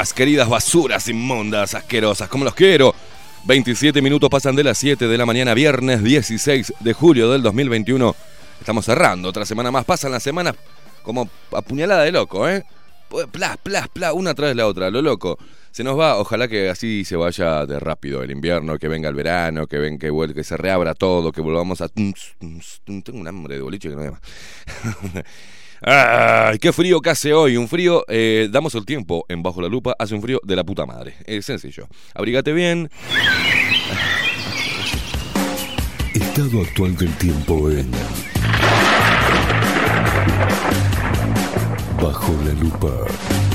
Días, queridas basuras inmundas, asquerosas, como los quiero. 27 minutos pasan de las 7 de la mañana, viernes 16 de julio del 2021. Estamos cerrando otra semana más. Pasan las semanas como apuñalada de loco, ¿eh? Pues, Plas, plas, plas, una tras la otra, lo loco. Se nos va, ojalá que así se vaya de rápido el invierno, que venga el verano, que ven que, que se reabra todo, que volvamos a... Tengo un hambre de boliche que no hay más. ¡Ay, qué frío que hace hoy! Un frío, eh, damos el tiempo en Bajo la Lupa, hace un frío de la puta madre. Es sencillo. Abrigate bien. Estado actual del tiempo en... Bajo la Lupa.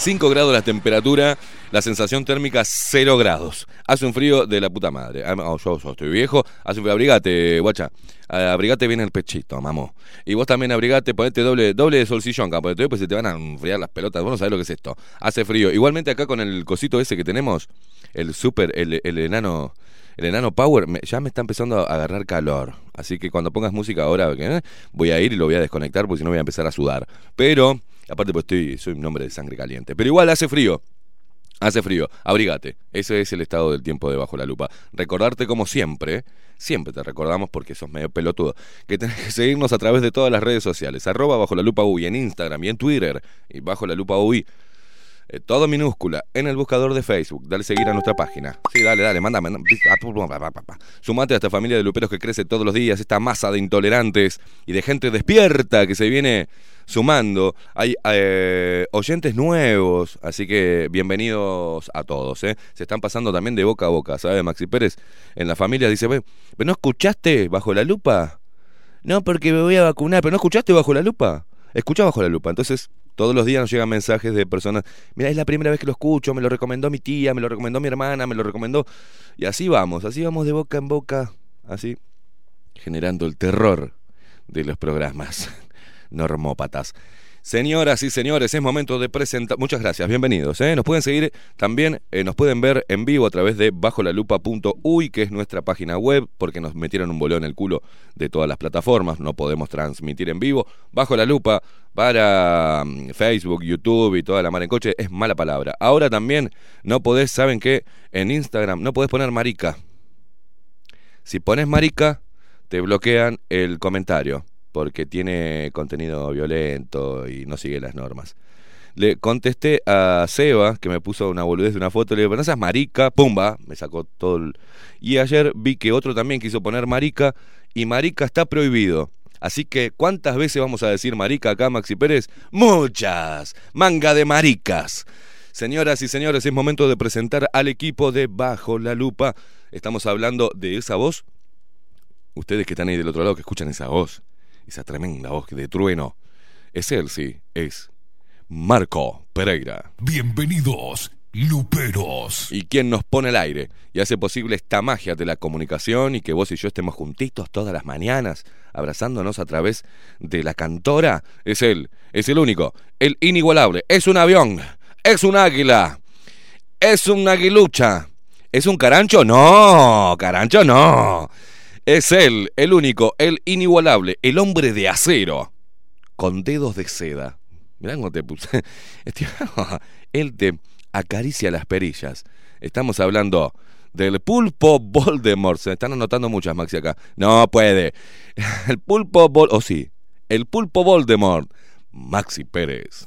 5 grados la temperatura, la sensación térmica 0 grados. Hace un frío de la puta madre. Ah, yo, yo estoy viejo, hace un frío. Abrigate, guacha. Ah, Abrigate bien el pechito, mamó. Y vos también abrigate, ponete doble, doble de solsillón, acá, porque se te van a enfriar las pelotas. Vos no sabés lo que es esto. Hace frío. Igualmente acá con el cosito ese que tenemos, el super, el, el enano, el enano Power, me- ya me está empezando a agarrar calor. Así que cuando pongas música ahora, ¿eh? voy a ir y lo voy a desconectar porque si no voy a empezar a sudar. Pero, aparte pues estoy, soy un hombre de sangre caliente. Pero igual hace frío. Hace frío, abrigate. Ese es el estado del tiempo debajo la lupa. Recordarte como siempre, siempre te recordamos porque sos medio pelotudo, que tenés que seguirnos a través de todas las redes sociales. Arroba bajo la lupa UI en Instagram y en Twitter. Y bajo la lupa UI. eh, todo minúscula en el buscador de Facebook. Dale seguir a nuestra página. Sí, dale, dale, manda. Sumate a esta familia de luperos que crece todos los días, esta masa de intolerantes y de gente despierta que se viene sumando. Hay eh, oyentes nuevos, así que bienvenidos a todos. ¿eh? Se están pasando también de boca a boca, ¿sabe? Maxi Pérez en la familia dice, "Ve, ¿pero no escuchaste bajo la lupa? No, porque me voy a vacunar, pero ¿no escuchaste bajo la lupa? Escucha bajo la lupa. Entonces, todos los días nos llegan mensajes de personas, mira, es la primera vez que lo escucho, me lo recomendó mi tía, me lo recomendó mi hermana, me lo recomendó... Y así vamos, así vamos de boca en boca, así, generando el terror de los programas normópatas. Señoras y señores, es momento de presentar. Muchas gracias, bienvenidos. ¿eh? Nos pueden seguir también, eh, nos pueden ver en vivo a través de bajolalupa.uy, que es nuestra página web, porque nos metieron un bolón en el culo de todas las plataformas, no podemos transmitir en vivo. Bajo la lupa para mm, Facebook, YouTube y toda la mar en coche es mala palabra. Ahora también no podés, ¿saben qué? En Instagram no podés poner marica. Si pones marica, te bloquean el comentario porque tiene contenido violento y no sigue las normas. Le contesté a Seba, que me puso una boludez de una foto, le digo, no seas marica, pumba, me sacó todo el... Y ayer vi que otro también quiso poner marica, y marica está prohibido. Así que, ¿cuántas veces vamos a decir marica acá, Maxi Pérez? Muchas. Manga de maricas. Señoras y señores, es momento de presentar al equipo de Bajo la Lupa. Estamos hablando de esa voz. Ustedes que están ahí del otro lado, que escuchan esa voz, esa tremenda voz de trueno. Es él, sí, es Marco Pereira. Bienvenidos, Luperos. Y quien nos pone al aire y hace posible esta magia de la comunicación y que vos y yo estemos juntitos todas las mañanas, abrazándonos a través de la cantora, es él, es el único, el inigualable, es un avión, es un águila, es un aguilucha, es un carancho, no, carancho no, es él, el único, el inigualable, el hombre de acero, con dedos de seda. Mirá cómo te puse. Este- Él te acaricia las perillas. Estamos hablando del pulpo Voldemort. Se están anotando muchas, Maxi, acá. No puede. El pulpo Vol... O sí. El pulpo Voldemort. Maxi Pérez.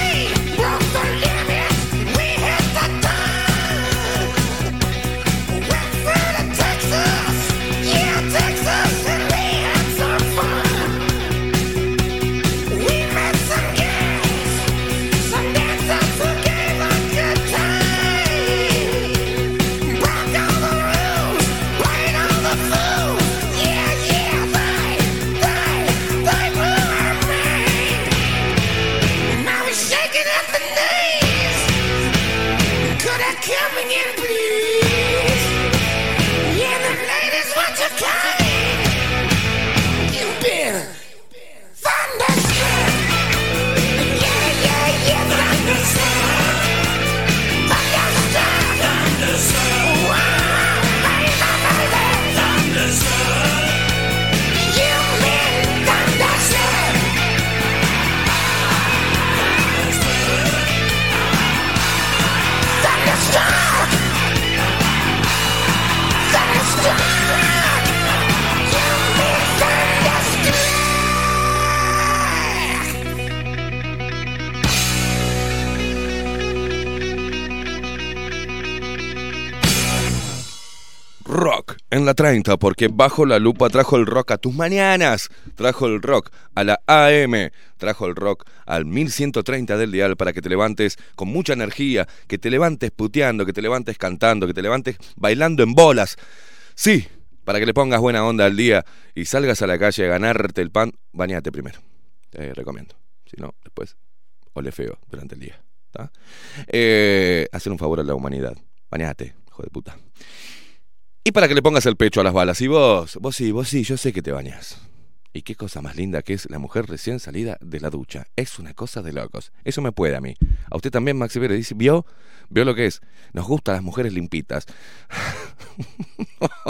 30, porque bajo la lupa trajo el rock a tus mañanas, trajo el rock a la AM, trajo el rock al 1130 del dial para que te levantes con mucha energía, que te levantes puteando, que te levantes cantando, que te levantes bailando en bolas. Sí, para que le pongas buena onda al día y salgas a la calle a ganarte el pan, bañate primero. Te recomiendo. Si no, después ole feo durante el día. Eh, hacer un favor a la humanidad. Bañate, hijo de puta. Y para que le pongas el pecho a las balas. Y vos, vos sí, vos sí, yo sé que te bañas. Y qué cosa más linda que es la mujer recién salida de la ducha. Es una cosa de locos. Eso me puede a mí. A usted también, Maxi Pérez, dice, ¿vio? ¿Vio lo que es? Nos gustan las mujeres limpitas.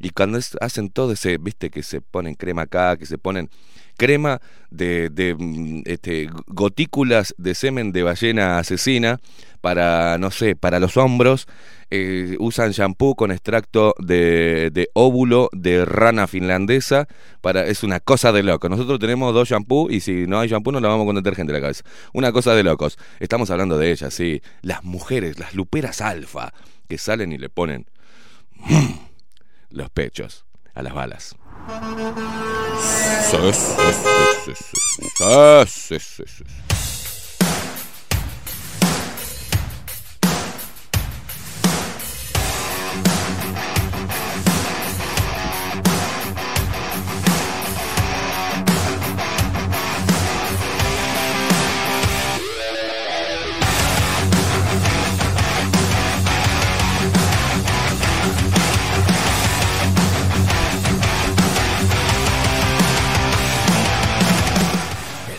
y cuando hacen todo ese, viste, que se ponen crema acá, que se ponen crema de, de, mm, este, gotículas de semen de ballena asesina para, no sé, para los hombros. Eh, usan shampoo con extracto de, de óvulo de rana finlandesa. Para, es una cosa de loco. Nosotros tenemos dos shampoos y si no hay shampoo nos lavamos con detergente la cabeza. Una cosa de locos. Estamos hablando de ellas, sí. Las mujeres, las luperas alfa, que salen y le ponen los pechos a las balas.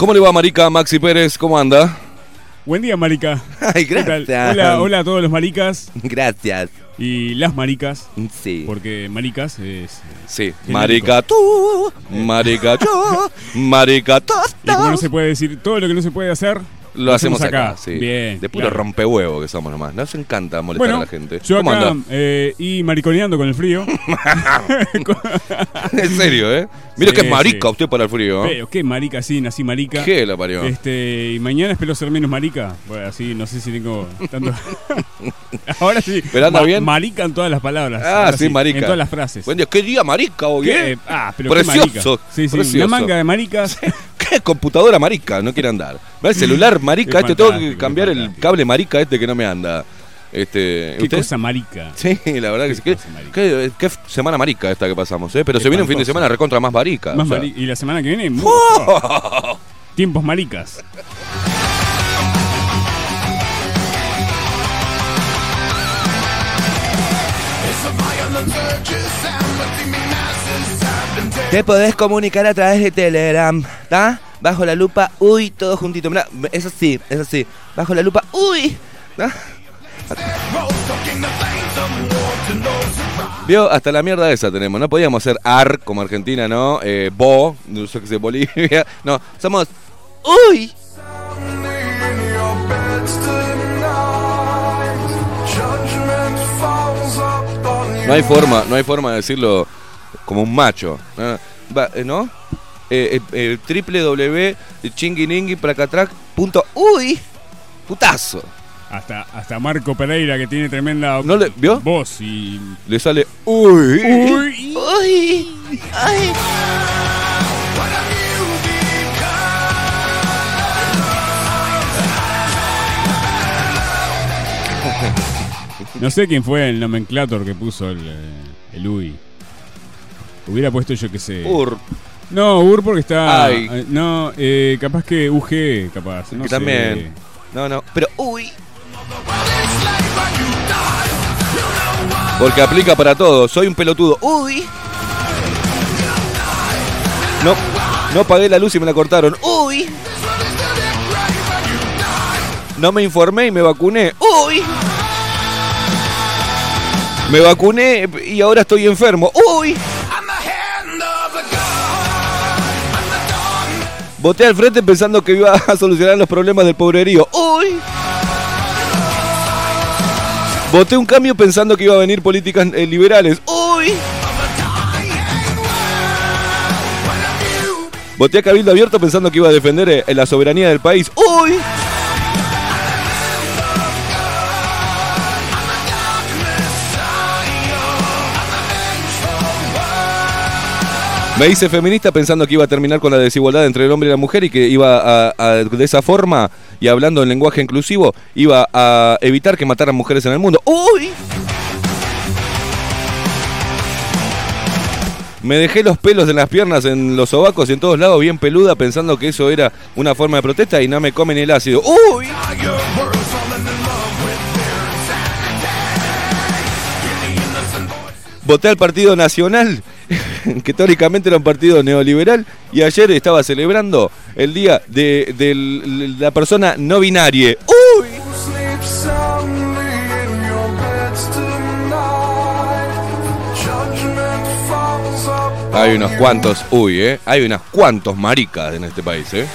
¿Cómo le va, Marica? Maxi Pérez, ¿cómo anda? Buen día, marica. Ay, ¿Qué tal? gracias. Hola, hola a todos los maricas Gracias. y las maricas, Sí. porque maricas es... Sí. Genérico. Marica tú, marica yo, marica. Y como no se puede decir todo lo que no se puede hacer, Lo hacemos acá, sí. Bien. De puro claro. rompehuevo que somos nomás. Nos encanta molestar Bueno, a la gente. yo ¿Cómo acá eh, y mariconeando con el frío. en serio, ¿eh? Mira Sí, que es marica sí. usted para el frío. ¿eh? Pero qué marica, sí, nací marica. ¿Qué la parió? Este, y mañana espero ser menos marica. Bueno, así no sé si tengo tanto. Ahora sí. ¿Pero anda bien? Marica en todas las palabras. Ah, sí, marica. En todas las frases. Buen día, ¿qué día marica hoy? ¿Qué? Ah, pero Precioso, qué marica. Sí, sí, precioso. una manga de maricas. ¿Qué computadora marica? No quiere andar. Celular marica, este tengo que cambiar el cable marica este que no me anda. Este, Qué ¿usted? cosa marica. Sí, la verdad que sí. Qué semana marica esta que pasamos, ¿eh? Pero se viene un fin de semana recontra más marica. Más o sea. mari- y la semana que viene, ¡Oh! tiempos maricas. Te podés comunicar a través de Telegram, ¿está? Bajo la lupa, uy, todo juntito. Mirá, eso sí, eso sí. Bajo la lupa, uy. ¿tá? Vio, hasta la mierda esa tenemos. No podíamos ser AR como Argentina, ¿no? Eh, Bo, no sé qué sé, Bolivia. No, somos Uy. No hay forma, no hay forma de decirlo como un macho. Va, eh, ¿No? Eh, eh, eh, www.chinguiningui.uy Putazo. Hasta, hasta Marco Pereira, que tiene tremenda ¿No le- vio? voz y. Le sale uy. Uy, Uy. Ay. No sé quién fue el nomenclator que puso el, eh, el UI. Hubiera puesto yo que sé. Ur. No, UR porque está. Ay. eh, No, eh, capaz que UG, capaz. No Que sé. también. No, no. Pero uy. Porque aplica para todo. Soy un pelotudo. Uy. No, no pagué la luz y me la cortaron. Uy. No me informé y me vacuné. Uy. Me vacuné y ahora estoy enfermo. Uy. Voté al frente pensando que iba a solucionar los problemas del pobrerío. Uy. Voté un cambio pensando que iba a venir políticas eh, liberales. Uy. Voté a Cabildo Abierto pensando que iba a defender eh, la soberanía del país. Uy. Me hice feminista pensando que iba a terminar con la desigualdad entre el hombre y la mujer y que iba a, de esa forma y hablando en lenguaje inclusivo iba a evitar que mataran mujeres en el mundo. ¡Uy! Me dejé los pelos en las piernas, en los sobacos y en todos lados bien peluda pensando que eso era una forma de protesta y no me comen el ácido. ¡Uy! Voté al Partido Nacional, que teóricamente era un partido neoliberal, y ayer estaba celebrando el día de, la persona no binaria. ¡Uy! Hay unos cuantos, uy, ¿eh? Hay unos cuantos maricas en este país, ¿eh?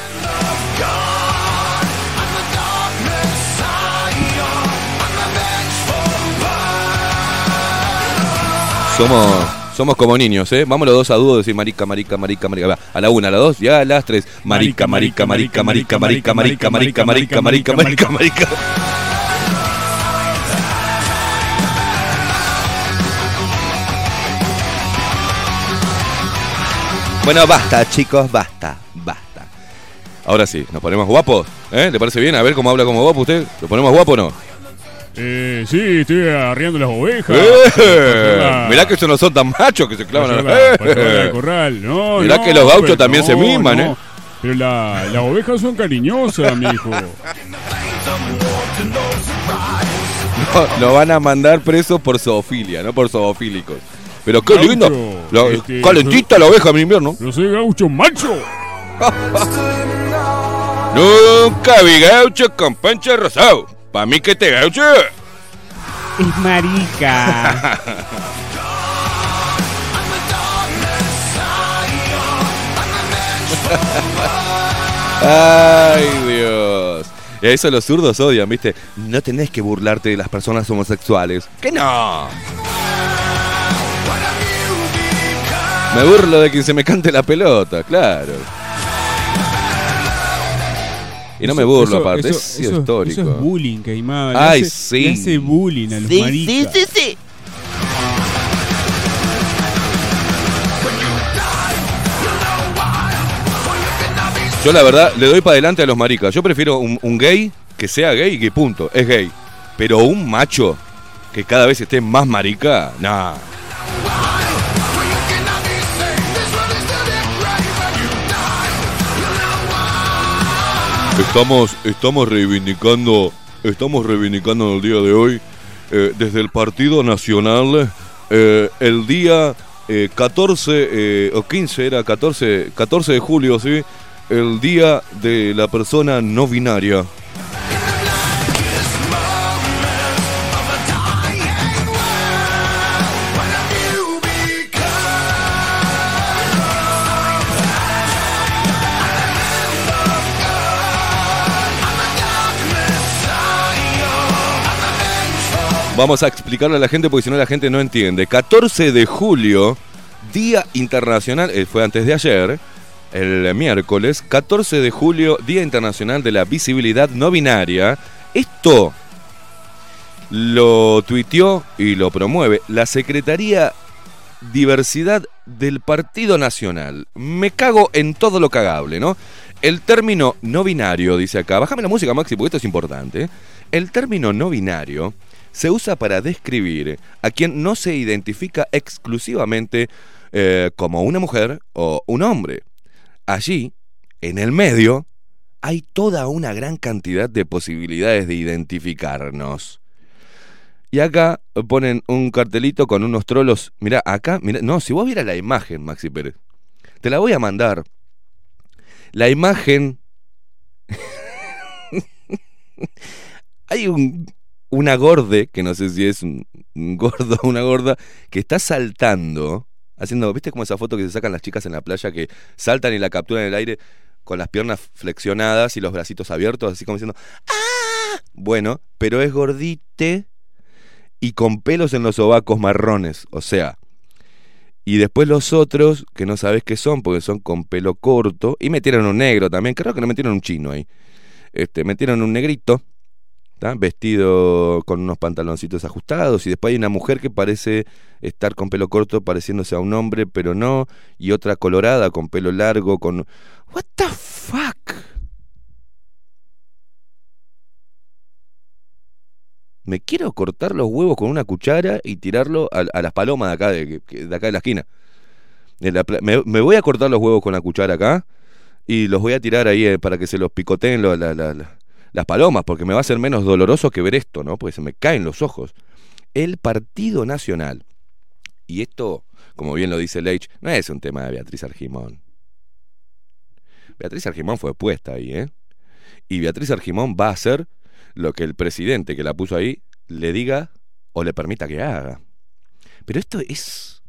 Somos, somos como niños, ¿eh? Vamos los dos a dúo, decir marica, marica, marica, marica. A la una, a la dos, ya a las tres. Marica, marica, marica, marica, marica, marica, marica, marica, marica, marica, marica. Bueno, basta, chicos, basta, basta. Ahora sí, nos ponemos guapos, ¿eh? ¿Le parece bien? A ver cómo habla como guapo usted. ¿Lo ponemos guapo o no? Eh, sí, estoy arriando las ovejas. ¡Eh! Mirá que esos no son tan machos que se clavan a al ¡Eh! corral. No, Mirá no, que los gauchos también se miman. ¿eh? Pero la- las ovejas son cariñosas, mijo. No, lo van a mandar preso por zoofilia, no por zoofílicos. Pero qué Gaucho, lindo. La- este, calentita la oveja en invierno. No soy gaucho macho. Nunca vi gaucho con pancha rosado. Pa' mí que te gaucho. Es marica. Ay, Dios. Eso los zurdos odian, ¿viste? No tenés que burlarte de las personas homosexuales. ¡Que no! Me burlo de quien se me cante la pelota, claro. Y no me burlo aparte, es eso- histórico. Eso es bullying, Caimán. Le Ay, hace- sí. Le hace bullying a los Sí, sí, maricas. sí, sí. Yo la verdad le doy para adelante a los maricas. Yo prefiero un, un gay que sea gay y que punto, es gay. Pero un macho que cada vez esté más marica, nah. Estamos, estamos reivindicando, estamos reivindicando en el día de hoy, eh, desde el Partido Nacional, eh, el día eh, 14 eh, o 15 era 14, 14 de julio, sí, el día de la persona no binaria. Vamos a explicarle a la gente porque si no la gente no entiende. 14 de julio, Día Internacional, eh, fue antes de ayer, el miércoles, 14 de julio, Día Internacional de la Visibilidad No Binaria. Esto lo tuiteó y lo promueve la Secretaría Diversidad del Partido Nacional. Me cago en todo lo cagable, ¿no? El término no binario, dice acá, bájame la música, Maxi, porque esto es importante. ¿eh? El término no binario se usa para describir a quien no se identifica exclusivamente eh, como una mujer o un hombre. Allí, en el medio, hay toda una gran cantidad de posibilidades de identificarnos. Y acá ponen un cartelito con unos trolos. Mira, acá, mira, no, si vos vieras la imagen, Maxi Pérez, te la voy a mandar. La imagen. hay un, una gorde, que no sé si es un, gordo o una gorda, que está saltando, haciendo, ¿viste como esa foto que se sacan las chicas en la playa que saltan y la capturan en el aire con las piernas flexionadas y los bracitos abiertos, así como diciendo, ¡ah! Bueno, pero es gordite y con pelos en los sobacos marrones, o sea. Y después los otros, que no sabes qué son, porque son con pelo corto, y metieron un negro también, creo que no metieron un chino ahí. Este, metieron un negrito, vestido con unos pantaloncitos ajustados y después hay una mujer que parece estar con pelo corto pareciéndose a un hombre, pero no, y otra colorada con pelo largo, con... What the fuck? Me quiero cortar los huevos con una cuchara y tirarlo a, las palomas de acá de, de acá de la esquina. Me, voy a cortar los huevos con la cuchara acá y los voy a tirar ahí eh, para que se los picoteen las palomas, porque me va a ser menos doloroso que ver esto, ¿no? Porque se me caen los ojos. El Partido Nacional, y esto, como bien lo dice Leitch, no es un tema de Beatriz Argimón. Beatriz Argimón fue puesta ahí, ¿eh? Y Beatriz Argimón va a hacer lo que el presidente que la puso ahí le diga o le permita que haga. Pero esto es...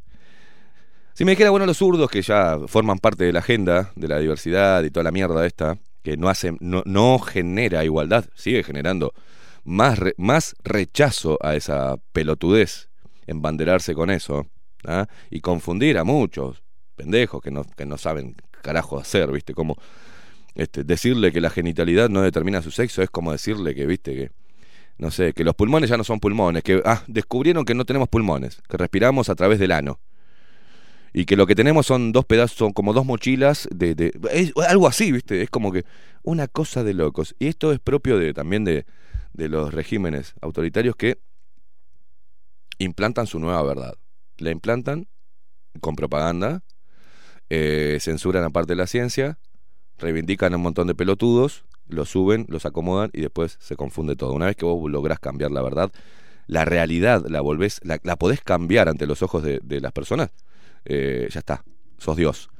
Si me dijera, bueno, los zurdos que ya forman parte de la agenda de la diversidad y toda la mierda esta, que no, hace, no, no genera igualdad, sigue generando más, re- más rechazo a esa pelotudez, embanderarse con eso, ¿ah? y confundir a muchos pendejos que no, que no saben carajo hacer, ¿viste? Como este, decirle que la genitalidad no determina su sexo es como decirle que, ¿viste? Que, no sé, que los pulmones ya no son pulmones, que ah, descubrieron que no tenemos pulmones, que respiramos a través del ano. Y que lo que tenemos son dos pedazos, son como dos mochilas de, de es algo así, ¿viste? Es como que una cosa de locos. Y esto es propio de también de, de los regímenes autoritarios que implantan su nueva verdad. La implantan con propaganda, eh, censuran aparte la ciencia, reivindican un montón de pelotudos, los suben, los acomodan y después se confunde todo. Una vez que vos lográs cambiar la verdad, la realidad la volvés, la, la podés cambiar ante los ojos de, de las personas, eh, ya está, sos Dios.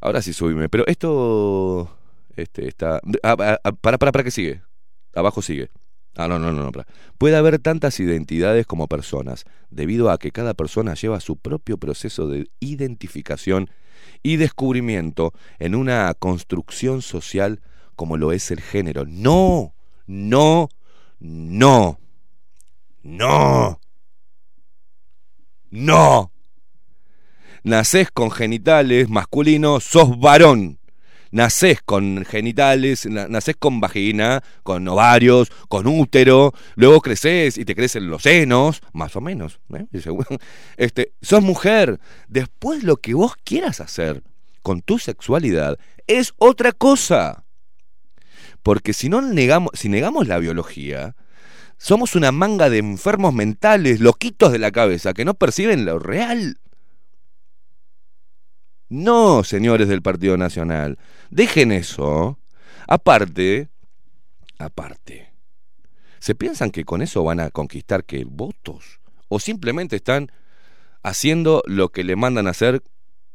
Ahora sí subime, pero esto este, está... Ah, ah, ah, para, para, para que sigue. Abajo sigue. Ah, no, no, no, no. para. Puede haber tantas identidades como personas, debido a que cada persona lleva su propio proceso de identificación y descubrimiento en una construcción social como lo es el género. No, no, no, no, no. Nacés con genitales masculinos, sos varón. Nacés con genitales, na- nacés con vagina, con ovarios, con útero, luego creces y te crecen los senos, más o menos. ¿eh? Este, sos mujer. Después lo que vos quieras hacer con tu sexualidad es otra cosa. Porque si no negamos, si negamos la biología, somos una manga de enfermos mentales, loquitos de la cabeza, que no perciben lo real. No, señores del Partido Nacional, dejen eso. Aparte, aparte, ¿se piensan que con eso van a conquistar que votos? ¿O simplemente están haciendo lo que le mandan hacer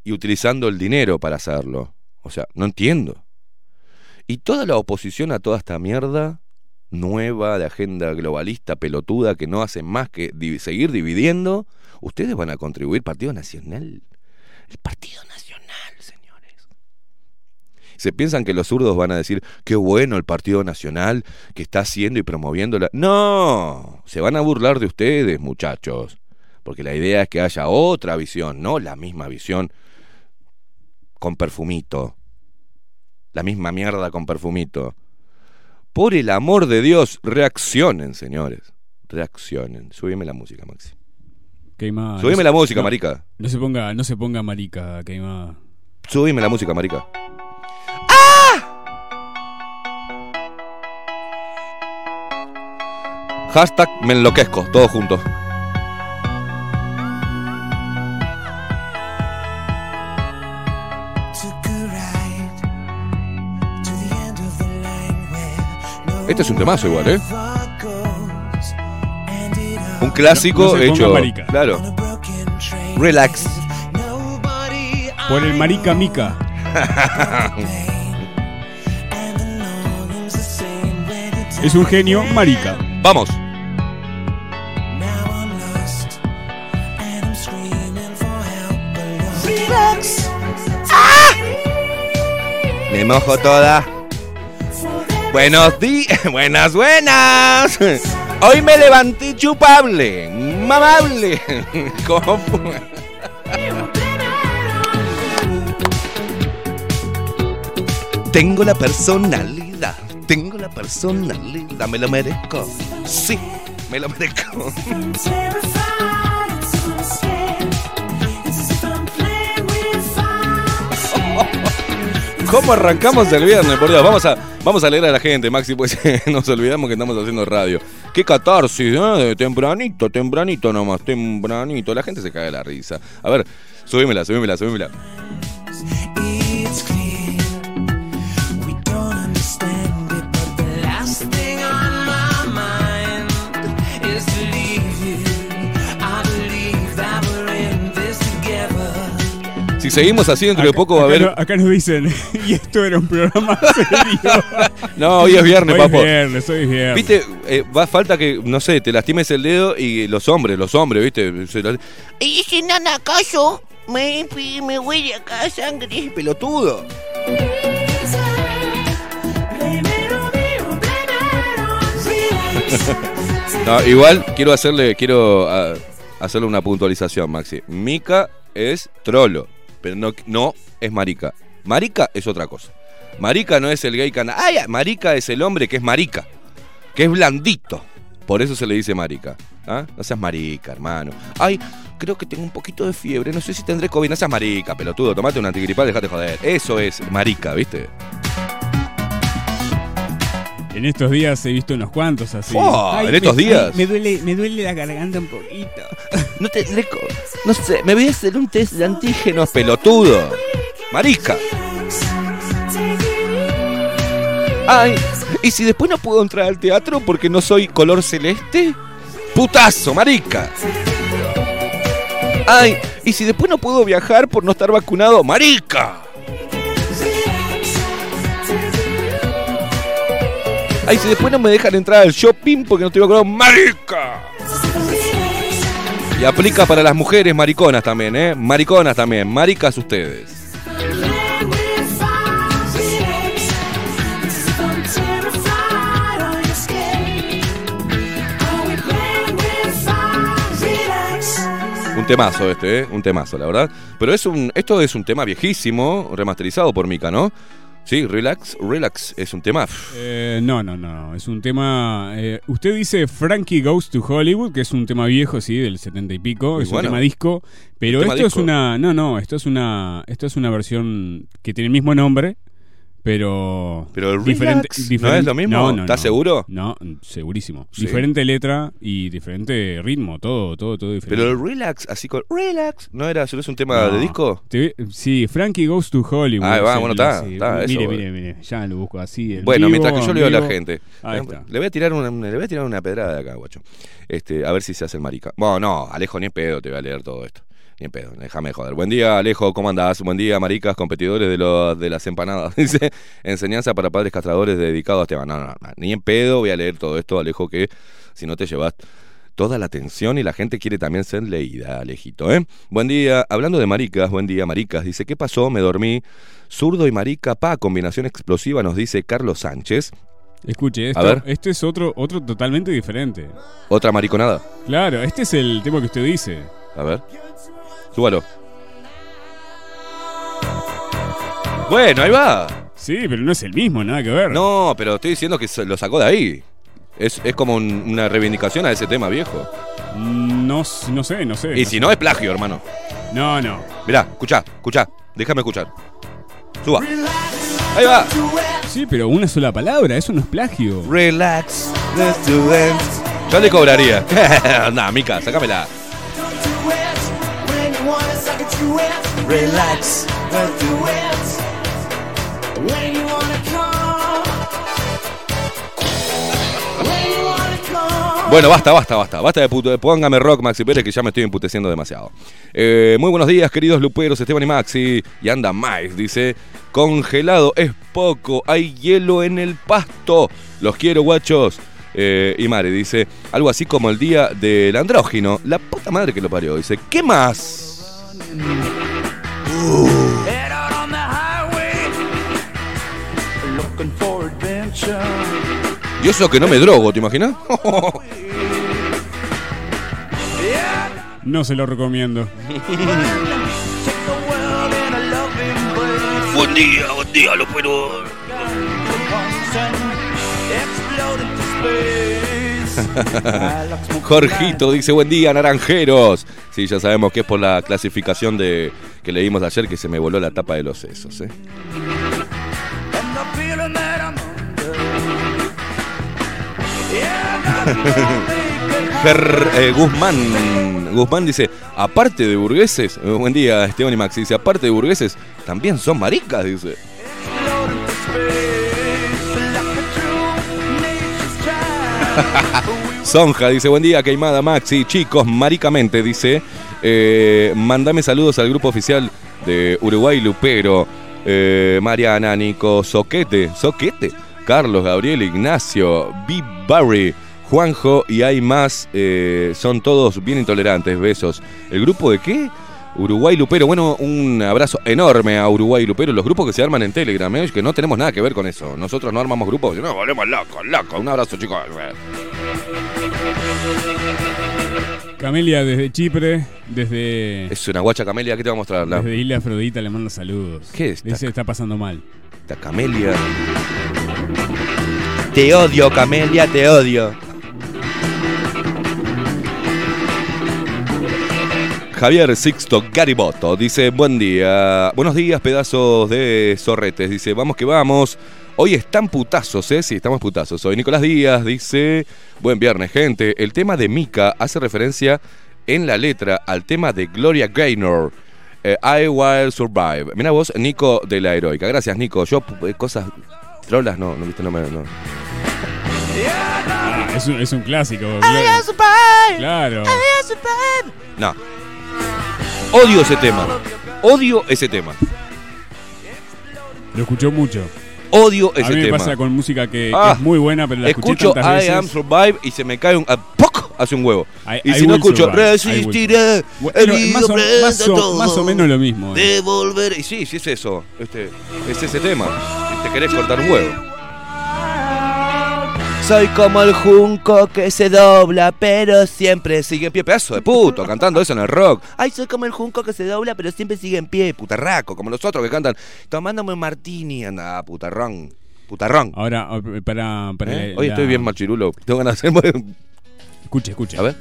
y utilizando el dinero para hacerlo? O sea, no entiendo. Y toda la oposición a toda esta mierda nueva de agenda globalista pelotuda que no hace más que seguir dividiendo, ustedes van a contribuir Partido Nacional. El Partido Nacional, señores. Se piensan que los zurdos van a decir, qué bueno el Partido Nacional que está haciendo y promoviendo la... No, se van a burlar de ustedes, muchachos. Porque la idea es que haya otra visión, no la misma visión con perfumito. La misma mierda con perfumito. Por el amor de Dios, reaccionen, señores. Reaccionen. Subime la música, Maxi. Subime No se- la música, no, marica. No se ponga, no se ponga marica, queimada. Subime la música, marica. ¡Ah! Hashtag me enloquezco, todos juntos. Este es un temazo igual, ¿eh? Un clásico No- no hecho. marica. Claro. Relax. Por el marica mica. Es un genio marica. Vamos. Me mojo toda. Buenos días, buenas, buenas. Hoy me levanté chupable, mamable. Tengo la personalidad Tengo la personalidad, me lo merezco. Sí, me lo merezco. ¿Cómo arrancamos el viernes? Por Dios, vamos a, vamos a leer a la gente, Maxi, pues nos olvidamos que estamos haciendo radio. Qué catarsis, ¿eh? Tempranito, tempranito nomás, tempranito. La gente se cae de la risa. A ver, subímela, subímela, subímela. Seguimos así, dentro de poco va a haber. acá nos dicen, y esto era un programa serio. No, hoy es viernes, Hoy papo. es viernes, hoy es viernes. Viste, eh, va falta que, no sé, te lastimes el dedo y los hombres, los hombres, viste. Se la- Y si no acaso, me, me huele acá sangre. Pelotudo. No, igual quiero hacerle, quiero ah, hacerle una puntualización, Maxi. Mica es trolo, pero no, no es marica. Marica es otra cosa. Marica no es el gay cana. Ay, marica es el hombre que es marica, que es blandito. Por eso se le dice marica. ¿Ah? No seas marica, hermano. Ay, creo que tengo un poquito de fiebre. No sé si tendré COVID. No seas marica, pelotudo. Tomate un antigripal, dejate joder. Eso es marica, ¿viste? En estos días he visto unos cuantos así. Oh, Ay, en estos me- días. ay, me, duele, me duele la garganta un poquito. No co- No sé, me voy a hacer un test de antígenos. Pelotudo. Marica. Ay, ¿y si después no puedo entrar al teatro porque no soy color celeste? Putazo, marica. Ay, ¿y si después no puedo viajar por no estar vacunado? ¡Marica! Ay, si después no me dejan entrar al shopping porque no estoy vacunado. ¡Marica! Y aplica para las mujeres mariconas también, ¿eh? Mariconas también, maricas ustedes. Un temazo este, ¿eh? Un temazo, la verdad. Pero es un, esto es un tema viejísimo, remasterizado por Mika, ¿no? Sí, Relax, Relax es un tema. Eh, no, no, no. Es un tema. eh, usted dice Frankie Goes to Hollywood, que es un tema viejo, sí, del 70 y pico. Muy es bueno. un tema disco. Pero tema esto disco. es una. No, no, esto es una. Esto es una versión que tiene el mismo nombre. Pero. Pero el diferente, Relax, ¿no es lo mismo? No, no, ¿Estás no. seguro? No, segurísimo. Sí. Diferente letra y diferente ritmo, todo, todo, todo diferente. Pero el Relax, así con Relax, ¿no era? ¿Solo es un tema de disco? Te- sí, Frankie Goes to Hollywood. Ah, va, bueno, está, Mire, mire, mire, ya lo busco así. en Bueno, vivo, mientras que yo en leo a la gente. Ahí está. Le voy a tirar una, le voy a tirar una pedrada de acá, guacho. Este, a ver si se hace el marica. Bueno, no, Alejo, ni pedo te voy a leer todo esto. Ni en pedo, déjame de joder. Buen día, Alejo, ¿cómo andás? Buen día, maricas, competidores de, lo, de las empanadas. Dice, enseñanza para padres castradores dedicados a Esteban. No, no, no, ni en pedo voy a leer todo esto, Alejo, que si no te llevas toda la atención y la gente quiere también ser leída, Alejito, ¿eh? Buen día, hablando de maricas, buen día, maricas. Dice, ¿qué pasó? Me dormí. Zurdo y marica, pa, combinación explosiva, nos dice Carlos Sánchez. Escuche, esto, A ver. este es otro, otro totalmente diferente. Otra mariconada. Claro, este es el tema que usted dice. A ver. Súbalo. Bueno, ahí va. Sí, pero no es el mismo, nada que ver. No, pero estoy diciendo que lo sacó de ahí. Es, es como un- una reivindicación a ese tema viejo. No, s- no sé, no sé. Y si no, es plagio, hermano. No, no. Mirá, escuchá, escuchá. Déjame escuchar. Suba. Ahí va. Sí, pero una sola palabra, eso no es plagio. Relax, let's do it. Yo le cobraría. nah, Mica, sacámela. Relax, do it. When you wanna come, when you wanna come. Bueno, basta, basta, basta. Basta de puto. Póngame rock, Maxi Pérez, que ya me estoy emputeciendo demasiado. Eh, muy buenos días, queridos luperos, Esteban y Maxi. Y anda más, dice. Congelado es poco, hay hielo en el pasto. Los quiero, guachos. Eh, y Mare dice algo así como el día del andrógino. La puta madre que lo parió. Dice, ¿qué más? Head out on the highway, looking for adventure. Y eso que no me drogo, ¿te imaginas? No se lo recomiendo. Buen día, buen día. Once and Jorgito dice, buen día, naranjeros. Sí, ya sabemos que es por la clasificación de que leímos ayer que se me voló la tapa de los sesos. ¿eh? Ger- eh, Guzmán. Guzmán dice, aparte de burgueses, eh, buen día Esteban y Maxi, dice, aparte de burgueses, también son maricas, dice. Sonja dice, buen día, Queimada Maxi, chicos, maricamente, dice, eh, mandame saludos al grupo oficial de Uruguay Lupero, eh, Mariana, Nico, Soquete, Soquete, Carlos, Gabriel, Ignacio, B. Barry, Juanjo y hay más, eh, son todos bien intolerantes, besos. ¿El grupo de qué? Uruguay Lupero, bueno, un abrazo enorme a Uruguay Lupero, los grupos que se arman en Telegram, ¿eh? que no tenemos nada que ver con eso. Nosotros no armamos grupos, no, volvemos locos, locos. Un abrazo, chicos. Camelia desde Chipre, desde, Es una guacha Camelia, ¿qué te va a mostrar? La, desde Isla Afrodita le manda saludos. ¿Qué es? Dice está pasando mal. esta Camelia. Te odio, Camelia, te odio. Javier Sixto Gariboto dice, buen día. Buenos días, pedazos de zorretes. Dice, vamos que vamos. Hoy están putazos, ¿eh? Sí, estamos putazos. Soy Nicolás Díaz, dice, buen viernes, gente. El tema de Mika hace referencia en la letra al tema de Gloria Gaynor. eh, I Will Survive. Mira vos, Nico de la Heroica. Gracias, Nico. Yo, eh, cosas trolas, no, no viste, no me. No. Ah, es, un, es un clásico. Claro. no. Odio ese tema. Odio ese tema. Lo escuchó mucho. Odio A ese mí me tema. pasa con música que, Ah. es muy buena, pero la escucho escuché tantas I veces. am survive y se me cae un. ah, ¡poc! Hace un huevo. I- y I si no escucho, survive, resistiré. Herido más, o, más a o- todo, más o menos lo mismo. eh. Devolver. Y sí, sí es eso. Este, es ese tema. Si te querés cortar un huevo. Soy como el junco que se dobla, pero siempre sigue en pie. Pedazo de puto, cantando eso en el rock. Ay, soy como el junco que se dobla, pero siempre sigue en pie. Putarraco, como los otros que cantan. Tomándome un martini. Anda, putarrón. Putarrón. Ahora, para. para ¿Eh? la- Hoy estoy bien machirulo. Tengo ganas de hacer. Escuche, escuche. A ver.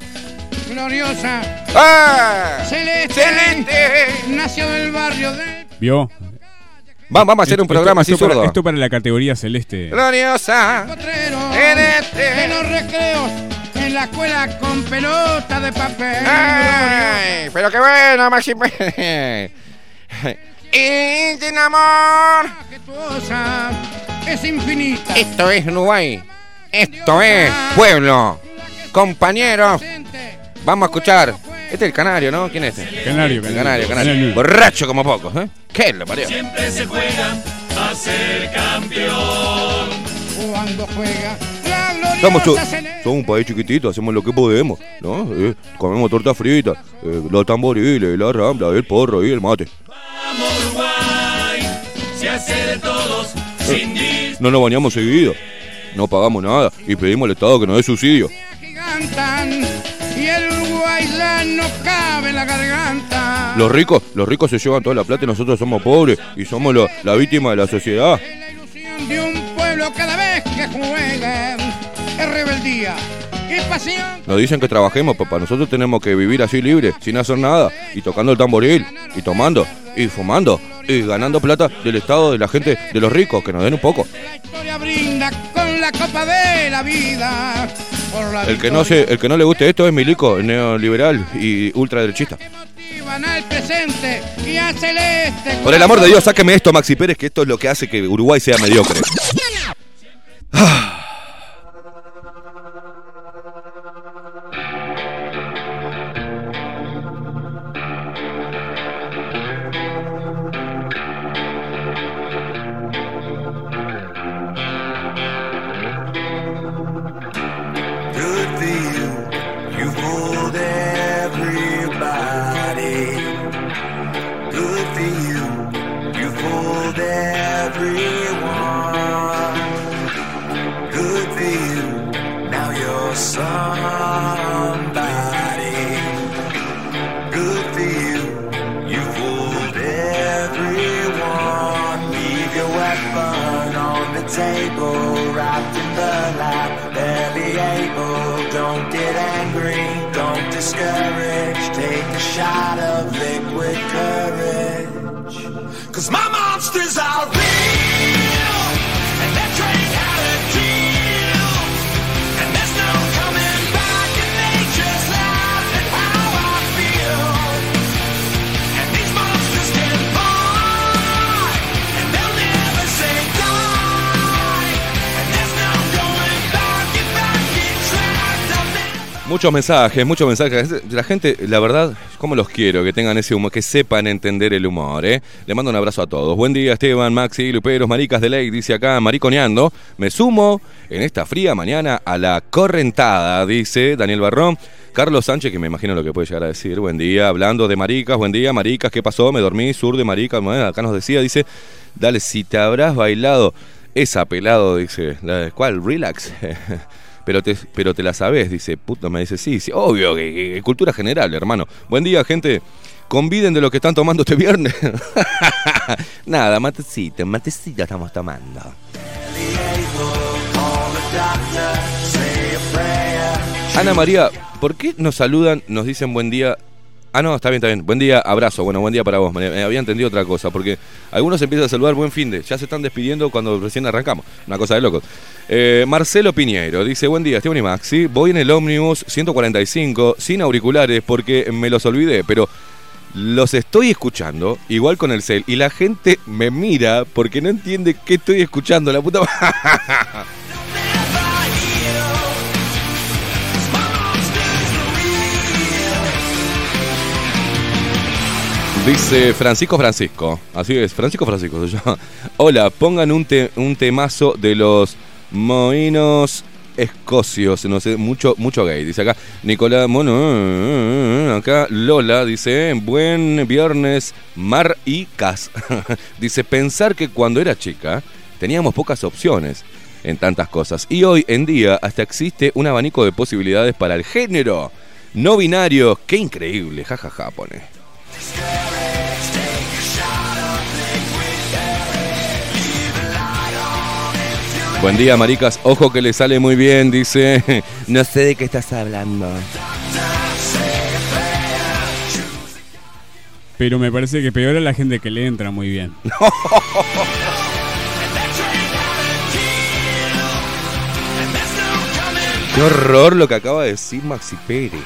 gloriosa, ¡Ah! celeste, ¡Celeste! nació del barrio de... ¿Vio? Va- Vamos a hacer un Esto- programa así esto para- zurdo. Esto para la categoría celeste. Gloriosa. Potrero, Celeste. en los recreos, en la escuela con pelota de papel. ¡Ay! Pero qué bueno, Maxi. Y sin amor. Es infinita. Esto es Uruguay. Esto es pueblo. Compañeros, Presente, vamos a escuchar. Este es el canario, ¿no? ¿Quién es este? Canario, El canario. canario, canario. Borracho como pocos, ¿eh? ¿Qué lo parió? cuando juega la gloriosa Somos, cho- celeste. somos un país chiquitito, hacemos lo que podemos, ¿no? Eh, comemos torta frita, eh, los tamboriles, la rambla, el porro y el mate. Eh, No nos bañamos seguido, no pagamos nada y pedimos al Estado que nos dé subsidio. Y el Uruguay la no cabe en la garganta. Los ricos, los ricos se llevan toda la plata y nosotros somos pobres y somos lo- la víctima de la sociedad. Es la ilusión de un pueblo cada vez que juega. Es rebeldía pasión. Nos dicen que trabajemos, papá. Nosotros tenemos que vivir así libre, sin hacer nada, y tocando el tamboril, y tomando, y fumando, y ganando plata del Estado, de la gente, de los ricos, que nos den un poco. La historia brinda con la copa de la vida. Por la El que no se, el que no le guste esto es milico, neoliberal y ultraderechista. Por el amor de Dios, sáqueme esto, Maxi Pérez, que esto es lo que hace que Uruguay sea mediocre. Muchos mensajes, muchos mensajes. La gente, la verdad, como los quiero, que tengan ese humor, que sepan entender el humor, ¿eh? Le mando un abrazo a todos. Buen día, Esteban, Maxi, Luperos, Maricas de Ley, dice acá, mariconeando. Me sumo en esta fría mañana a la correntada, dice Daniel Barrón. Carlos Sánchez, que me imagino lo que puede llegar a decir. Buen día, hablando de maricas, buen día, maricas, ¿qué pasó? Me dormí, sur de maricas. Bueno, acá nos decía, dice, dale, si te habrás bailado esa pelado, dice, ¿cuál? Relax. Pero te, pero te la sabes, dice, puto, me dice, sí, sí, obvio, que, cultura general, hermano. Buen día, gente. Conviden de lo que están tomando este viernes. Nada, matecito, matecito estamos tomando. Ana María, ¿por qué nos saludan, nos dicen buen día? Ah, no, está bien, está bien. Buen día, abrazo. Bueno, buen día para vos. Me, me había entendido otra cosa, porque algunos empiezan a saludar buen fin de. Ya se están despidiendo cuando recién arrancamos. Una cosa de locos. Eh, Marcelo Piñeiro dice: Buen día, Esteban y Maxi. Voy en el ómnibus 145 sin auriculares porque me los olvidé, pero los estoy escuchando, igual con el cel, y la gente me mira porque no entiende qué estoy escuchando. La puta. Dice Francisco Francisco. Así es, Francisco Francisco. Hola, pongan un, un temazo de los moinos escocios. No sé, mucho, mucho gay. Dice acá Nicolás Mono. Acá Lola dice: Buen viernes, mar y cas. dice: Pensar que cuando era chica teníamos pocas opciones en tantas cosas. Y hoy en día hasta existe un abanico de posibilidades para el género no binario. Qué increíble, jajaja, pone. Buen día, maricas. Ojo que le sale muy bien, dice. No sé de qué estás hablando. Pero me parece que peor a la gente que le entra muy bien. Qué horror lo que acaba de decir Maxi Pérez.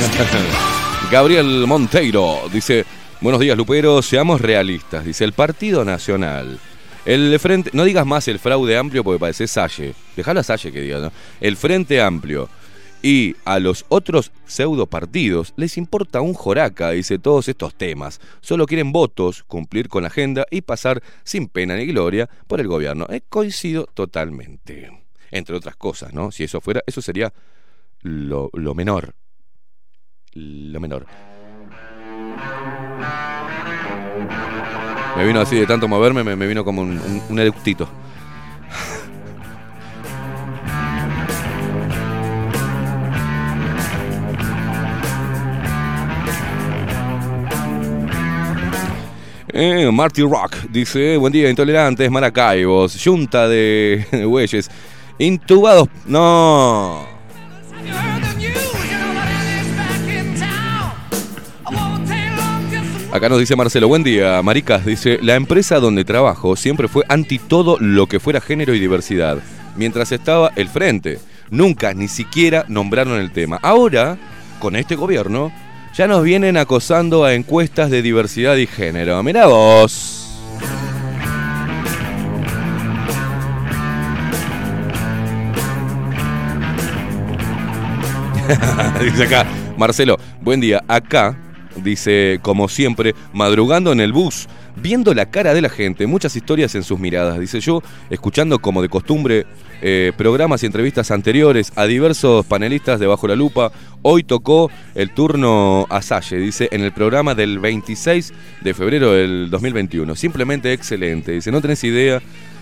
Gabriel Monteiro dice, buenos días Lupero, seamos realistas, dice el Partido Nacional. El frente, no digas más el fraude amplio porque parece Salle. Dejala a Salle que diga, ¿no? El Frente Amplio. Y a los otros pseudo partidos les importa un joraca, dice todos estos temas. Solo quieren votos, cumplir con la agenda y pasar sin pena ni gloria por el gobierno. Eh, coincido totalmente. Entre otras cosas, ¿no? Si eso fuera, eso sería lo menor. Lo menor. Me vino así de tanto moverme, me, me vino como un, un, eructito. Eh, Marty Rock dice, buen día, intolerantes, maracaibos, yunta de bueyes, intubados... No. Acá nos dice Marcelo, buen día, Maricas, dice, la empresa donde trabajo siempre fue anti todo lo que fuera género y diversidad, mientras estaba el frente. Nunca, ni siquiera nombraron el tema. Ahora, con este gobierno, ya nos vienen acosando a encuestas de diversidad y género. Mirá vos. dice acá, Marcelo, buen día. Acá, dice, como siempre, madrugando en el bus, viendo la cara de la gente, muchas historias en sus miradas. Dice yo, escuchando como de costumbre eh, programas y entrevistas anteriores a diversos panelistas de Bajo la Lupa. Hoy tocó el turno a Salle, dice, en el programa del 26 de febrero del 2021. Simplemente excelente. Dice, no tenés idea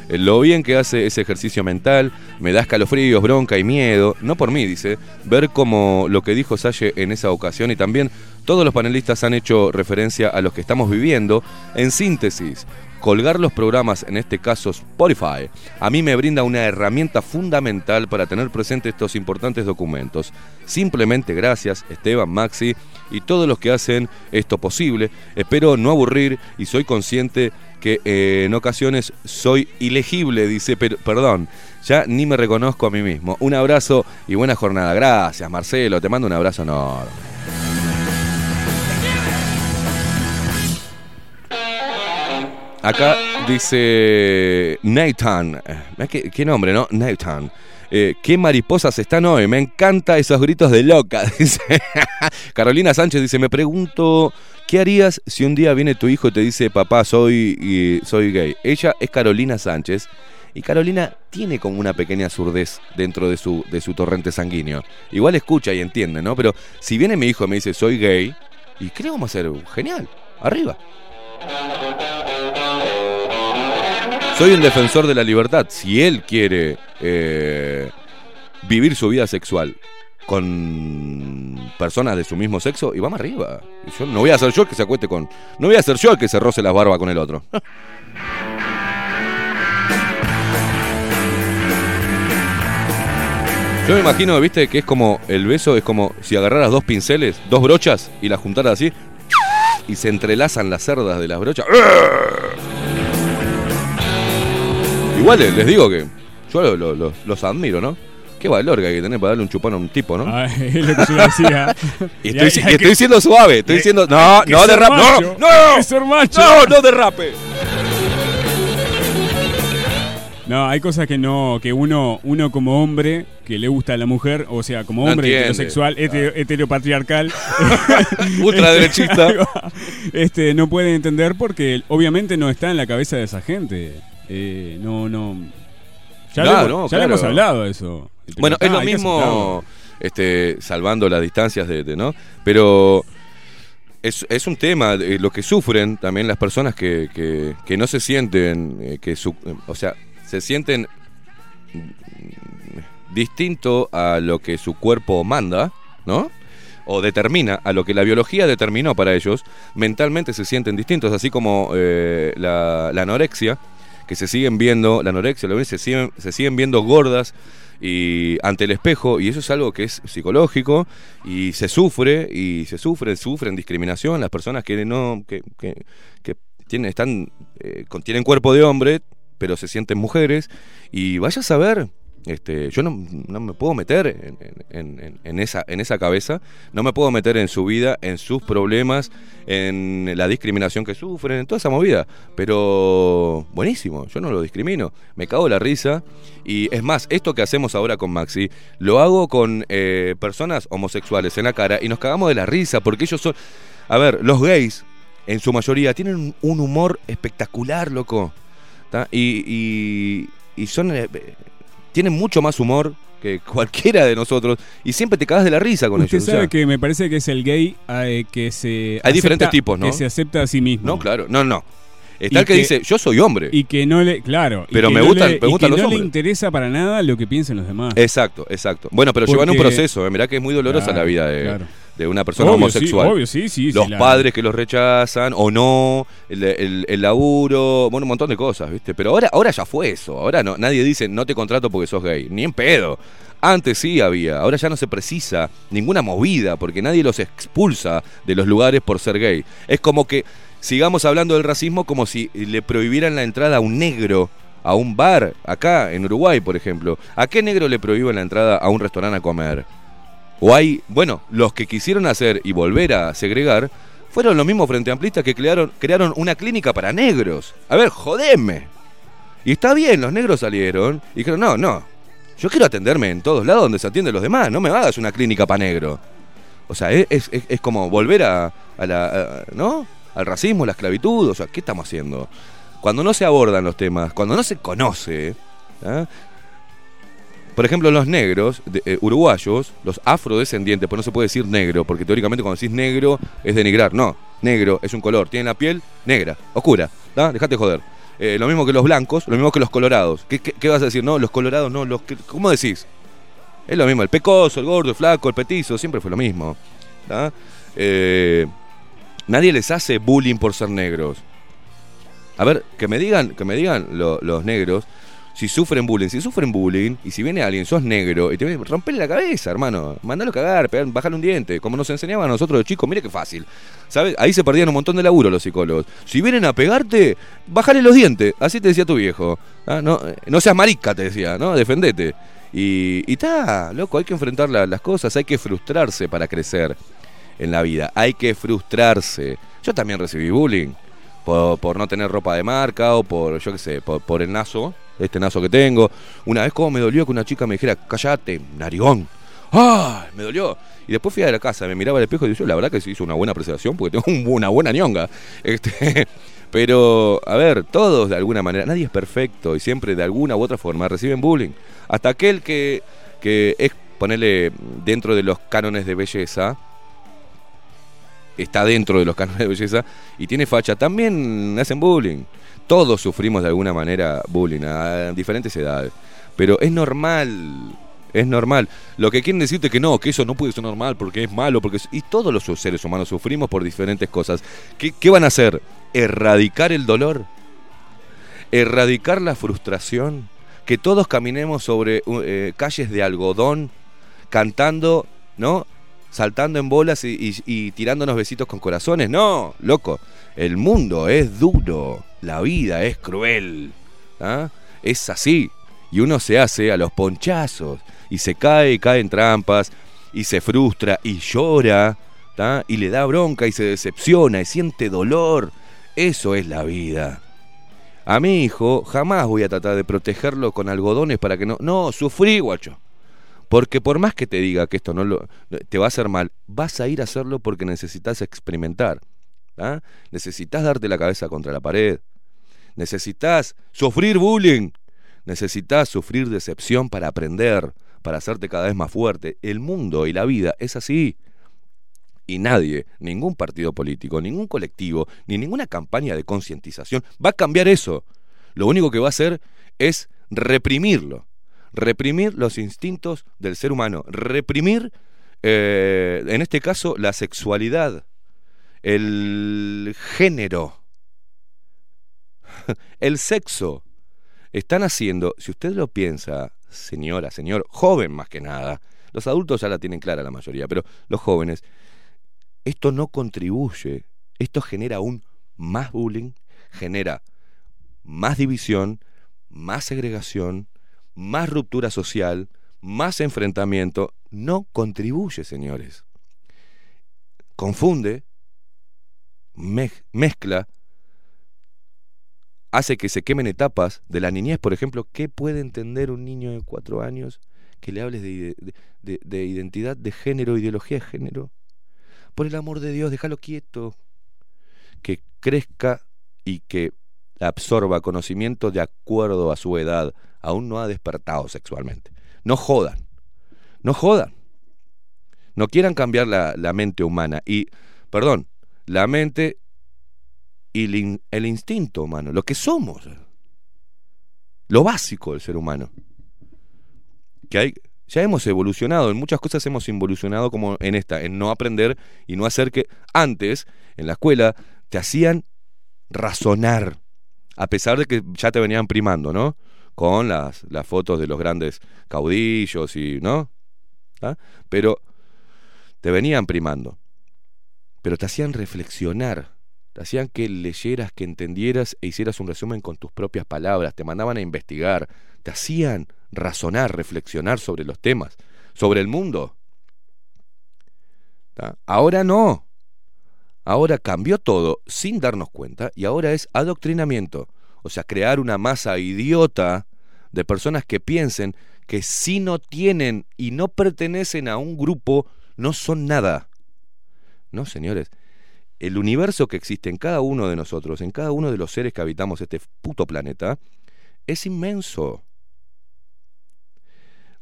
lo bien que hace ese ejercicio mental, me da escalofríos, bronca y miedo, no por mí, dice, ver como lo que dijo Salle en esa ocasión y también todos los panelistas han hecho referencia a los que estamos viviendo. En síntesis, Colgar los programas, en este caso Spotify, a mí me brinda una herramienta fundamental para tener presente estos importantes documentos. Simplemente gracias Esteban, Maxi y todos los que hacen esto posible. Espero no aburrir y soy consciente que eh, en ocasiones soy ilegible, dice, pero perdón, ya ni me reconozco a mí mismo. Un abrazo y buena jornada. Gracias Marcelo, te mando un abrazo enorme. Acá dice Nathan. Eh, ¿Qué, nombre, no? Nathan. Eh, ¿Qué mariposas están hoy? Me encanta esos gritos de loca. Carolina Sánchez dice, me pregunto, ¿qué harías si un día viene tu hijo y te dice, papá, soy, soy gay? Ella es Carolina Sánchez. Y Carolina tiene como una pequeña surdez dentro de su, de su torrente sanguíneo. Igual escucha y entiende, ¿no? Pero si viene mi hijo y me dice, soy gay, ¿y qué le vamos a hacer? Genial, arriba. Soy un defensor de la libertad. Si él quiere eh, vivir su vida sexual con personas de su mismo sexo, y vamos arriba. Yo no voy a ser yo el que se acueste con. No voy a ser yo el que se roce las barbas con el otro. Yo me imagino, viste, que es como el beso, es como si agarraras dos pinceles, dos brochas y las juntaras así y se entrelazan las cerdas de las brochas. Igual les digo que yo lo- lo- lo- los admiro, ¿no? Qué valor que hay que tener para darle un chupón a un tipo, ¿no? Ah, es lo que yo decía. Y estoy, y hay estoy que- siendo suave, estoy diciendo. No, no derrape. No, no, no, no derrape. No, hay cosas que no, que uno, uno como hombre que le gusta a la mujer, o sea, como No hombre entiende. heterosexual, hetero- heteropatriarcal, Ultraderechista. este, no puede entender porque obviamente no está en la cabeza de esa gente. Eh, no, no. Ya, No, hemos- no, ya claro. lo hemos hablado eso. Bueno, es lo mismo, este, salvando las distancias de, de- ¿no? Pero es, es un tema, eh, lo que sufren también las personas que, que- que no se sienten, eh, que su, o sea, se sienten distinto a lo que su cuerpo manda, ¿no? O determina, a lo que la biología determinó para ellos, mentalmente se sienten distintos, así como eh, la, anorexia, que se siguen viendo, la anorexia, se siguen, se siguen viendo gordas y ante el espejo, y eso es algo que es psicológico, y se sufre, y se sufre, sufren discriminación las personas que no, que, que, que tienen, están, eh, tienen cuerpo de hombre, pero se sienten mujeres, y vaya a saber, este, yo no, no me puedo meter en, en- esa, en esa cabeza, no me puedo meter en su vida, en sus problemas, en la discriminación que sufren, en toda esa movida. Pero buenísimo, yo no lo discrimino, me cago la risa. Y es más, esto que hacemos ahora con Maxi, lo hago con eh, personas homosexuales en la cara y nos cagamos de la risa porque ellos son... A ver, los gays, en su mayoría, tienen un humor espectacular, loco. Y, y, y son... eh, tienen mucho más humor que cualquiera de nosotros y siempre te cagas de la risa con Usted ellos. o sabe sea. que me parece que es el gay eh, que se. Hay diferentes tipos, ¿no? Que se acepta a sí mismo. No, claro, no, no. Está Y el que, que- dice, yo soy hombre. Y que no le. Claro. y Pero que me no gustan- le- me y gustan que los no le interesa para nada lo que piensen los demás. Exacto, exacto. Bueno, pero llevan un Porque- proceso, ¿eh? mirá que es muy dolorosa Claro, la vida de, claro. De una persona Obvio, homosexual. Sí, obvio, sí, sí. los la- padres que los rechazan o no, el, el- el laburo, bueno, un montón de cosas, ¿viste? Pero ahora, ahora ya fue eso. Ahora no, nadie dice no te contrato porque sos gay. Ni en pedo. Antes sí había, ahora ya no se precisa ninguna movida porque nadie los expulsa de los lugares por ser gay. Es como que sigamos hablando del racismo como si le prohibieran la entrada a un negro a un bar, acá en Uruguay, por ejemplo. ¿A qué negro le prohíben la entrada a un restaurante a comer? O hay, bueno, los que quisieron hacer y volver a segregar fueron los mismos frente amplistas que crearon, crearon una clínica para negros. A ver, jodeme. Y está bien, los negros salieron y dijeron, no, no, yo quiero atenderme en todos lados donde se atienden los demás, no me hagas una clínica para negro. O sea, es, como volver a, la, ¿no? Al racismo, la esclavitud, o sea, ¿qué estamos haciendo? Cuando no se abordan los temas, cuando no se conoce, ¿ah? Por ejemplo, los negros eh, uruguayos, los afrodescendientes, pues no se puede decir negro, porque teóricamente cuando decís negro es denigrar. No, negro es un color, tiene la piel negra, oscura, ¿da? Dejate joder. Eh, lo mismo que los blancos, lo mismo que los colorados. ¿Qué, vas a decir? No, los colorados no, los ¿cómo decís? Es lo mismo, el pecoso, el gordo, el flaco, el petizo, siempre fue lo mismo. Eh, nadie les hace bullying por ser negros. A ver, que me digan, que me digan lo- los negros si sufren bullying. Si sufren bullying y si viene alguien, sos negro y te viene, rompele la cabeza, hermano. Mandalo a cagar, pegar- bajale un diente. Como nos enseñaban a nosotros de chicos, mire qué fácil. ¿Sabes? Ahí se perdían un montón de laburo los psicólogos. Si vienen a pegarte, bajale los dientes. Así te decía tu viejo. Ah, No, eh, no seas marica, te decía, ¿no? Defendete. Y está, loco, hay que enfrentar la- las cosas, hay que frustrarse para crecer en la vida. Hay que frustrarse. Yo también recibí bullying por, por no tener ropa de marca o por, yo qué sé, por, por el nazo, este nazo que tengo. Una vez como me dolió que una chica me dijera, cállate, narigón. ¡Ah! Me dolió. Y después fui a la casa, me miraba al espejo y dije, la verdad que se hizo una buena apreciación porque tengo un- una buena ñonga. Este, pero, a ver, todos de alguna manera, nadie es perfecto y siempre de alguna u otra forma reciben bullying. Hasta aquel que, que es, ponerle dentro de los cánones de belleza, está dentro de los cánones de belleza y tiene facha, también hacen bullying. Todos sufrimos de alguna manera bullying a diferentes edades. Pero es normal, es normal. Lo que quieren decirte que no, que eso no puede ser normal porque es malo, porque y todos los seres humanos sufrimos por diferentes cosas. ¿Qué, van a hacer? ¿Erradicar el dolor? ¿Erradicar la frustración? ¿Que todos caminemos sobre eh, calles de algodón cantando, ¿no? Saltando en bolas y, y- y tirándonos besitos con corazones. No, loco. El mundo es duro. La vida es cruel. ¿ah? Es así. Y uno se hace a los ponchazos. Y se cae y cae en trampas. Y se frustra y llora. Y le da bronca y se decepciona y siente dolor. Eso es la vida. A mi hijo jamás voy a tratar de protegerlo con algodones para que no... No, sufrí, guacho. Porque por más que te diga que esto no lo, te va a hacer mal, vas a ir a hacerlo porque necesitas experimentar. ¿Ah? Necesitas darte la cabeza contra la pared. Necesitas sufrir bullying. Necesitas sufrir decepción para aprender, para hacerte cada vez más fuerte. El mundo y la vida es así. Y nadie, ningún partido político, ningún colectivo, ni ninguna campaña de concientización va a cambiar eso. Lo único que va a hacer es reprimirlo. Reprimir los instintos del ser humano. Reprimir, eh, en este caso, la sexualidad, el género, el sexo. Están haciendo, si usted lo piensa, señora, señor, joven más que nada, los adultos ya la tienen clara la mayoría, pero los jóvenes, esto no contribuye, esto genera aún más bullying, genera más división, más segregación, más ruptura social, más enfrentamiento, no contribuye, señores. Confunde, mezcla, hace que se quemen etapas de la niñez, por ejemplo, ¿qué puede entender un niño de cuatro años que le hables de, ide- de- de- de identidad de género, ideología de género? Por el amor de Dios, déjalo quieto. Que crezca y que absorba conocimiento de acuerdo a su edad. Aún no ha despertado sexualmente. No jodan. No jodan. No quieran cambiar la mente humana. Y, perdón, la mente y el, in- el instinto humano, lo que somos. Lo básico del ser humano. Que hay, ya hemos evolucionado, en muchas cosas hemos involucionado como en esta, en no aprender y no hacer que antes, en la escuela, te hacían razonar, a pesar de que ya te venían primando, ¿no? Con las, las fotos de los grandes caudillos y, ¿no? ¿Ah? Pero te venían primando, pero te hacían reflexionar, te hacían que leyeras, que entendieras e hicieras un resumen con tus propias palabras, te mandaban a investigar, te hacían razonar, reflexionar sobre los temas, sobre el mundo. Ahora no. Ahora cambió todo sin darnos cuenta y ahora es adoctrinamiento. O sea, crear una masa idiota de personas que piensen que si no tienen y no pertenecen a un grupo, no son nada. No, señores. El universo que existe en cada uno de nosotros, en cada uno de los seres que habitamos este puto planeta, es inmenso.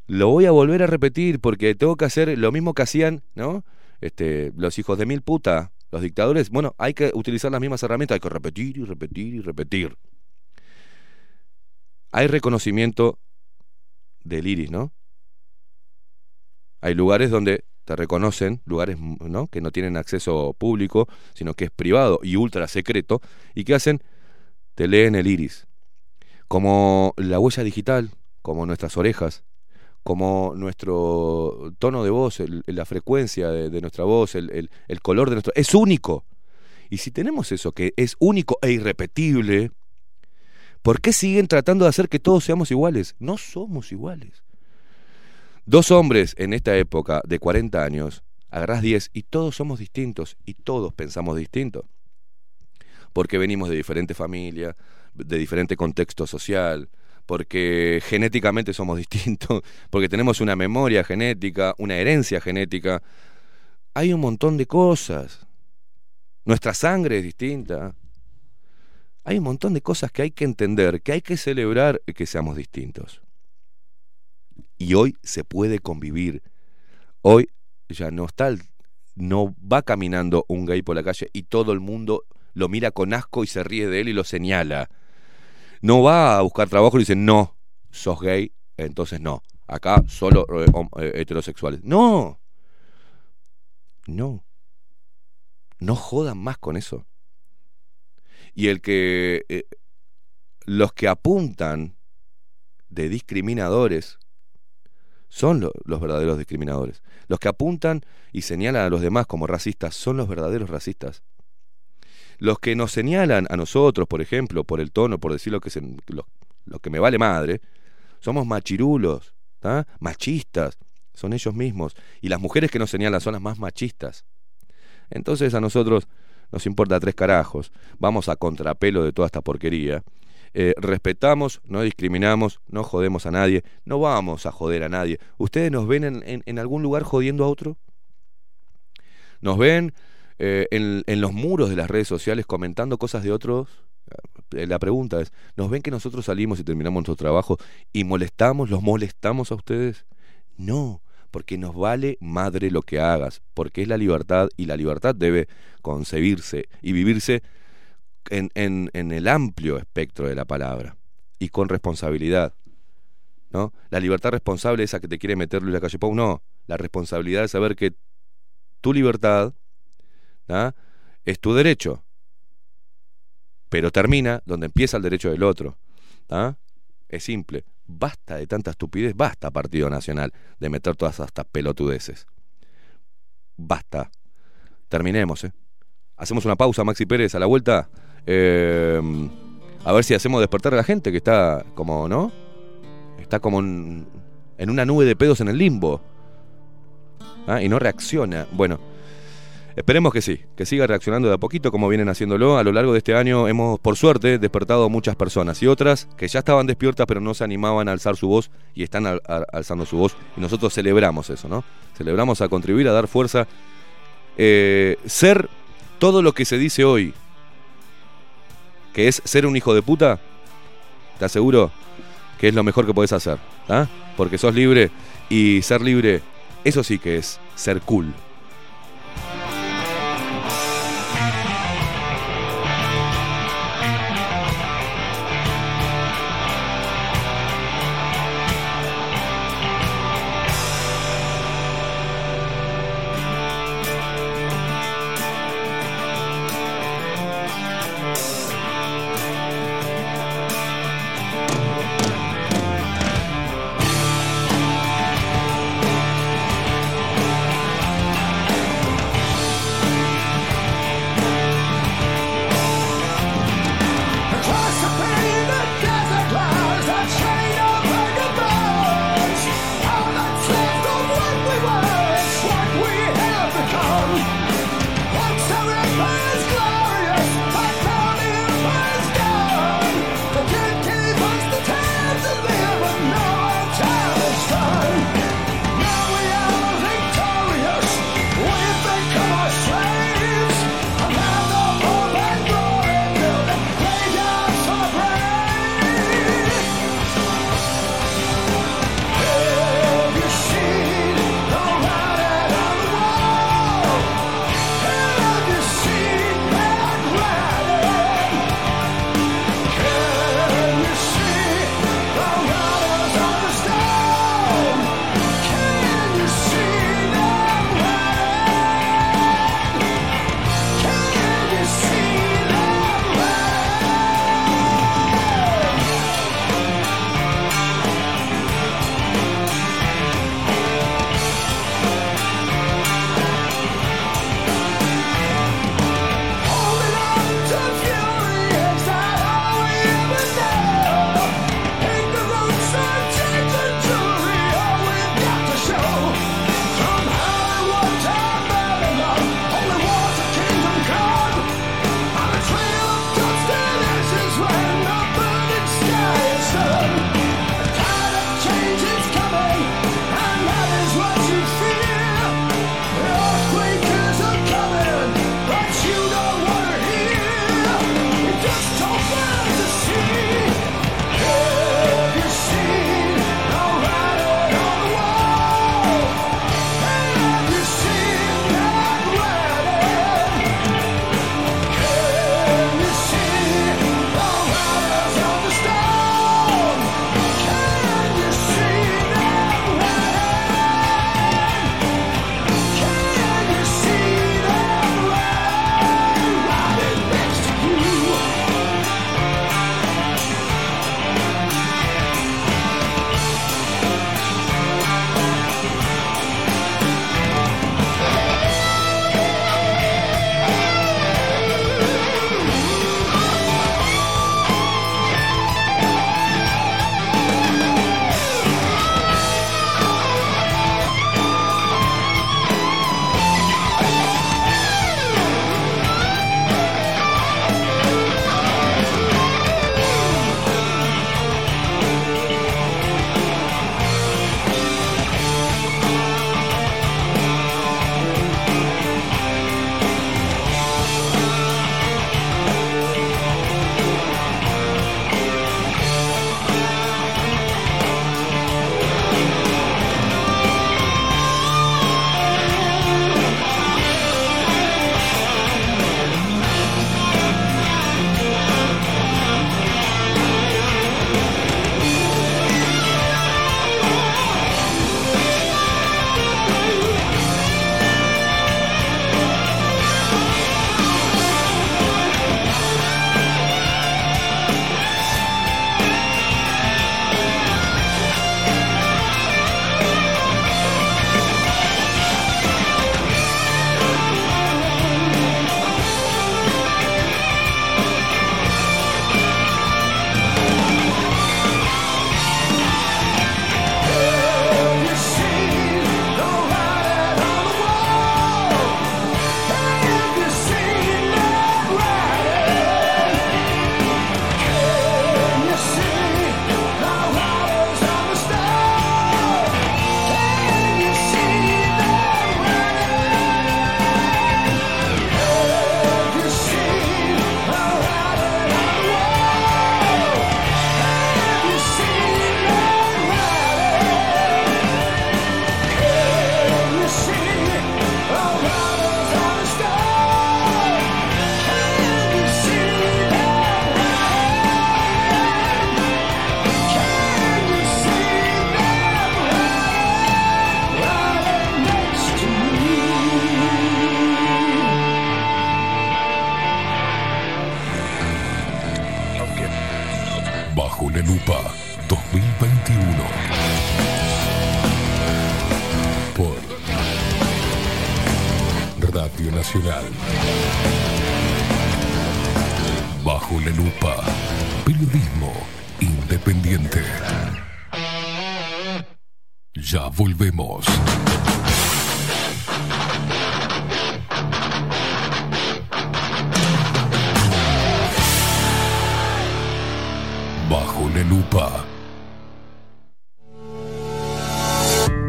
Lo voy a volver a repetir porque tengo que hacer lo mismo que hacían, ¿no? Este, los hijos de mil puta, los dictadores. Bueno, hay que utilizar las mismas herramientas, hay que repetir y repetir y repetir. Hay reconocimiento del iris, ¿no? Hay lugares donde te reconocen, lugares ¿no? que no tienen acceso público, sino que es privado y ultra secreto, y que hacen te leen el iris. Como la huella digital, como nuestras orejas, como nuestro tono de voz, la frecuencia de, nuestra voz, el color de nuestro... Es único. Y si tenemos eso que es único e irrepetible, ¿por qué siguen tratando de hacer que todos seamos iguales? No somos iguales. Dos hombres en esta época de 40 años, agarrás 10 y todos somos distintos y todos pensamos distinto. Porque venimos de diferente familia, de diferente contexto social, porque genéticamente somos distintos, porque tenemos una memoria genética, una herencia genética. Hay un montón de cosas. Nuestra sangre es distinta. Hay un montón de cosas que hay que entender, que hay que celebrar que seamos distintos. Y hoy se puede convivir. Hoy ya no está no va caminando un gay por la calle y todo el mundo lo mira con asco y se ríe de él y lo señala. No va a buscar trabajo y dice, no, sos gay, entonces no. Acá solo eh, eh, heterosexuales. No. No. No jodan más con eso. Y el que eh, los que apuntan de discriminadores son lo- los verdaderos discriminadores. Los que apuntan y señalan a los demás como racistas son los verdaderos racistas. Los que nos señalan a nosotros, por ejemplo, por el tono, por decir lo que, se- lo, lo que me vale madre, somos machirulos, ¿tá? machistas, son ellos mismos. Y las mujeres que nos señalan son las más machistas. Entonces a nosotros nos importa tres carajos, vamos a contrapelo de toda esta porquería. Eh, respetamos, no discriminamos, no jodemos a nadie, no vamos a joder a nadie. ¿Ustedes nos ven en, algún lugar jodiendo a otro? ¿Nos ven eh, en, en los muros de las redes sociales comentando cosas de otros? Eh, La pregunta es, ¿nos ven que nosotros salimos y terminamos nuestro trabajo y molestamos, los molestamos a ustedes? No, porque nos vale madre lo que hagas, porque es la libertad y la libertad debe concebirse y vivirse en, en, en el amplio espectro de la palabra y con responsabilidad. ¿no? La libertad responsable esa que te quiere meter Luis Lacalle Pou, no. La responsabilidad de saber que tu libertad ¿ah? es tu derecho, pero termina donde empieza el derecho del otro. ¿ah? Es simple. Basta de tanta estupidez, basta Partido Nacional de meter todas estas pelotudeces. Basta. Terminemos, ¿eh? Hacemos una pausa, Maxi Pérez, a la vuelta. Eh, a ver si hacemos despertar a la gente que está como, ¿no? Está como en, una nube de pedos en el limbo. ¿Ah? Y no reacciona. Bueno, esperemos que sí, que siga reaccionando de a poquito como vienen haciéndolo. A lo largo de este año hemos, por suerte, despertado muchas personas y otras que ya estaban despiertas pero no se animaban a alzar su voz y están al- al- alzando su voz. Y nosotros celebramos eso, ¿no? Celebramos a contribuir, a dar fuerza. Eh, ser todo lo que se dice hoy, que es ser un hijo de puta, te aseguro que es lo mejor que podés hacer, ¿ah? Porque sos libre y ser libre, eso sí que es ser cool.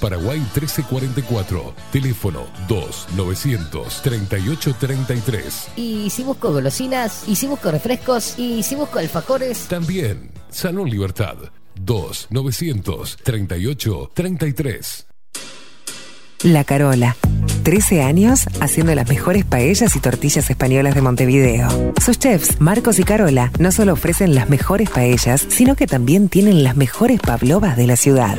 Paraguay 1344. Teléfono 2 900 3833. Y si busco golosinas. Y si busco refrescos. Y si busco alfajores. También Salón Libertad 2 900 38 33. La Carola. 13 años haciendo las mejores paellas y tortillas españolas de Montevideo. Sus chefs, Marcos y Carola, no solo ofrecen las mejores paellas, sino que también tienen las mejores pavlovas de la ciudad.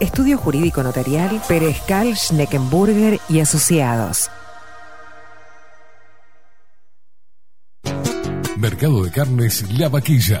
Estudio Jurídico Notarial, Perezcal, Schneckenburger y Asociados. Mercado de Carnes La Vaquilla.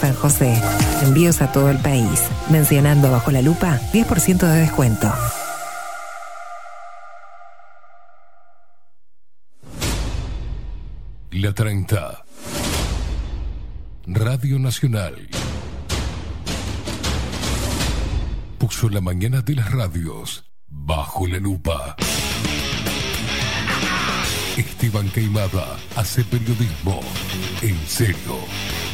San José. Envíos a todo el país. Mencionando bajo la lupa 10% de descuento. La 30. Radio Nacional. Puso la mañana de las radios bajo la lupa. Esteban Queimada hace periodismo en serio.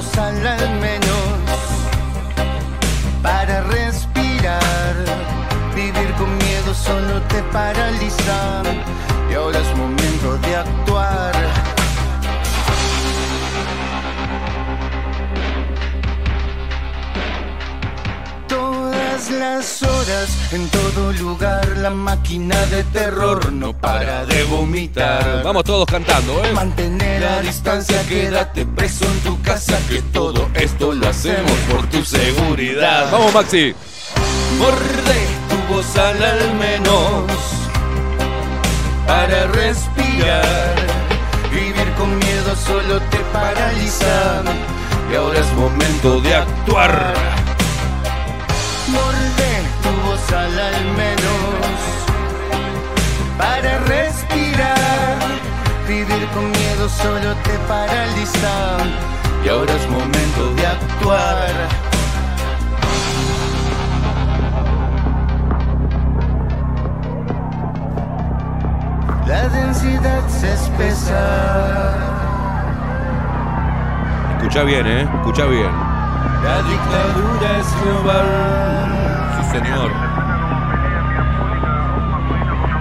Morde tu voz al al menos para respirar. Vivir con miedo solo te paraliza y ahora es momento de actuar. Todas las horas, en todo lugar, la máquina de terror no para de vomitar. Vamos todos cantando, ¿eh? Mantener a distancia, quédate preso en tu casa, que todo esto lo hacemos por tu seguridad. Vamos, Maxi. Morde tu voz al al menos para respirar. Vivir con miedo solo te paraliza y ahora es momento de actuar. Morde tu voz al al menos para respirar. Vivir con miedo solo te paraliza y ahora es momento de actuar. La densidad se espesa. Escucha bien, ¿eh? Escucha bien. La dictadura es global. Señor.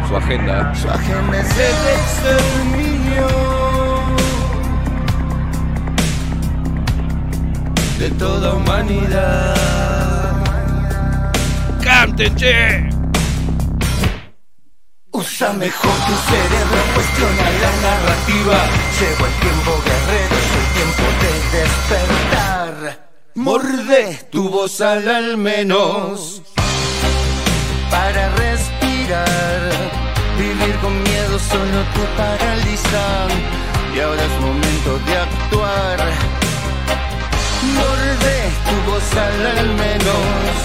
Su agenda. Su agenda es el exterminio de toda humanidad. ¡Canten, che! Usa mejor tu cerebro, cuestiona la narrativa. Llegó el tiempo guerrero, es el tiempo de despertar. Morde tu voz al al menos para respirar. Vivir con miedo solo te paraliza y ahora es momento de actuar. Morde tu voz al menos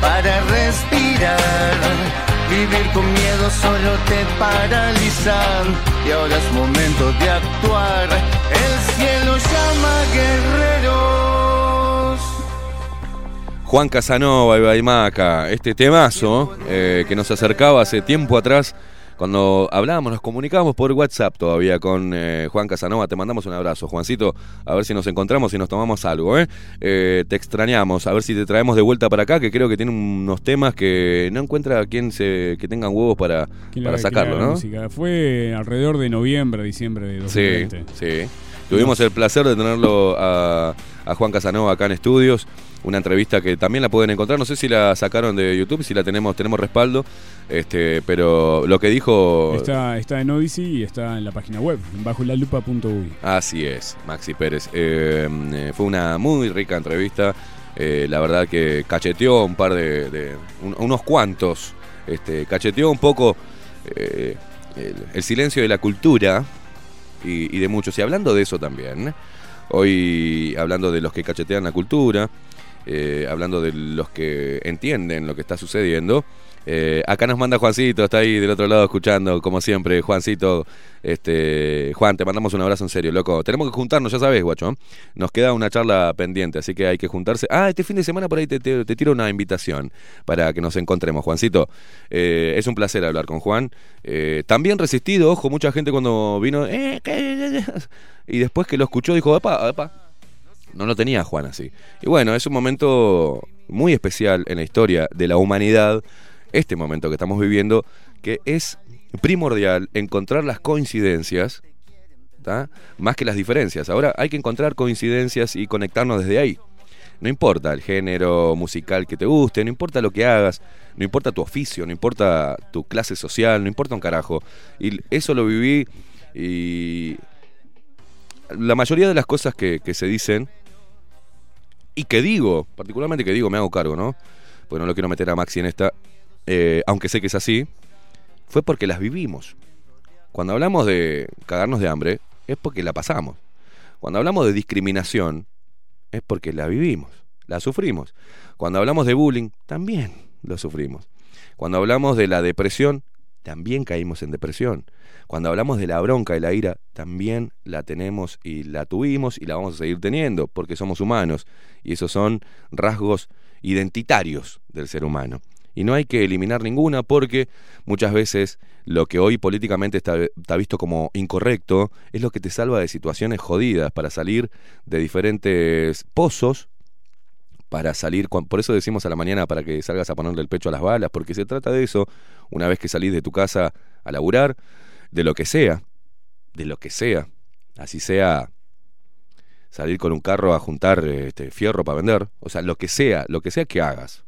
para respirar. Vivir con miedo solo te paraliza y ahora es momento de actuar. El cielo llama guerreros. Juan Casanova y Baimaca, este temazo eh, que nos acercaba hace tiempo atrás Cuando hablábamos, nos comunicábamos por WhatsApp todavía con eh, Juan Casanova. Te mandamos un abrazo, Juancito. A ver si nos encontramos y nos tomamos algo, ¿eh? Eh, Te extrañamos. A ver si te traemos de vuelta para acá, que creo que tiene unos temas que no encuentra quien se, que tengan huevos para, ¿Quién le- para le sacarlo, la ¿no? Fue alrededor de noviembre, diciembre de Sí, 2020. sí. Tuvimos el placer de tenerlo a, a Juan Casanova acá en estudios. Una entrevista que también la pueden encontrar. No sé si la sacaron de YouTube, si la tenemos, tenemos respaldo. Este, pero lo que dijo. Está, está en Odyssey y está en la página web, bajo la lupa.uy. Así es, Maxi Pérez. Eh, eh, fue una muy rica entrevista. Eh, la verdad que cacheteó un par de. de- un- unos cuantos. Este, cacheteó un poco eh, el, el silencio de la cultura y, y de muchos. Y hablando de eso también, hoy hablando de los que cachetean la cultura, eh, hablando de los que entienden lo que está sucediendo. Eh, acá nos manda Juancito, está ahí del otro lado escuchando, como siempre, Juancito. Este, Juan, te mandamos un abrazo en serio, loco. Tenemos que juntarnos, ya sabes, guacho. Nos queda una charla pendiente, así que hay que juntarse. Ah, este fin de semana por ahí te, te- tiro una invitación para que nos encontremos, Juancito. Eh, es un placer hablar con Juan. Eh, también resistido, ojo, mucha gente cuando vino. Y después que lo escuchó dijo, epa, epa. No lo tenía Juan así. Y bueno, es un momento muy especial en la historia de la humanidad, este momento que estamos viviendo, que es primordial encontrar las coincidencias, ¿tá? más que las diferencias. Ahora hay que encontrar coincidencias y conectarnos desde ahí. No importa el género musical que te guste, no importa lo que hagas, no importa tu oficio, no importa tu clase social, no importa un carajo. Y eso lo viví y la mayoría de las cosas que, que se dicen y que digo, particularmente que digo, me hago cargo, ¿no? Pues no lo quiero meter a Maxi en esta, eh, aunque sé que es así, fue porque las vivimos. Cuando hablamos de cagarnos de hambre, es porque la pasamos. Cuando hablamos de discriminación, es porque la vivimos, la sufrimos. Cuando hablamos de bullying, también lo sufrimos. Cuando hablamos de la depresión, también caímos en depresión. Cuando hablamos de la bronca y la ira, también la tenemos y la tuvimos y la vamos a seguir teniendo, porque somos humanos. Y esos son rasgos identitarios del ser humano. Y no hay que eliminar ninguna porque muchas veces lo que hoy políticamente está, visto como incorrecto es lo que te salva de situaciones jodidas para salir de diferentes pozos para salir, por eso decimos a la mañana para que salgas a ponerle el pecho a las balas, porque se trata de eso, una vez que salís de tu casa a laburar, de lo que sea, de lo que sea, así sea salir con un carro a juntar este, fierro para vender, o sea, lo que sea, lo que sea que hagas,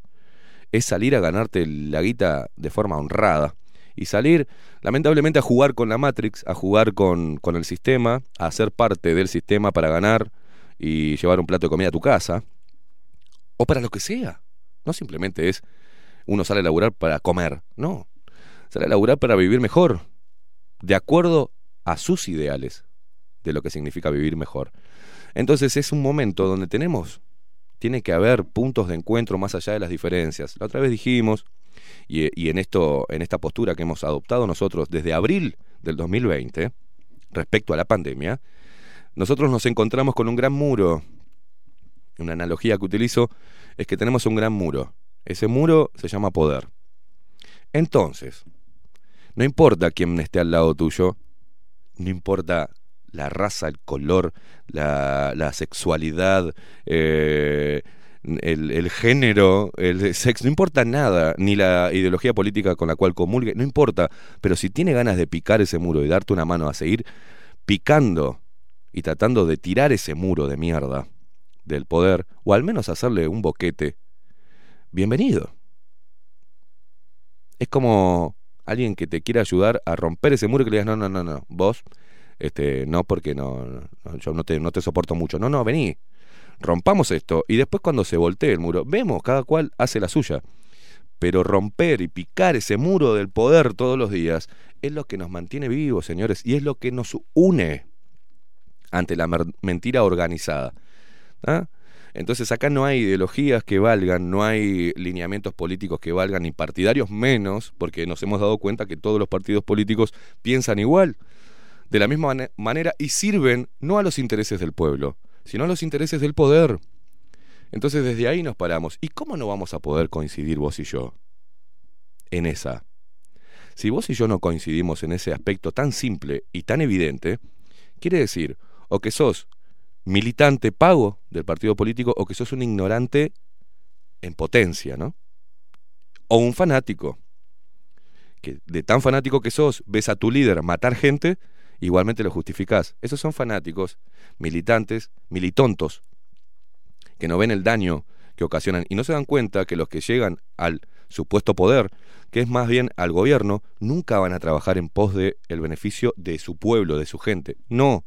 es salir a ganarte la guita de forma honrada y salir, lamentablemente, a jugar con la Matrix, a jugar con, con el sistema, a ser parte del sistema para ganar y llevar un plato de comida a tu casa, o para lo que sea. No simplemente es uno sale a laburar para comer, no. Sale a laburar para vivir mejor, de acuerdo a sus ideales de lo que significa vivir mejor. Entonces es un momento donde tenemos, tiene que haber puntos de encuentro más allá de las diferencias. La otra vez dijimos, y, en, esto, en esta postura que hemos adoptado nosotros desde abril del 2020, respecto a la pandemia, nosotros nos encontramos con un gran muro. Una analogía que utilizo es que tenemos un gran muro. Ese muro se llama poder. Entonces, no importa quién esté al lado tuyo, no importa la raza, el color, la, la sexualidad, eh, el, el género, el sexo, no importa nada, ni la ideología política con la cual comulgue, no importa, pero si tiene ganas de picar ese muro y darte una mano a seguir picando y tratando de tirar ese muro de mierda del poder, o al menos hacerle un boquete, bienvenido. Es como alguien que te quiere ayudar a romper ese muro y que le digas, no, no, no, no, vos, este, no, porque no, no, yo no te, no te soporto mucho. No, no, vení, rompamos esto. Y después cuando se voltee el muro, vemos, cada cual hace la suya. Pero romper y picar ese muro del poder todos los días es lo que nos mantiene vivos, señores, y es lo que nos une ante la mentira organizada. ¿Ah? Entonces acá no hay ideologías que valgan, no hay lineamientos políticos que valgan, ni partidarios menos, porque nos hemos dado cuenta que todos los partidos políticos piensan igual, de la misma mane- manera, y sirven no a los intereses del pueblo, sino a los intereses del poder. Entonces desde ahí nos paramos. ¿Y cómo no vamos a poder coincidir vos y yo en esa? Si vos y yo no coincidimos en ese aspecto tan simple y tan evidente, quiere decir o que sos militante pago del partido político o que sos un ignorante en potencia, ¿no? O un fanático. Que de tan fanático que sos, ves a tu líder matar gente, igualmente lo justificás. Esos son fanáticos, militantes, militontos, que no ven el daño que ocasionan y no se dan cuenta que los que llegan al supuesto poder, que es más bien al gobierno, nunca van a trabajar en pos del el beneficio de su pueblo, de su gente. No,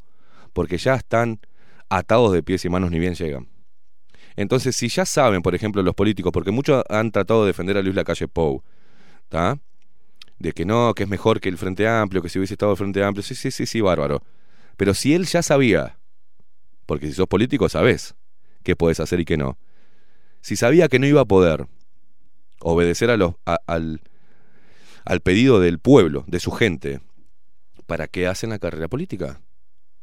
porque ya están atados de pies y manos ni bien llegan. Entonces, si ya saben, por ejemplo, los políticos, porque muchos han tratado de defender a Luis Lacalle Pou, ¿está? De que no, que es mejor que el Frente Amplio, que si hubiese estado el Frente Amplio, sí, sí, sí, sí, bárbaro. Pero si él ya sabía, porque si sos político sabés qué podés hacer y qué no. Si sabía que no iba a poder obedecer a los, al, al pedido del pueblo, de su gente, ¿para qué hacen la carrera política?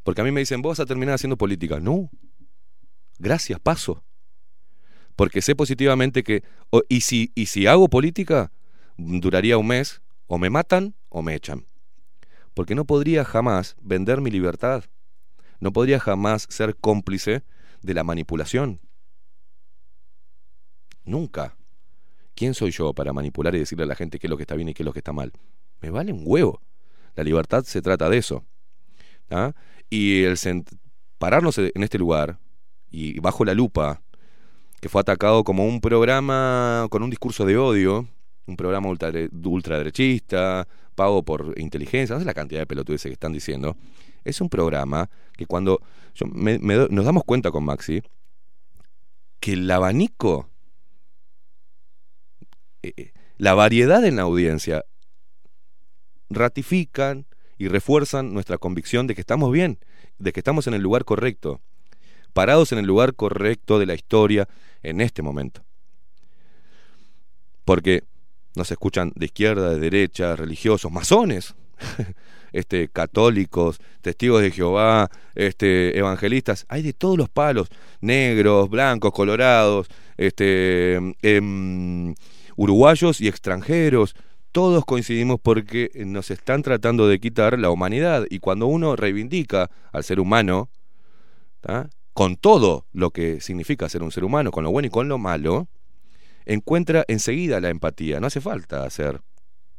Porque a mí me dicen, vos vas a terminar haciendo política. No. Gracias, paso. Porque sé positivamente que... y, si, y si hago política, duraría un mes, o me matan o me echan. Porque no podría jamás vender mi libertad. No podría jamás ser cómplice de la manipulación. Nunca. ¿Quién soy yo para manipular y decirle a la gente qué es lo que está bien y qué es lo que está mal? Me vale un huevo. La libertad se trata de eso. ¿ah? Y el pararnos en este lugar y bajo la lupa, que fue atacado como un programa con un discurso de odio, un programa ultradere- ultraderechista, pago por inteligencia, no sé la cantidad de pelotudeces que están diciendo, es un programa que cuando nos damos cuenta con Maxi que el abanico, eh, eh, la variedad en la audiencia ratifican y refuerzan nuestra convicción de que estamos bien, de que estamos en el lugar correcto, parados en el lugar correcto de la historia en este momento. Porque nos escuchan de izquierda, de derecha, religiosos, masones, este, católicos, testigos de Jehová, este, evangelistas, hay de todos los palos, negros, blancos, colorados, este, em, uruguayos y extranjeros, todos coincidimos porque nos están tratando de quitar la humanidad. Y cuando uno reivindica al ser humano, con todo lo que significa ser un ser humano, con lo bueno y con lo malo, encuentra enseguida la empatía. No hace falta hacer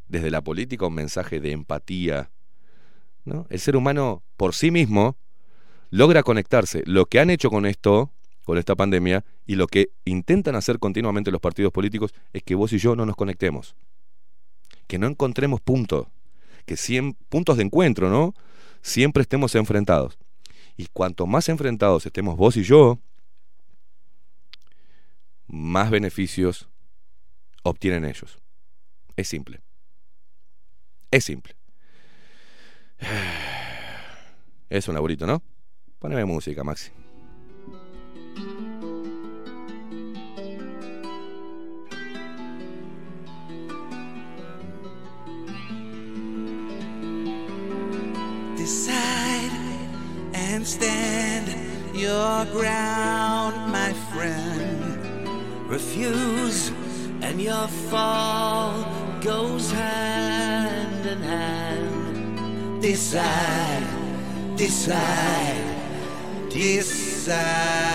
desde la política un mensaje de empatía. El ser humano por sí mismo logra conectarse. Lo que han hecho con esto, con esta pandemia, y lo que intentan hacer continuamente los partidos políticos es que vos y yo no nos conectemos. Que no encontremos puntos. Que cien puntos de encuentro, ¿no? Siempre estemos enfrentados. Y cuanto más enfrentados estemos vos y yo, más beneficios obtienen ellos. Es simple. Es simple. Es un laburito, ¿no? Poneme música, Maxi. Decide and stand your ground, my friend. Refuse, and your fall goes hand in hand. Decide, decide, decide.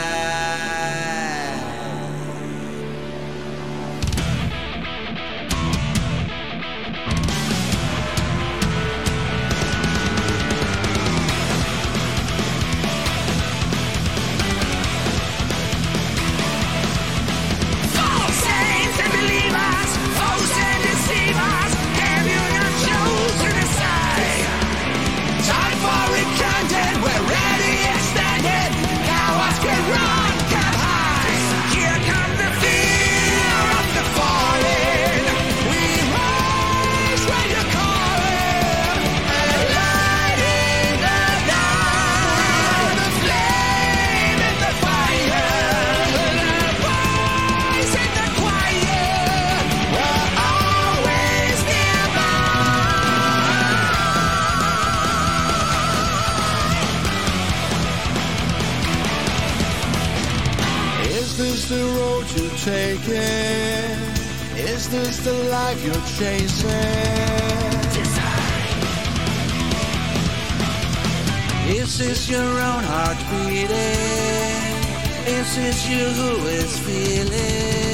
Taking? Is this the life you're chasing? Is this your own heart beating? Is this you who is feeling?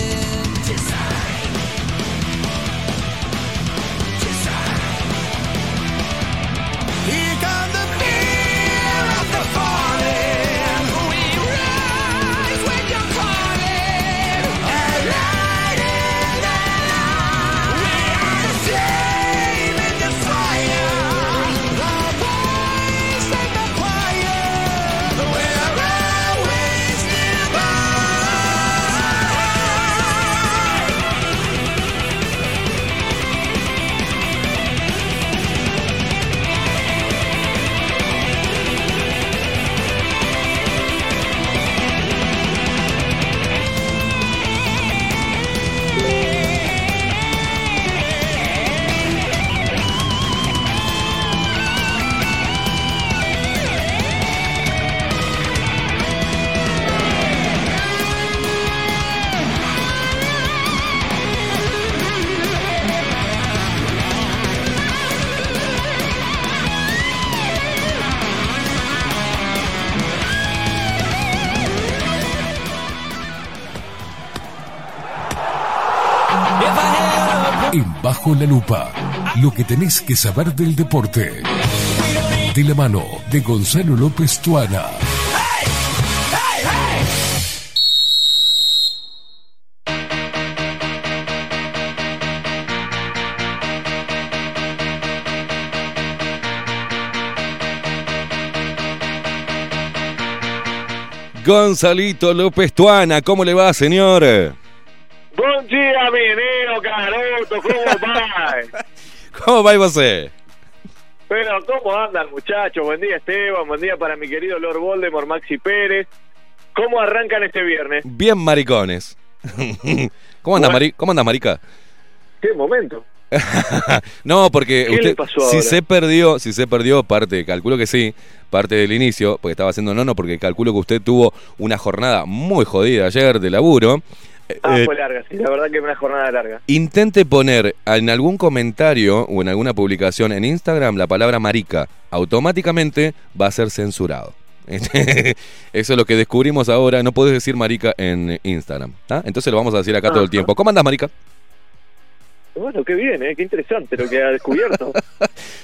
Bajo la Lupa, lo que tenés que saber del deporte. De la mano de Gonzalo López Tuana. Gonzalito López Tuana, ¿cómo le va, señor? Buen día, mi neno Caroto, ¿cómo va? ¿Cómo va você? Pero, ¿cómo andan, muchachos? Buen día, Esteban. Buen día para mi querido Lord Voldemort, Maxi Pérez. ¿Cómo arrancan este viernes? Bien maricones. ¿Cómo andas, Mari ¿Cómo andas, marica? ¿Qué momento? no, porque ¿Qué usted, si se perdió, si se perdió parte, calculo que sí, parte del inicio, porque estaba haciendo nono, porque calculo que usted tuvo una jornada muy jodida ayer de laburo. Ah, Eh, fue larga, sí, la verdad que una jornada larga. Intente poner en algún comentario o en alguna publicación en Instagram la palabra marica. Automáticamente va a ser censurado. Eso es lo que descubrimos ahora. No puedes decir marica en Instagram. Entonces lo vamos a decir acá todo el tiempo. ¿Cómo andas, marica? Bueno, qué bien, ¿eh? qué interesante lo que ha descubierto.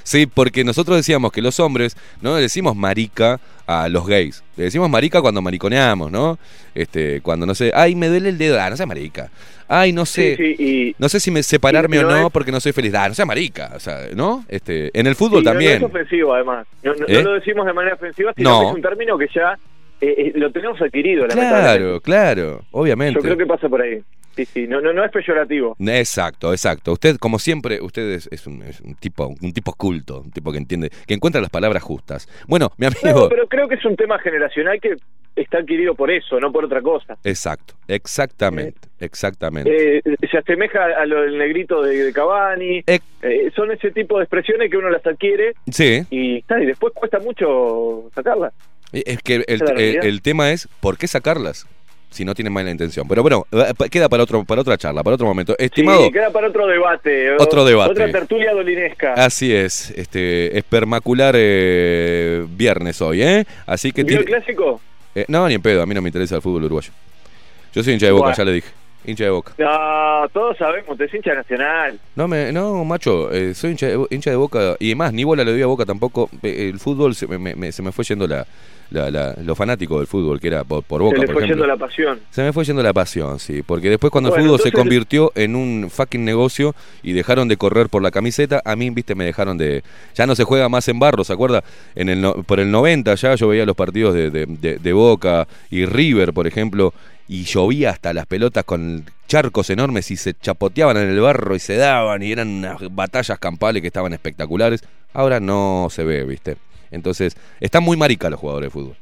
Sí, porque nosotros decíamos que los hombres no le decimos marica a los gays. Le decimos marica cuando mariconeamos, ¿no? Este, cuando no sé, ay, me duele el dedo, ah, no sé marica. Ay, no sé. Sí, sí, y, No sé si me separarme o no es- porque no soy feliz. Ah, no sea marica, o sea, ¿no? Este, en el fútbol no- también. No, es ofensivo, además. No, no- ¿Eh? no lo decimos de manera ofensiva, sino No. que es un término que ya eh, eh, lo tenemos adquirido, Claro, lamentablemente. claro, obviamente. Yo creo que pasa por ahí. Sí, sí, no, no, no es peyorativo. Exacto, exacto. Usted, como siempre, usted es, es un, es un tipo, un tipo culto, un tipo que entiende, que encuentra las palabras justas. Bueno, mi amigo. No, pero creo que es un tema generacional que está adquirido por eso, no por otra cosa. Exacto, exactamente, exactamente. Eh, se asemeja a lo del negrito de, de Cavani. Eh. Eh, son ese tipo de expresiones que uno las adquiere Sí, y, después cuesta mucho sacarlas. es que el, el tema es por qué sacarlas si no tienen mala intención. Pero bueno, eh, queda para otro, para otra charla, para otro momento. Estimado, Sí, queda para otro debate. o- Otro debate. Otra tertulia dolinesca. así es, este espermacular eh, viernes hoy, ¿eh? Así que ¿Vio el clásico? eh, no, ni en pedo, a mí no me interesa el fútbol uruguayo. Yo soy hincha de boca, Bueno. ya le dije. Hincha de boca. No, todos sabemos, es hincha nacional. No, me, no macho, eh, soy hincha de, hincha de boca y más, ni bola le doy a boca tampoco. El fútbol se me, me- se me fue yendo la, la- la- lo fanático del fútbol, que era por, por boca, Se por fue ejemplo. yendo la pasión. Se me fue yendo la pasión, sí, porque después cuando Bueno, el fútbol se convirtió en un fucking negocio y dejaron de correr por la camiseta, a mí, viste, me dejaron de... Ya no se juega más en barro, ¿se acuerda? En el, por el 90 ya yo veía los partidos de, de- de- de Boca y River, por ejemplo, y llovía hasta las pelotas con charcos enormes y se chapoteaban en el barro y se daban y eran unas batallas campales que estaban espectaculares. Ahora no se ve, viste. Entonces, están muy maricas los jugadores de fútbol.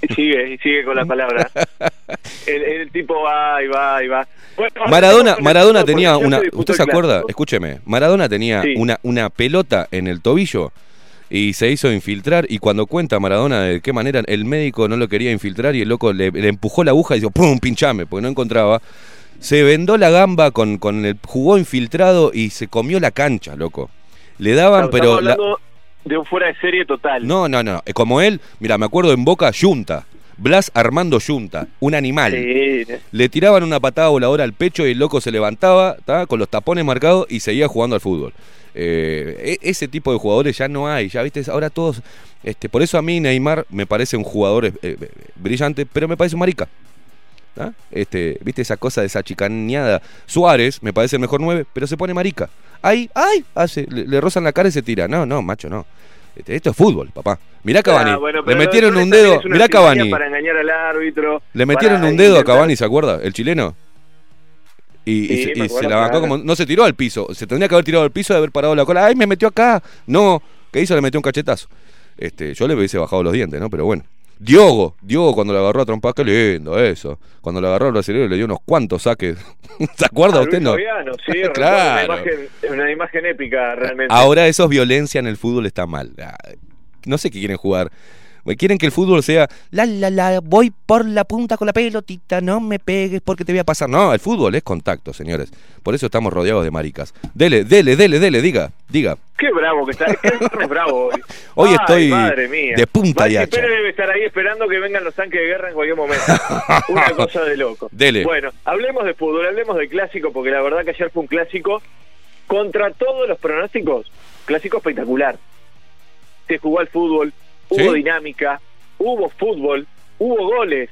Y sigue, y sigue con la palabra. El, el tipo va y va y va. Bueno, Maradona, Maradona tenía una. ¿Usted se acuerda? Escúcheme. Maradona tenía Sí. una, una pelota en el tobillo y se hizo infiltrar. Y cuando cuenta Maradona de qué manera el médico no lo quería infiltrar y el loco le, le empujó la aguja y dijo, ¡pum! pinchame, porque no encontraba. Se vendó la gamba con, con el jugó infiltrado y se comió la cancha, loco. Le daban, pero... la- de un fuera de serie total. No, no, no. Eh, Como él, mira, me acuerdo en Boca, Yunta. Blas Armando Yunta, un animal. Sí, Le tiraban una patada voladora al pecho y el loco se levantaba ¿tá? con los tapones marcados y seguía jugando al fútbol. Eh, e- ese tipo de jugadores ya no hay, ya viste, ahora todos... Este, por eso a mí Neymar me parece un jugador eh, eh, brillante, pero me parece un marica. ¿tá? Este, ¿Viste esa cosa de esa chicaneada? Suárez me parece el mejor 9, pero se pone marica. Ay, ay, hace, le, le rozan la cara y se tira. No, no, macho, no. Este, esto es fútbol, papá. Mirá Cavani. Ah, bueno, le metieron un dedo. Mirá Cavani. Para engañar al árbitro. Le metieron un dedo a Cavani, ¿se acuerda? El chileno. Y, se, y la bancó como. No se tiró al piso. Se tendría que haber tirado al piso de haber parado la cola. ¡Ay, me metió acá! No. ¿Qué hizo? Le metió un cachetazo. Este, yo le hubiese bajado los dientes, ¿no? Pero bueno. Diogo, Diogo cuando le agarró a trompadas, qué lindo eso. Cuando le agarró al brasileño le dio unos cuantos saques. ¿Se acuerda usted? Luis No. Sí, Claro. Una imagen, una imagen épica realmente. Ahora eso es violencia en el fútbol, está mal. Ah, No sé qué quieren jugar. Quieren que el fútbol sea, la, la, la, voy por la punta con la pelotita, no me pegues porque te voy a pasar. No, el fútbol es contacto, señores. Por eso estamos rodeados de maricas. Dele, dele, dele, dele, diga, diga. Qué bravo que está. Es bravo hoy. Hoy Ay, estoy madre mía. de punta y Maxi hacha. Debe estar ahí esperando que vengan los tanques de guerra en cualquier momento. Una cosa de loco. Dele. Bueno, hablemos de fútbol, hablemos de clásico, porque la verdad que ayer fue un clásico contra todos los pronósticos. Clásico espectacular. Se jugó al fútbol, hubo ¿Sí? dinámica, hubo fútbol, hubo goles.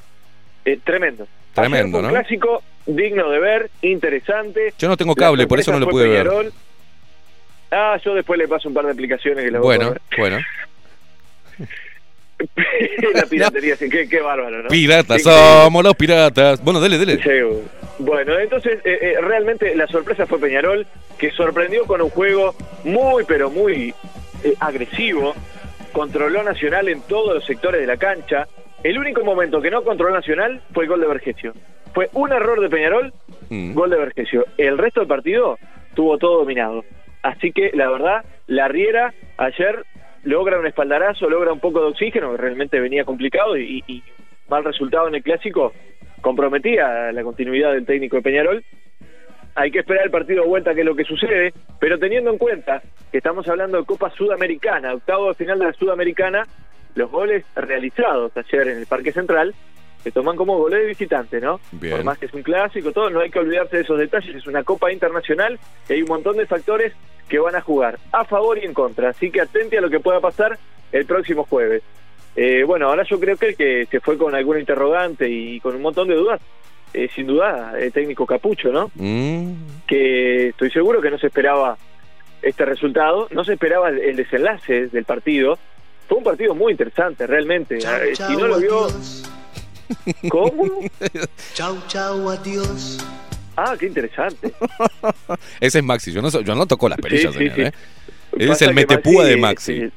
Eh, tremendo. Tremendo, un ¿no? clásico digno de ver, interesante. Yo no tengo cable, por eso no lo pude ver. Ah, yo después le paso un par de aplicaciones que las voy a Bueno, bueno. la piratería, sí, qué, qué bárbaro, ¿no? Piratas, somos los piratas. Bueno, dele, dele. Sí, Bueno, entonces eh, eh, realmente la sorpresa fue Peñarol, que sorprendió con un juego muy, pero muy eh, agresivo, controló Nacional en todos los sectores de la cancha. El único momento que no controló Nacional fue el gol de Vergesio. Fue un error de Peñarol, Mm. gol de Vergesio. El resto del partido tuvo todo dominado. Así que la verdad, la Riera ayer logra un espaldarazo, logra un poco de oxígeno, que realmente venía complicado y, y mal resultado en el clásico comprometía la continuidad del técnico de Peñarol. Hay que esperar el partido de vuelta, que es lo que sucede, pero teniendo en cuenta que estamos hablando de Copa Sudamericana, octavo de final de la Sudamericana, los goles realizados ayer en el Parque Central se toman como goles de visitante, ¿no? Bien. Por más que es un clásico, todo, no hay que olvidarse de esos detalles, es una Copa Internacional y hay un montón de factores que van a jugar a favor y en contra, así que atente a lo que pueda pasar el próximo jueves. Eh, bueno, ahora yo creo que el que se fue con alguna interrogante y con un montón de dudas, eh, sin duda, el técnico Capucho, ¿no? Mm. Que estoy seguro que no se esperaba este resultado, no se esperaba el, el desenlace del partido. Fue un partido muy interesante, realmente. Eh, si no lo vio, ¿cómo? Chau, chau, adiós. Ah, qué interesante. Ese es Maxi. Yo no, yo no toco las perillas, Sí, señor, sí, ¿eh? sí. Ese es el metepúa de Maxi. eh,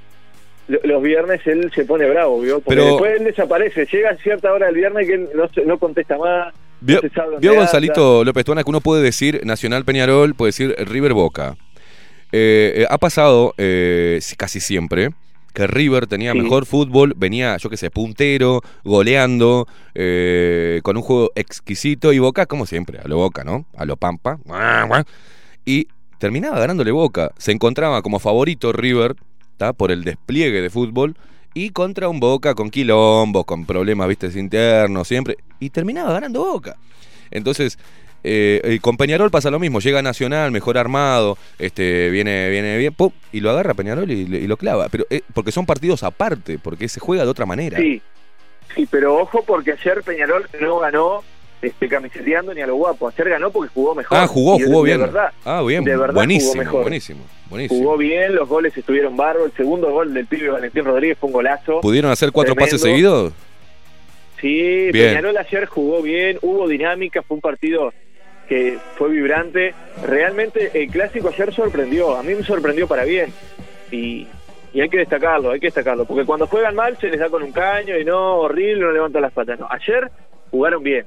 lo- los viernes él se pone bravo, ¿vio? Porque Pero- después él desaparece. Llega a cierta hora del viernes que él no, se- no contesta más. Vio, no. Gonzalito López Tuana que uno puede decir Nacional Peñarol, puede decir River Boca. Eh, eh, ha pasado eh, si- casi siempre que River tenía Sí. mejor fútbol, venía, yo qué sé, puntero, goleando, con un juego exquisito y Boca, como siempre, a lo Boca, ¿no? A lo Pampa. Y terminaba ganándole Boca. Se encontraba como favorito River, ¿tá? Por el despliegue de fútbol. Y contra un Boca con quilombos, con problemas, viste, internos, siempre. Y terminaba ganando Boca. Entonces, eh, con Peñarol pasa lo mismo. Llega Nacional, mejor armado, este, viene, viene bien, y lo agarra Peñarol y, y lo clava. Pero eh, porque son partidos aparte, porque se juega de otra manera. Sí, sí, pero ojo porque ayer Peñarol no ganó este, camiseteando ni a lo guapo. Ayer ganó porque jugó mejor. Ah, jugó, Y jugó de bien. verdad, ah, bien. de verdad buenísimo, jugó mejor. buenísimo, buenísimo. Jugó bien, los goles estuvieron bárbaros. El segundo gol del pibe Valentín Rodríguez fue un golazo. ¿Pudieron hacer cuatro Tremendo. pases seguidos? Sí, Bien. Peñarol ayer jugó bien, hubo dinámica, fue un partido que fue vibrante. Realmente el clásico ayer sorprendió, a mí me sorprendió para bien. Y, y hay que destacarlo, hay que destacarlo, porque cuando juegan mal se les da con un caño y no, horrible, no levantan las patas. No, ayer jugaron bien,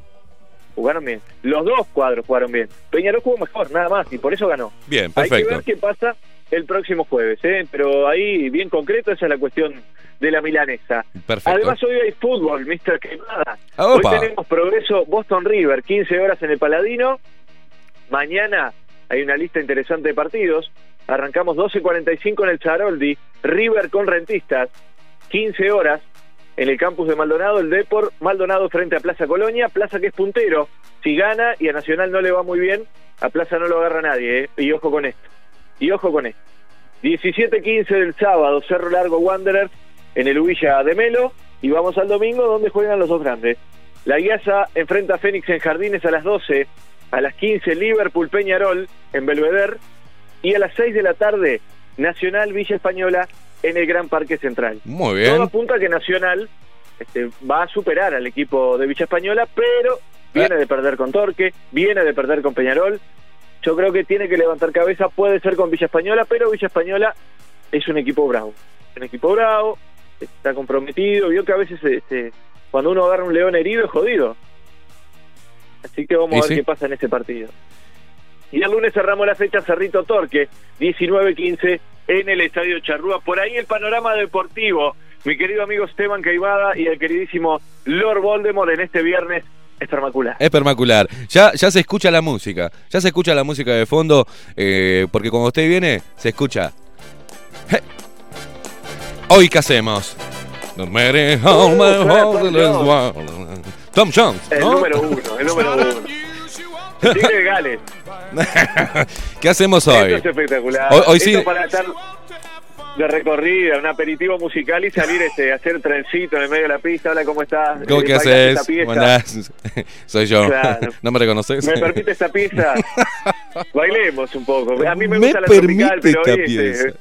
jugaron bien. Los dos cuadros jugaron bien. Peñarol jugó mejor, nada más, y por eso ganó. Bien, Hay que perfecto. ver qué pasa el próximo jueves, ¿eh? pero ahí bien concreto, esa es la cuestión de la milanesa. Perfecto. Además hoy hay fútbol, Mr. Quemada. Hoy tenemos progreso Boston River, 15 horas en el Paladino. Mañana hay una lista interesante de partidos. Arrancamos 12.45 en el Charoldi, River con Rentistas, 15 horas en el campus de Maldonado, el Depor Maldonado frente a Plaza Colonia, Plaza que es puntero. Si gana y a Nacional no le va muy bien, a Plaza no lo agarra nadie, ¿eh? y ojo con esto. Y ojo con esto. 17-15 del sábado, Cerro Largo Wanderers en el Ubilla de Melo. Y vamos al domingo donde juegan los dos grandes. La Guiasa enfrenta a Fénix en Jardines a las 12. A las 15 Liverpool Peñarol en Belvedere. Y a las 6 de la tarde Nacional Villa Española en el Gran Parque Central. Muy bien. Todo apunta a que Nacional este, va a superar al equipo de Villa Española, pero viene de perder con Torque, viene de perder con Peñarol. Yo creo que tiene que levantar cabeza, puede ser con Villa Española, pero Villa Española es un equipo bravo. Un equipo bravo, está comprometido, vio que a veces este, cuando uno agarra un león herido es jodido. Así que vamos a ver sí. qué pasa en ese partido. Y el lunes cerramos la fecha Cerrito Torque, 19-15 en el Estadio Charrúa. Por ahí el panorama deportivo. Mi querido amigo Esteban Caimada y el queridísimo Lord Voldemort en este viernes espectacular. Espectacular. Ya, ya se escucha la música. Ya se escucha la música de fondo. eh, porque cuando usted viene, se escucha. Je. Hoy, ¿qué hacemos? Uh, Tom Jones. El ¿no? número uno, el número uno. El Tigre de Gales. ¿Qué hacemos Esto hoy? es espectacular. Hoy, hoy Esto sí. para estar de recorrida, un aperitivo musical y salir este, a hacer trencito en el medio de la pista. Hola, ¿cómo estás? ¿Cómo Eh, que haces? Buenas. Soy yo. Claro. ¿No me reconoces? ¿Me permite esta pieza? Bailemos un poco. A mí me Me gusta la tropical, permite pero hoy, esta este, pieza.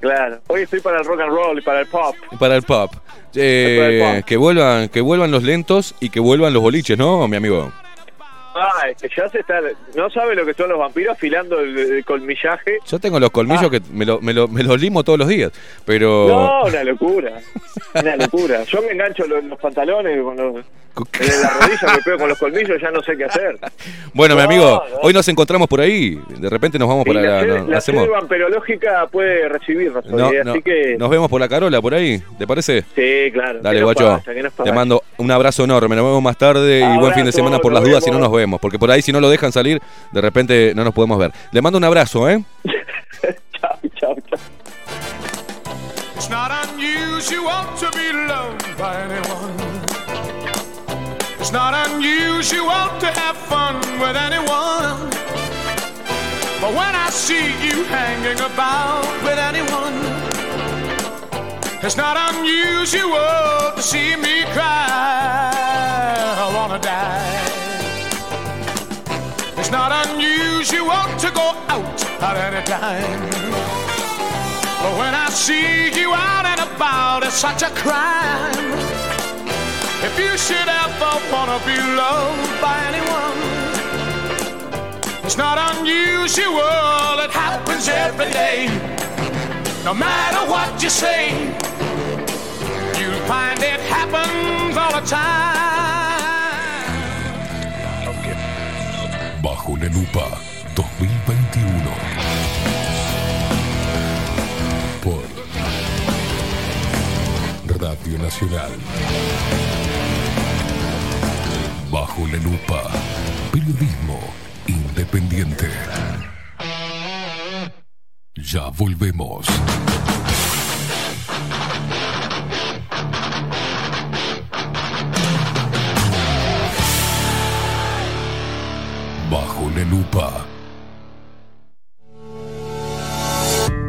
claro, hoy estoy para el rock and roll y para el pop. Para el pop. Eh, Para el pop. que vuelvan, que vuelvan los lentos y que vuelvan los boliches, ¿no, mi amigo? Ah, es que ya se está... No sabe lo que son los vampiros afilando el, el colmillaje. Yo tengo los colmillos Ah. que me, lo- me, lo- me los limo todos los días, pero... No, una locura. Una locura. Yo me engancho los, los pantalones con los... En la rodilla me pego con los colmillos, ya no sé qué hacer. Bueno, mi amigo, no. hoy nos encontramos por ahí. De repente nos vamos Y por la, la... la hacemos, vamperológica puede recibirnos no, eh, así que... Nos vemos por la Carola, por ahí, ¿te parece? Sí, claro. Dale, ¿Qué nos guacho. Te mando un abrazo enorme. Nos vemos más tarde y buen fin de semana por las dudas si no nos vemos. Porque por ahí si no lo dejan salir, de repente no nos podemos ver. Le mando un abrazo, ¿eh? chao, chao, chao. It's not unusual to be loved by anyone. It's not unusual to have fun with anyone. But when I see you hanging about with anyone, it's not unusual to see me cry. I wanna die. It's not unusual to go out at any time. But when I see you out and about, it's such a crime. If you should ever wanna be loved by anyone, it's not unusual, it happens every day. No matter what you say, you'll find it happens all the time. Lupa 2021. Por Radio Nacional. Bajo la lupa. Periodismo independiente. Ya volvemos. Bajo la lupa.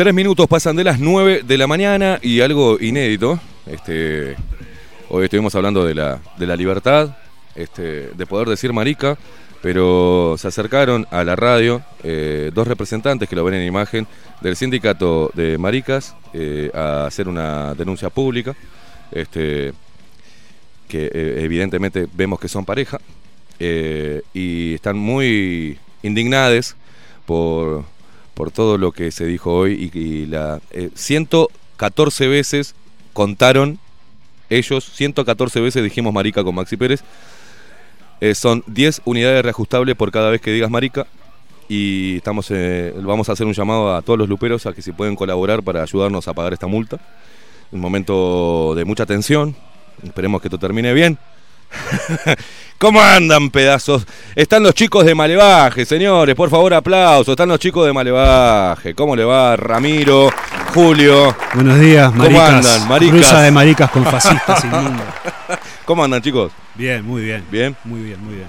Tres minutos pasan de las 9 de la mañana y algo inédito. Este, hoy estuvimos hablando de la, de la libertad, este, de poder decir marica, pero se acercaron a la radio eh, dos representantes que lo ven en imagen del sindicato de maricas eh, a hacer una denuncia pública. Este, que eh, evidentemente vemos que son pareja y están muy indignados por, por todo lo que se dijo hoy y, la eh, 114 veces contaron ellos, 114 veces dijimos marica con Maxi Pérez. Eh, son 10 unidades reajustables por cada vez que digas marica. Y estamos, eh, vamos a hacer un llamado a todos los luperos a que si pueden colaborar para ayudarnos a pagar esta multa. Un momento de mucha tensión. Esperemos que esto termine bien. ¿Cómo andan, pedazos? Están los chicos de Malevaje, señores. Por favor, aplausos. Están los chicos de Malevaje. ¿Cómo le va, Ramiro, Julio? Buenos días, ¿Cómo maricas. andan, maricas? Cruza de maricas con fascistas inmundos. ¿Cómo andan, chicos? Bien, muy bien. ¿Bien? Muy bien, muy bien.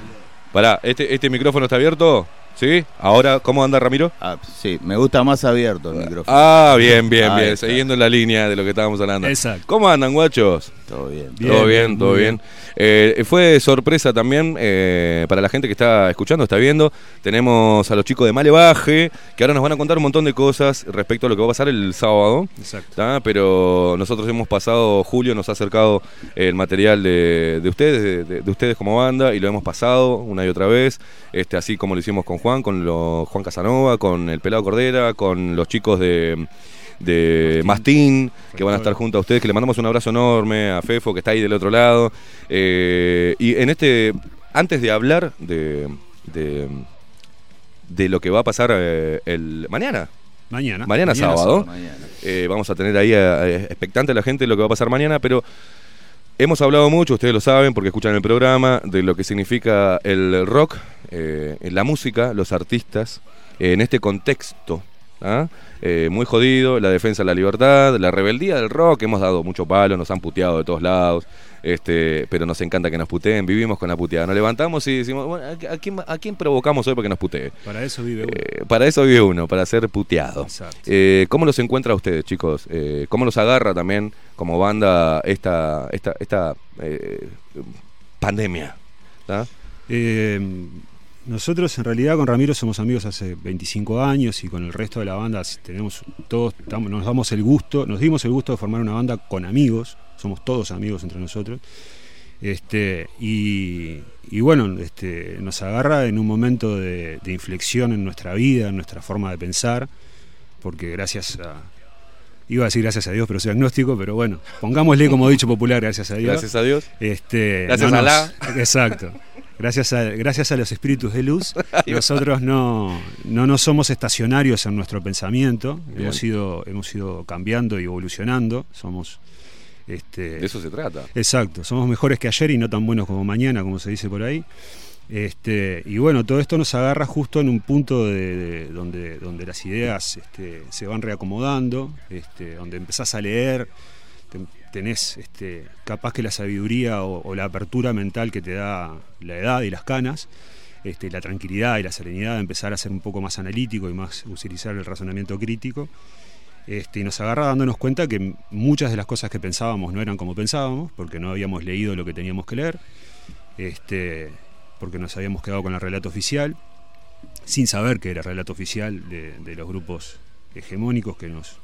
Pará, ¿este, este micrófono está abierto? ¿Sí? Ahora, ¿cómo anda Ramiro? Ah, sí, me gusta más abierto el micrófono. Ah, bien, bien, bien. Siguiendo la línea de lo que estábamos hablando. Exacto. ¿Cómo andan, guachos? Todo bien. todo bien, bien, todo bien. bien. Eh, fue sorpresa también eh, para la gente que está escuchando, está viendo. Tenemos a los chicos de Malevaje, que ahora nos van a contar un montón de cosas respecto a lo que va a pasar el sábado. Exacto. ¿tá? Pero nosotros hemos pasado, Julio nos ha acercado el material de, de ustedes, de, de- de ustedes como banda, y lo hemos pasado una y otra vez, este, así como lo hicimos con Juan, con lo- Juan Casanova, con el Pelado Cordera, con los chicos de, de Mastín, que van a estar junto a ustedes, que le mandamos un abrazo enorme a Fefo, que está ahí del otro lado. Eh, y en este, antes de hablar de, de, de lo que va a pasar eh, el mañana, Mañana. Mañana, sábado. Mañana. Eh, vamos a tener ahí eh, expectante a la gente de lo que va a pasar mañana, pero hemos hablado mucho, ustedes lo saben porque escuchan el programa, de lo que significa el rock, eh, la música, los artistas, en este contexto. ¿Ah? Eh, muy jodido, la defensa de la libertad, la rebeldía del rock, hemos dado mucho palo, nos han puteado de todos lados, este, pero nos encanta que nos puteen, vivimos con la puteada, nos levantamos y decimos, bueno, ¿a, quién, a quién provocamos hoy para que nos putee? Para eso vive uno. Eh, para eso vive uno, para ser puteado. Eh, ¿Cómo los encuentra ustedes, chicos? Eh, ¿Cómo los agarra también como banda esta, esta, esta pandemia? ¿tá? Eh, nosotros en realidad con Ramiro somos amigos hace 25 años y con el resto de la banda tenemos todos nos damos el gusto, nos dimos el gusto de formar una banda con amigos, somos todos amigos entre nosotros. Este, y, y bueno, este, nos agarra en un momento de, de inflexión en nuestra vida, en nuestra forma de pensar, porque gracias a, iba a decir gracias a Dios, pero soy agnóstico, pero bueno, pongámosle como dicho popular, gracias a Dios. Gracias a Dios. Este, Gracias no a la. Exacto. Gracias a, gracias a los espíritus de luz, nosotros no, no, no somos estacionarios en nuestro pensamiento, Bien. hemos ido, hemos ido cambiando y evolucionando, somos este, De eso se trata. Exacto, somos mejores que ayer y no tan buenos como mañana, como se dice por ahí. Este, y bueno, todo esto nos agarra justo en un punto de, de- donde, donde las ideas este, se van reacomodando, este, donde empezás a leer, te- tenés este, capaz que la sabiduría o, la apertura mental que te da la edad y las canas, este, la tranquilidad y la serenidad de empezar a ser un poco más analítico y más utilizar el razonamiento crítico. Este, nos agarra dándonos cuenta que muchas de las cosas que pensábamos no eran como pensábamos, porque no habíamos leído lo que teníamos que leer, este, porque nos habíamos quedado con el relato oficial, sin saber que era relato oficial de los grupos hegemónicos que nos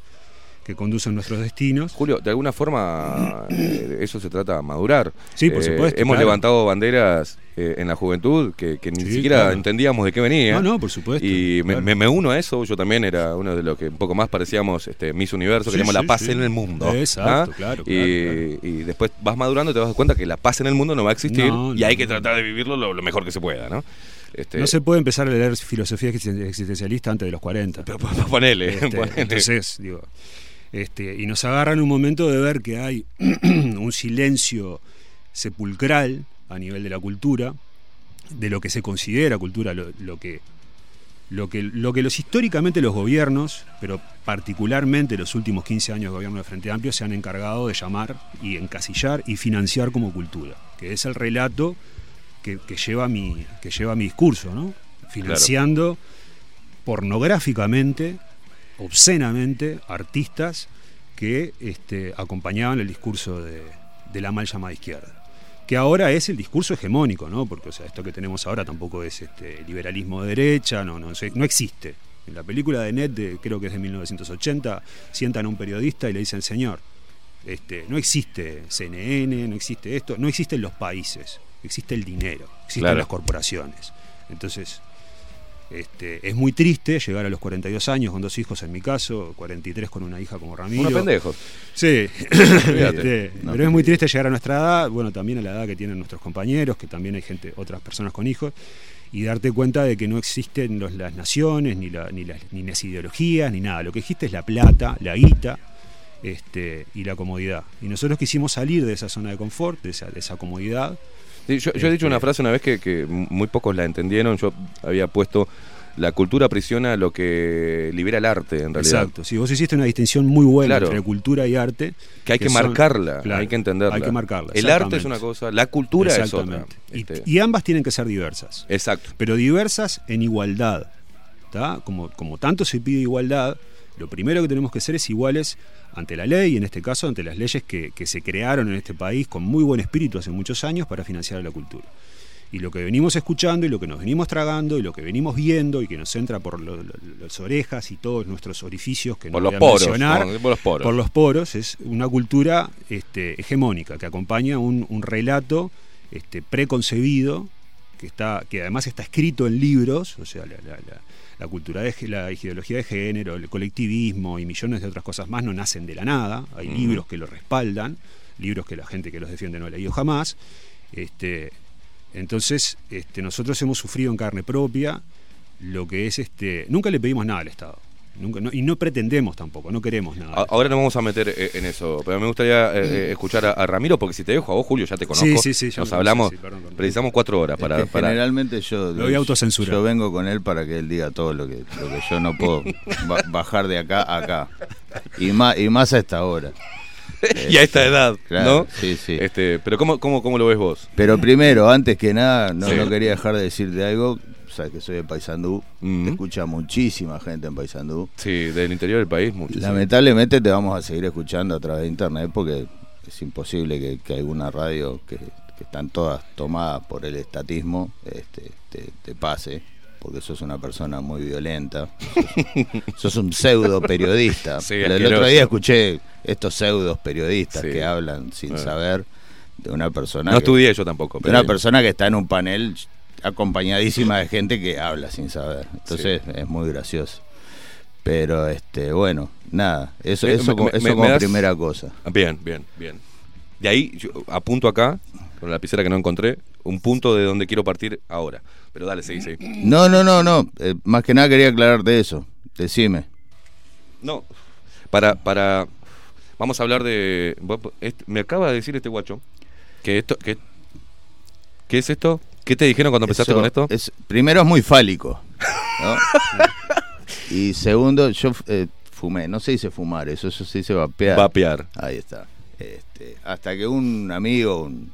que conducen nuestros destinos. Julio, de alguna forma eh, eso se trata de madurar. Sí, por Eh, supuesto, Hemos claro. levantado banderas eh, en la juventud que, que ni Sí, siquiera claro. entendíamos de qué venía. No, no, por supuesto, Y me, claro. me- me uno a eso. Yo también era uno de los que un poco más parecíamos este, Miss Universo, Sí, queríamos la sí, paz sí. en el mundo. Exacto, claro, Y, y después vas madurando y te das cuenta que la paz en el mundo no va a existir No, y no, hay que tratar de vivirlo lo, lo mejor que se pueda, ¿no? Este, No se puede empezar a leer filosofía existen- existencialista antes de los 40. Pero, po- po- ponele, Este, ponele. Entonces, digo, este, y nos agarra en un momento de ver que hay un silencio sepulcral a nivel de la cultura, de lo que se considera cultura, lo, lo que lo que, lo que los históricamente los gobiernos, pero particularmente los últimos 15 años de gobierno de Frente Amplio, se han encargado de llamar y encasillar y financiar como cultura, que es el relato que, que lleva, mi, que lleva mi discurso, ¿no? financiando pornográficamente obscenamente artistas que este, acompañaban el discurso de, de la mal llamada izquierda. Que ahora es el discurso hegemónico, ¿no? Porque o sea, esto que tenemos ahora tampoco es este, liberalismo de derecha, no, no, no existe. En la película de Net, de, creo que es de 1980, sientan a un periodista y le dicen, señor, este, no existe CNN, no existe esto, no existen los países, existe el dinero, existen Claro. las corporaciones. Entonces, este, es muy triste llegar a los 42 años con dos hijos en mi caso, 43 con una hija como Ramiro. Unos pendejos. Sí. Este, No. pero es muy triste llegar a nuestra edad, bueno, también a la edad que tienen nuestros compañeros, que también hay gente, otras personas con hijos, y darte cuenta de que no existen los- las naciones, ni, la- ni, las, ni las ideologías, ni nada. Lo que existe es la plata, la guita este, y la comodidad. Y nosotros quisimos salir de esa zona de confort, de esa, de esa comodidad. Yo, yo he dicho Este, una frase una vez que, que muy pocos la entendieron. Yo había puesto la cultura aprisiona lo que libera el arte, en realidad. Exacto, sí, vos hiciste una distinción muy buena Claro. entre cultura y arte. Que hay que, son- marcarla, claro, hay que entenderla. Hay que marcarla. El arte es una cosa, la cultura es otra. Exactamente. Y- Este, Y, ambas tienen que ser diversas. Exacto. Pero diversas en igualdad. ¿tá? Como, como tanto se pide igualdad, lo primero que tenemos que ser es iguales ante la ley, y en este caso ante las leyes que, que se crearon en este país con muy buen espíritu hace muchos años para financiar la cultura. Y lo que venimos escuchando y lo que nos venimos tragando y lo que venimos viendo y que nos entra por lo- lo- las orejas y todos nuestros orificios que Por no los voy a poros. Por los poros. por los poros, es una cultura este, hegemónica que acompaña un, un relato este, preconcebido que está que además está escrito en libros, o sea, la, la- la- la cultura de la ideología de género, el colectivismo y millones de otras cosas más no nacen de la nada, hay libros que lo respaldan, libros que la gente que los defiende no ha leído jamás. Este, entonces, este, nosotros hemos sufrido en carne propia lo que es este, nunca le pedimos nada al Estado. Nunca, no- y no pretendemos tampoco, no queremos nada. a- ahora nos vamos a meter eh, en eso, pero me gustaría eh, eh, escuchar a, a Ramiro, porque si te dejo a vos, Julio, ya te conozco. Sí, sí, sí, Nos hablamos, sí, sí, perdón, perdón. precisamos cuatro horas Es para... que para- generalmente yo, Lo voy a autocensurar. yo vengo con él para que él diga todo lo que, lo que yo no puedo ba- bajar de acá a acá. Y más, y más a esta hora. y a esta edad, Claro, ¿no? Sí, sí. Este, pero ¿cómo, cómo, ¿cómo lo ves vos? Pero primero, antes que nada, no, Sí. no quería dejar de decirte algo. Sabes que soy de Paysandú. Te escucha muchísima gente en Paysandú. Sí, del interior del país, mucho. sí. Lamentablemente te vamos a seguir escuchando a través de internet porque es imposible que, que alguna radio que, que están todas tomadas por el estatismo este, te, te pase. Porque sos una persona muy violenta. Sos, sos un pseudo periodista. Sí, el, otro día escuché estos pseudos periodistas Sí. que hablan sin Ah. saber de una persona. No que- estudié yo tampoco. de una persona que está en un panel acompañadísima de gente que habla sin saber. Entonces es muy gracioso. Pero este, bueno, nada, eso, eso, me- como- me- eso me- como me das- primera cosa. Bien, bien, bien. De ahí yo apunto acá, con la lapicera que no encontré, un punto de donde quiero partir ahora. Pero dale, seguí, seguí. No, no, no, no. eh, más que nada quería aclararte eso. Decime. No, para, para, vamos a hablar de, este- me acaba de decir este guacho, que esto, que, ¿qué es esto? ¿Qué te dijeron cuando empezaste Eso con esto? Es, primero es muy fálico. ¿no? y segundo, yo eh, fumé. No se dice fumar, eso, eso se dice vapear. Vapear. Ahí está. Este, hasta que un amigo, un,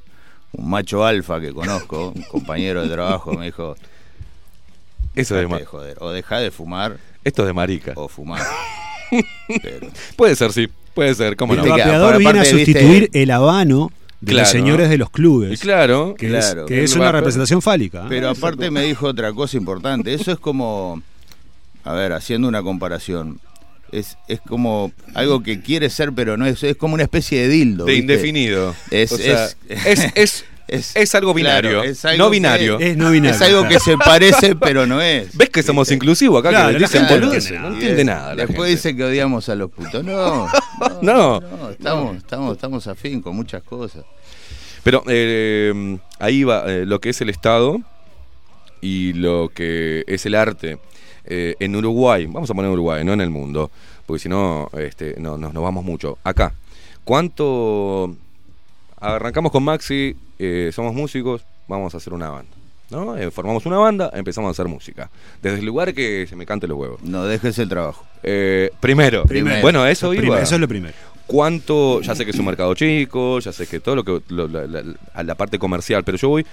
un macho alfa que conozco, un compañero de trabajo, me dijo: Eso es "Dejate ma- de joder, o deja de fumar Esto es de marica. o fumar. Pero- Puede ser, sí, puede ser, cómo no. el vapeador viene a viste- sustituir el habano de Claro. los señores de los clubes. Y claro, que claro. es, que es una representación fálica. ¿eh? Pero aparte me dijo otra cosa importante. Eso es como, a ver, haciendo una comparación. Es, es como algo que quiere ser, pero no es. Es como una especie de dildo. de ¿viste? indefinido. Es, O sea, es, es, es, es- algo binario, claro, es algo no que- binario. es no binario. es algo claro. que se parece, pero no es. ¿Ves que somos inclusivos acá? Claro, que la dicen gente no entiende No nada. entiende Después gente. dice que odiamos a los putos. No, No. no, estamos, estamos, estamos afín con muchas cosas. Pero eh, ahí va eh, lo que es el Estado y lo que es el arte eh, en Uruguay. Vamos a poner Uruguay, no en el mundo, porque si no, este, no nos, nos vamos mucho. Acá, ¿cuánto... Arrancamos con Maxi, eh, somos músicos, vamos a hacer una banda. ¿no? Eh, formamos una banda, empezamos a hacer música. Desde el lugar que se me cante los huevos. No dejes el trabajo. Eh, primero, Primero. bueno, eso Primero, iba. eso es lo primero. ¿Cuánto? Ya sé que es un mercado chico, ya sé que todo lo que. lo- la, la- a la parte comercial, pero yo voy.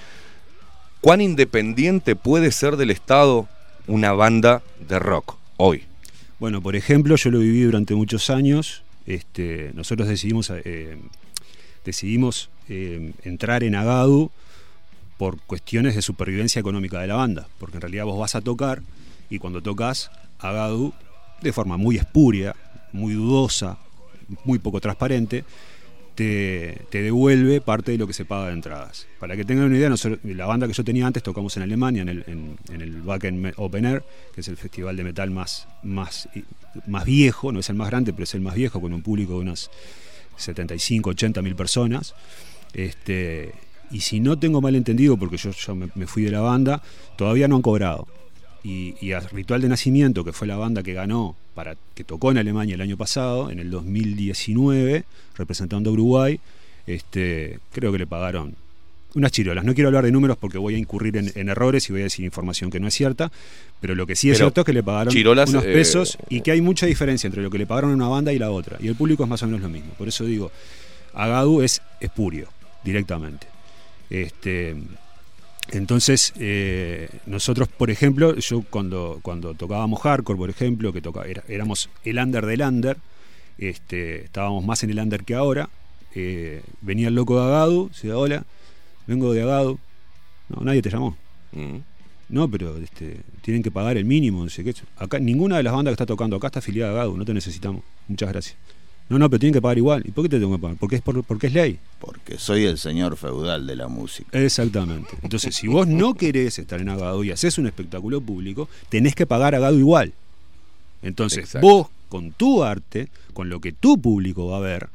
¿Cuán independiente puede ser del Estado una banda de rock hoy? Bueno, por ejemplo, yo lo viví durante muchos años. Este, nosotros decidimos, eh, decidimos eh, entrar en Agadu por cuestiones de supervivencia económica de la banda. Porque en realidad vos vas a tocar y cuando tocas, Agadu, de forma muy espuria, muy dudosa, muy poco transparente, te, te devuelve parte de lo que se paga de entradas. Para que tengan una idea, la banda que yo tenía antes tocamos en Alemania, en el, en, Wacken Open Air, que es el festival de metal más, más, más viejo, no es el más grande, pero es el más viejo, con un público de unas 75, 80 mil personas. Este, y si no tengo mal entendido, porque yo, yo me, me fui de la banda, todavía no han cobrado. Y, y a Ritual de Nacimiento, que fue la banda que ganó, para, que tocó en Alemania el año pasado, en el 2019, representando a Uruguay, este, creo que le pagaron unas chirolas. No quiero hablar de números porque voy a incurrir en, en errores y voy a decir información que no es cierta, pero lo que sí es Pero cierto es que le pagaron chirolas, unos eh, pesos y que hay mucha diferencia entre lo que le pagaron a una banda y la otra. Y el público es más o menos lo mismo. Por eso digo, Agadu es espurio, directamente. Este, entonces, eh, nosotros, por ejemplo, yo cuando, cuando tocábamos hardcore, por ejemplo, que toca, era- éramos el under del under, este, estábamos más en el under que ahora, eh, venía el loco de Agadu, decía, hola, vengo de Agadu. No, nadie te llamó. Mm. No, pero este, tienen que pagar el mínimo, no sé qué. Acá, ninguna de las bandas que está tocando acá está afiliada a Agadu, no te necesitamos. Muchas gracias. No, no, pero tienen que pagar igual. ¿Y por qué te tengo que pagar? Porque es, por, porque es ley. Porque soy el señor feudal de la música. Exactamente. Entonces, si vos no querés estar en Agado y haces un espectáculo público, tenés que pagar Agado igual. Entonces, Exacto. vos, con tu arte, con lo que tu público va a ver,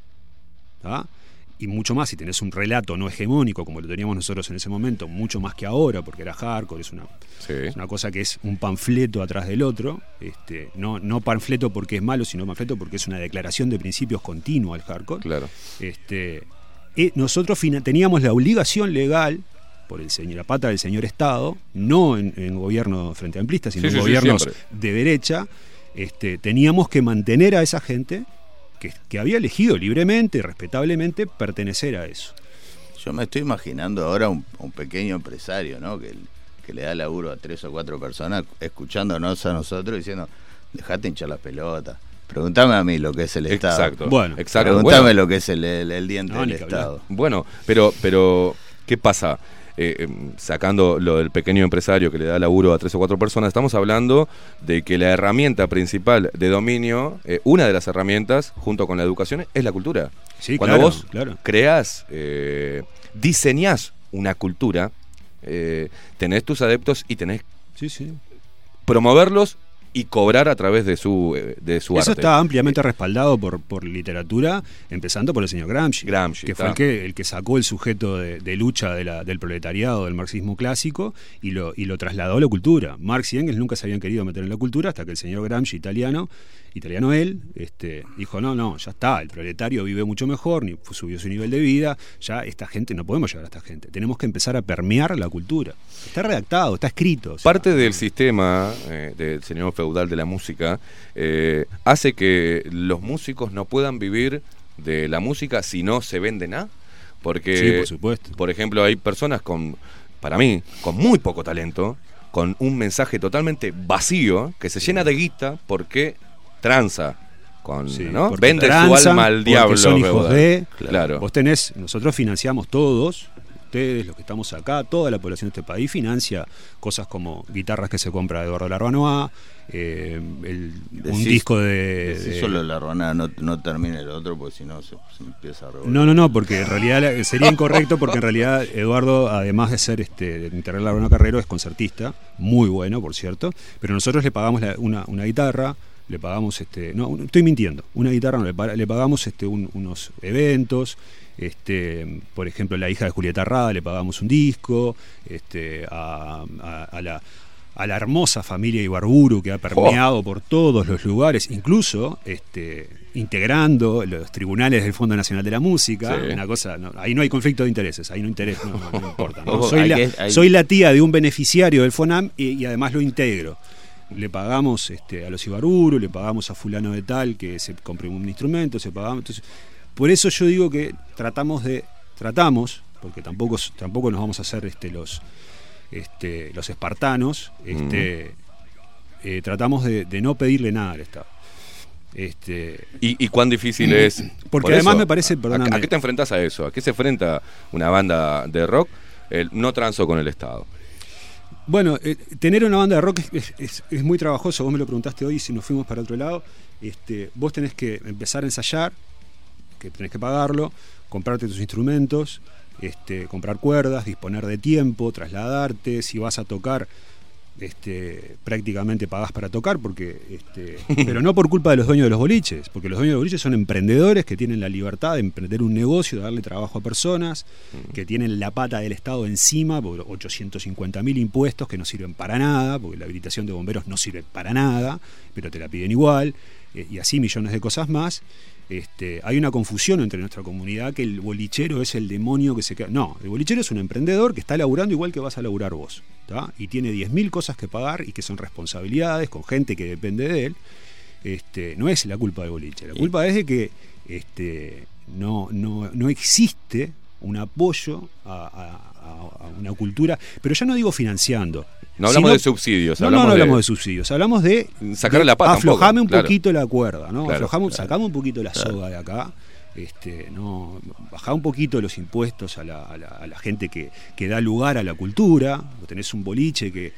¿tá? Y mucho más si tenés un relato no hegemónico como lo teníamos nosotros en ese momento, mucho más que ahora, porque era hardcore, es una, es una cosa que es un panfleto atrás del otro, este, no, no panfleto porque es malo, sino panfleto porque es una declaración de principios continua al hardcore. Claro. Este, y nosotros teníamos la obligación legal por el señor, la pata del señor Estado, no en, en gobierno frente a amplistas, sino Sí, en sí, gobiernos de derecha, este, teníamos que mantener a esa gente que, que había elegido libremente y respetablemente pertenecer a eso. Yo me estoy imaginando ahora un, un pequeño empresario, ¿no? Que, que le da laburo a tres o cuatro personas escuchándonos a nosotros diciendo, dejate hinchar las pelotas. Pregúntame a mí lo que es el Estado. Exacto. Bueno, exacto. Pregúntame Bueno. lo que es el, el- el diente No, del. Estado. Bueno, pero, pero ¿qué pasa? Eh, eh, sacando lo del pequeño empresario que le da laburo a tres o cuatro personas, estamos hablando de que la herramienta principal de dominio, eh, una de las herramientas, junto con la educación, es la cultura. Sí, Cuando claro, vos claro. creás, eh, diseñás una cultura, tenés tus adeptos y tenés Sí, sí. promoverlos y cobrar a través de su, eh, de su Eso arte. está ampliamente respaldado por, por literatura, empezando por el señor Gramsci, que fue el que, el que sacó el sujeto de, de lucha de la- del proletariado, del marxismo clásico, y lo, y lo trasladó a la cultura. Marx y Engels nunca se habían querido meter en la cultura hasta que el señor Gramsci, italiano, italiano él, este, dijo, no, no, ya está, el proletario vive mucho mejor, ni- subió su nivel de vida, ya esta gente, no podemos llegar a esta gente, tenemos que empezar a permear la cultura. Está redactado, está escrito. o sea, Parte del sistema eh, del señor feudal de la música eh, hace que los músicos no puedan vivir de la música si no se venden a. Porque, Sí, por supuesto. por ejemplo, hay personas con, para mí, con muy poco talento, con un mensaje totalmente vacío, que se llena de guita porque tranza. Con, Sí, ¿no? Vende su alma al diablo. son hijos de. Claro. Vos tenés, nosotros financiamos todos, ustedes, los que estamos acá, toda la población de este país financia cosas como guitarras que se compra de Eduardo Larbanoa, eh, el- un disco de. de- solo la ronada, no, no termine el otro, porque si no se, se empieza a revolver. No, no, no, porque en realidad la- sería incorrecto porque en realidad Eduardo, además de ser este, de integrar la Larbanoa Carrero, es concertista, muy bueno, por cierto, pero nosotros le pagamos la- una, una guitarra, le pagamos, este, no, estoy mintiendo, una guitarra no, le, le pagamos este, un- unos eventos, este, por ejemplo, la hija de Julieta Rada le pagamos un disco, este, a, a- a la, a la hermosa familia Ibarburu que ha permeado por todos los lugares, incluso este, integrando los tribunales del Fondo Nacional de la Música, Sí. una cosa, no, ahí no hay conflicto de intereses, ahí no interés, no, no- no importa. Soy, la, soy la tía de un beneficiario del FONAM y, y además lo integro. Le pagamos este, a los Ibarburu, le pagamos a fulano de tal que se compre un instrumento, se pagamos. Entonces, por eso yo digo que tratamos de, tratamos, porque tampoco, tampoco nos vamos a hacer este, los, este, los espartanos, este, eh, tratamos de, de no pedirle nada al Estado. Este, ¿Y, y cuán difícil es? Porque Por además eso, me parece, ¿a- perdóname. ¿A, qué te enfrentas a eso? ¿A qué se enfrenta una banda de rock? El no transo con el Estado. Bueno, eh, tener una banda de rock es, es- es- muy trabajoso. Vos me lo preguntaste hoy si nos fuimos para otro lado. Este, vos tenés que empezar a ensayar, que tenés que pagarlo, comprarte tus instrumentos, este, comprar cuerdas, disponer de tiempo, trasladarte. Si vas a tocar, este, prácticamente pagás para tocar, porque, este, pero no por culpa de los dueños de los boliches, porque los dueños de los boliches son emprendedores que tienen la libertad de emprender un negocio, de darle trabajo a personas, que tienen la pata del Estado encima, por 850 mil impuestos que no sirven para nada, porque la habilitación de bomberos no sirve para nada, pero te la piden igual, eh, y así millones de cosas más. Este, hay una confusión entre nuestra comunidad que el bolichero es el demonio que se queda. No, el bolichero es un emprendedor que está laburando igual que vas a laburar vos. ¿tá? Y tiene 10.000 cosas que pagar y que son responsabilidades con gente que depende de él. Este, no es la culpa del boliche. La culpa es de que este, no, no, no existe un apoyo a, a- una cultura, pero ya no digo financiando. No hablamos sino- de subsidios, No, hablamos no, hablamos de subsidios, hablamos de Sacarle de la pata un poco, Aflojame un claro. poquito la cuerda, ¿no? Claro, sacamos un poquito la soga de acá. Este, no, bajá un poquito los impuestos a la, a la- a la gente que, que da lugar a la cultura. Tenés un boliche que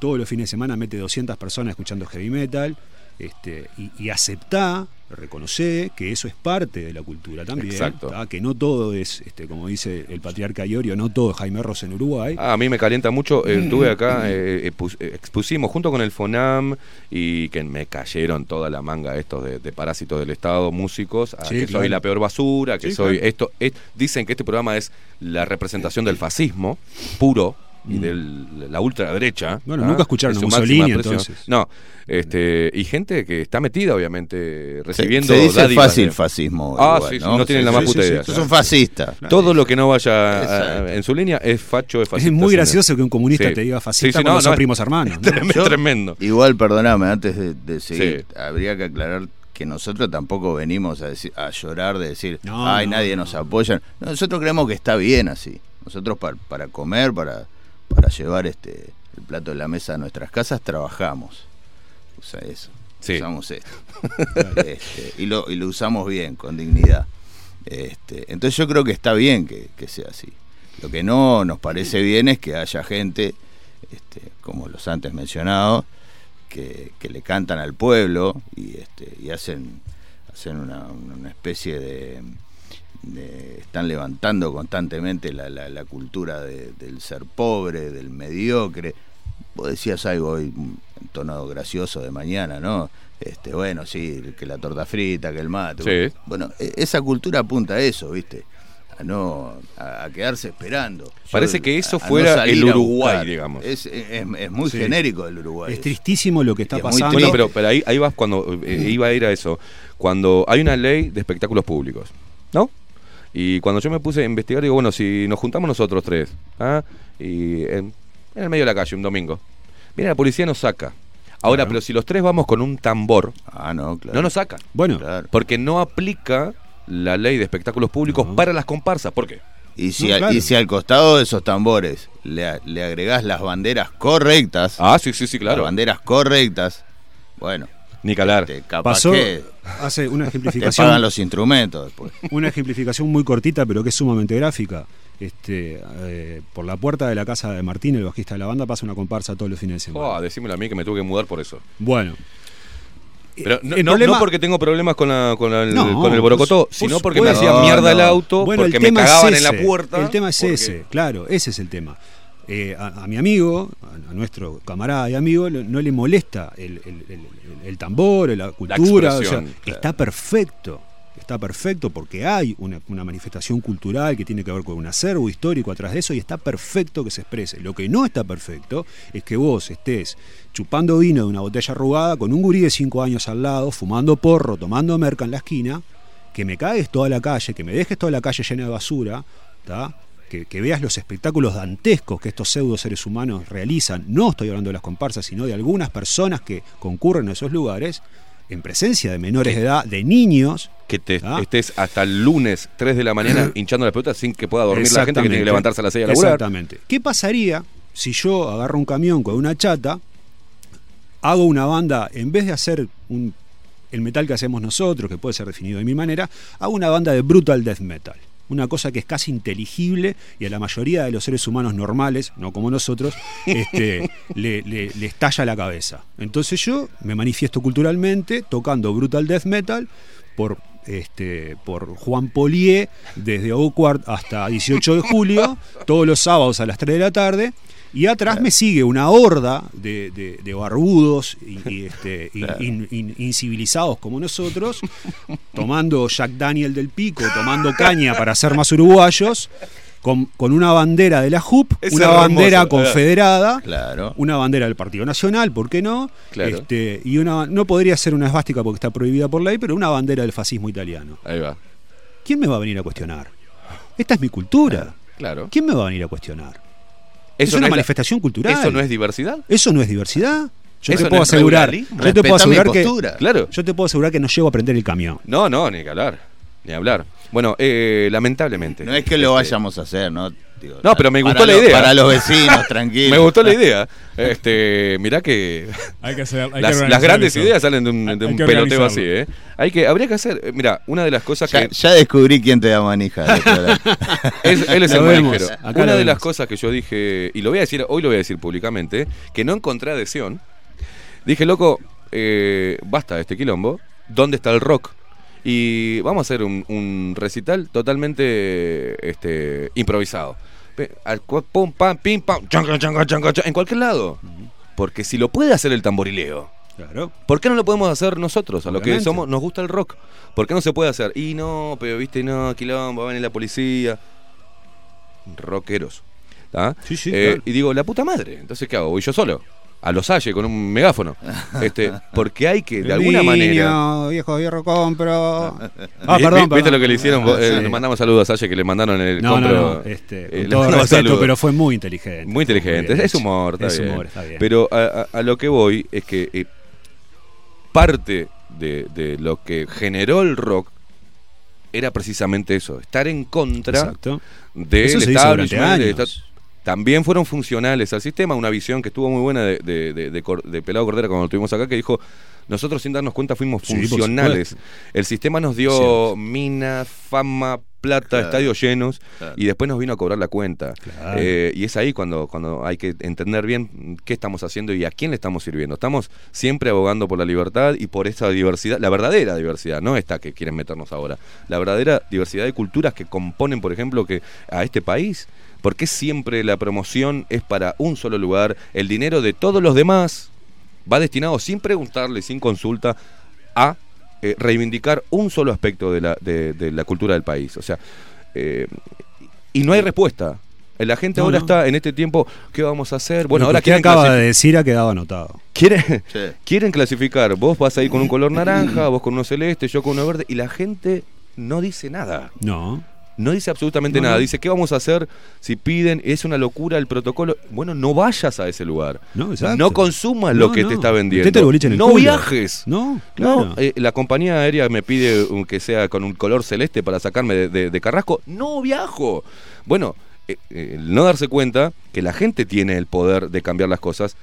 todos los fines de semana mete 200 personas escuchando heavy metal. Este, y, y aceptá, reconocé que eso es parte de la cultura también. Exacto. ¿tá? Que no todo es, este, como dice el patriarca Iorio, no todo es Jaime Ross en Uruguay. Ah, a mí me calienta mucho. eh, Estuve acá, eh, eh, eh, expusimos junto con el FONAM y que me cayeron toda la manga estos de, de parásitos del Estado, músicos, a Sí, que claro. soy la peor basura, que Sí, soy claro. esto. es- dicen que este programa es la representación del fascismo puro y Mm. de la ultraderecha. Bueno, ¿ah? nunca escucharon en a su Mussolini, entonces. No, este, y gente que está metida, obviamente, recibiendo se dice dádivas fácil de- fascismo Ah, igual, sí, sí, ¿no? no, tienen Sí, la más sí, puta sí, idea. sí. Son fascistas. Todo lo que no vaya a- en su línea es facho, es Es fascista. muy sin- gracioso que un comunista Sí. te diga Sí, fascista sí, cuando no, son no, primos hermanos. ¿no? Tremendo. Yo- tremendo. Igual, perdóname, antes de, de seguir, Sí. habría que aclarar que nosotros tampoco venimos a, decir- a llorar de decir, No, ay, no, nadie no. nos apoya. No, nosotros creemos que está bien así. Nosotros par- para comer, para, para llevar este el plato de la mesa a nuestras casas, trabajamos. O sea, eso. Sí. Usamos esto. Este, y, lo, y lo usamos bien, con dignidad. Este, entonces yo creo que está bien que, que sea así. Lo que no nos parece bien es que haya gente, este, como los antes mencionados, que, que le cantan al pueblo y, este, y hacen, hacen una, una especie de, de- están levantando constantemente la, la- la cultura de- del ser pobre, del mediocre. Vos decías algo hoy, un tono gracioso de mañana, ¿no? Este, bueno, sí, que la torta frita, que el mate. Sí. Bueno, e- esa cultura apunta a eso, ¿viste? A no a, a quedarse esperando. Yo- Parece que eso a- a no fuera el Uruguay, digamos. Es, es- es muy Sí. genérico el Uruguay. Es tristísimo lo que está es pasando. Bueno, pero, pero ahí, ahí vas cuando eh, iba a ir a eso. Cuando hay una ley de espectáculos públicos, ¿no? Y cuando yo me puse a investigar, digo, bueno, si nos juntamos nosotros tres, ¿ah? y en, en el medio de la calle un domingo, mira, la policía nos saca. Ahora, Claro. pero si los tres vamos con un tambor, Ah, no, claro. no nos sacan. Bueno, Claro. Porque no aplica la ley de espectáculos públicos para las comparsas. ¿Por qué? Y si, No, a- claro. y si al costado de esos tambores le, le agregás las banderas correctas, Ah, sí, sí, sí, las claro. banderas correctas, bueno, Ni calar. este, capaz pasó, que hace una te ejemplificación, pagan los instrumentos después. una ejemplificación muy cortita, pero que es sumamente gráfica. Este, eh, por la puerta de la casa de Martín, el bajista de la banda, pasa una comparsa todos los fines de semana. Oh, decímelo a mí que me tuve que mudar por eso. Bueno, Pero no, el no- problema- no porque tengo problemas con, la- con, la- el, No, con el borocotó, sino por porque me hacía mierda el No, no. auto, Bueno, porque el me es cagaban en la puerta. El tema es porque- ese, claro, ese es el tema. Eh, a, a mi amigo, a, a nuestro camarada y amigo, no le molesta el, el- el- el tambor, la cultura, o sea, expresión, claro. está perfecto. Está perfecto porque hay una, una manifestación cultural que tiene que ver con un acervo histórico atrás de eso y está perfecto que se exprese. Lo que no está perfecto es que vos estés chupando vino de una botella arrugada con un gurí de 5 años al lado, fumando porro, tomando merca en la esquina, que me cagues toda la calle, que me dejes toda la calle llena de basura, ¿tá? Que, que veas los espectáculos dantescos que estos pseudo seres humanos realizan, no estoy hablando de las comparsas, sino de algunas personas que concurren a esos lugares, en presencia de menores de edad, de niños. Que te Ah. estés hasta el lunes 3 de la mañana hinchando la pelota sin que pueda dormir la gente que tiene que levantarse a las 6 a laburar. Exactamente. ¿Qué pasaría si yo agarro un camión con una chata, hago una banda, en vez de hacer un el metal que hacemos nosotros, que puede ser definido de mi manera, hago una banda de brutal death metal. Una cosa que es casi inteligible y a la mayoría de los seres humanos normales, no como nosotros, este, le, le- le estalla la cabeza. Entonces yo me manifiesto culturalmente tocando brutal death metal por, este, por Juan Polié desde Oakward hasta 18 de julio, todos los sábados a las 3 de la tarde. Y atrás me sigue una horda de, de- de barbudos y, y, este, in- in- incivilizados como nosotros, tomando Jack Daniel del Pico, tomando caña para ser más uruguayos, con, con una bandera de la JUP, una hermoso, bandera confederada, Claro. una bandera del Partido Nacional, ¿por qué no? Claro. Este, y una, no podría ser una esvástica porque está prohibida por ley, pero una bandera del fascismo italiano. Ahí va. ¿Quién me va a venir a cuestionar? Esta es mi cultura. Claro. ¿Quién me va a venir a cuestionar? Eso es una no es la- manifestación cultural. ¿Eso no es diversidad? Eso no es diversidad. Yo Eso te no puedo es asegurar, yo te puedo asegurar que. Claro. yo te puedo asegurar que no llego a prender el camión. No, no, ni que hablar. Ni hablar. Bueno, eh, lamentablemente. No es que lo Este, vayamos a hacer, ¿no? Digo, No, pero me gustó la idea. Para los vecinos, tranquilos. Me gustó la idea. Que mirá que. Hay que hacer- hay que las, grandes eso. ideas salen de un, de un peloteo así. ¿eh? Hay que, habría que hacer. Mira, una de las cosas Ya, que. ya descubrí quién te da manija. Es- él es Lo el vemos, manijero. acá Una de las cosas que yo dije, y lo voy a decir, hoy lo voy a decir públicamente, que no encontré adhesión. Dije, loco, eh, basta de este quilombo. ¿Dónde está el rock? Y vamos a hacer un, un recital totalmente este, improvisado. Pum, pam, pim, pam, chanca, chanca, chanca, chanca, en cualquier lado. Porque si lo puede hacer el tamborileo, Claro. ¿Por qué no lo podemos hacer nosotros? A lo que somos, nos gusta el rock. ¿Por qué no se puede hacer? Y no, pero viste, no, quilombo, va a venir la policía. Rockeros. ¿tá? Sí, sí, Eh, claro. Y digo, la puta madre. Entonces, ¿qué hago? Voy yo solo. A los Salle con un megáfono. Este, porque hay que, de alguna manera. Viejo hierro compro. Ah, perdón, ¿Viste perdón. lo que le hicieron? Ah, Eh, sí. Le mandamos saludos a Salle que le mandaron el No, compro. no, este, Eh, con le todo respeto, saludos. pero fue muy inteligente. Muy inteligente. Muy bien es humor, está Es bien. humor, está bien. Pero a, a- a lo que voy es que eh, parte de, de lo que generó el rock era precisamente eso, estar en contra Exacto. del Eso también fueron funcionales al sistema, una visión que estuvo muy buena de, de, de- Pelado Cordera cuando lo tuvimos acá, que dijo, nosotros sin darnos cuenta fuimos Sí, funcionales. El sistema nos dio Cierto. minas, fama, plata, Claro. estadios llenos, Claro. y después nos vino a cobrar la cuenta. Claro. Eh, y es ahí cuando, cuando hay que entender bien qué estamos haciendo y a quién le estamos sirviendo. Estamos siempre abogando por la libertad y por esa diversidad, la verdadera diversidad, no esta que quieren meternos ahora. La verdadera diversidad de culturas que componen, por ejemplo, que a este país. ¿Por qué siempre la promoción es para un solo lugar? El dinero de todos los demás va destinado sin preguntarle, sin consulta, a eh, reivindicar un solo aspecto de la, de, de la cultura del país. O sea, eh, y no hay respuesta. La gente No, ahora no. está en este tiempo, ¿qué vamos a hacer? Bueno, Lo ahora que quieren, acaba de decir ha quedado anotado. quieren, Sí. quieren clasificar. Vos vas ahí con un color naranja, vos con uno celeste, yo con uno verde, y la gente no dice nada. No. No dice absolutamente No, nada. no. Dice, ¿qué vamos a hacer si piden? Es una locura el protocolo. Bueno, no vayas a ese lugar. No, exacto. No consumas lo que te está vendiendo. No culo. viajes. No, No, claro. eh, la compañía aérea me pide un que sea con un color celeste para sacarme de, de- de Carrasco. No viajo. Bueno, eh, eh, no darse cuenta que la gente tiene el poder de cambiar las cosas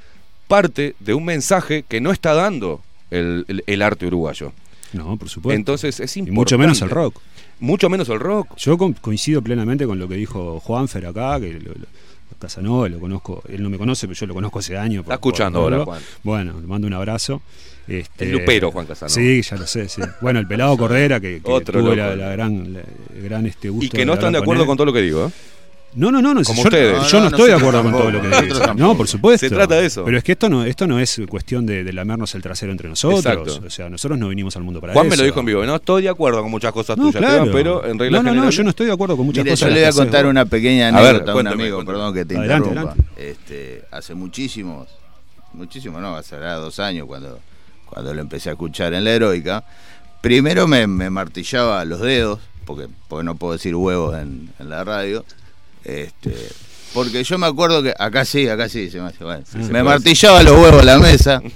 parte de un mensaje que no está dando el, el- el arte uruguayo. No, por supuesto. Entonces es y importante. mucho menos el rock. Mucho menos el rock. Yo co- coincido plenamente con lo que dijo Juanfer acá, que lo, lo- Casanova, lo conozco, él no me conoce, pero yo lo conozco hace años. Está escuchando por- ahora, Juan. Bueno, le mando un abrazo. Este, El lupero, Juan Casanova. Sí, ya lo sé, sí. Bueno, el pelado Cordera, que, que Otro tuve la, la gran, la- gran este gusto Y que no están de acuerdo él. con todo lo que digo. ¿eh? No, no, no, no. Como yo, ustedes. yo No, no, no, estoy de acuerdo con todo lo que nosotros dice. tampoco. No, por supuesto. Se trata de eso. Pero es que esto no, esto no es cuestión de, de lamernos el trasero entre nosotros. Exacto. O sea, nosotros no vinimos al mundo para Juan eso. me lo dijo en vivo. No estoy de acuerdo con muchas cosas No, tuyas, claro. Pero en regla no, no, no, yo no estoy de acuerdo con muchas Mire, cosas. yo le voy a contar una pequeña A ver, anécdota a un amigo, cuéntame. perdón que te Adelante, interrumpa. adelante. Este, hace muchísimos, muchísimos, no, hace dos años cuando, cuando lo empecé a escuchar en la heroica. Primero me, me martillaba los dedos, porque, porque no puedo decir huevos en, en la radio. Este, porque yo me acuerdo que acá sí, acá sí, se me, hace, bueno, me martillaba los huevos en la mesa.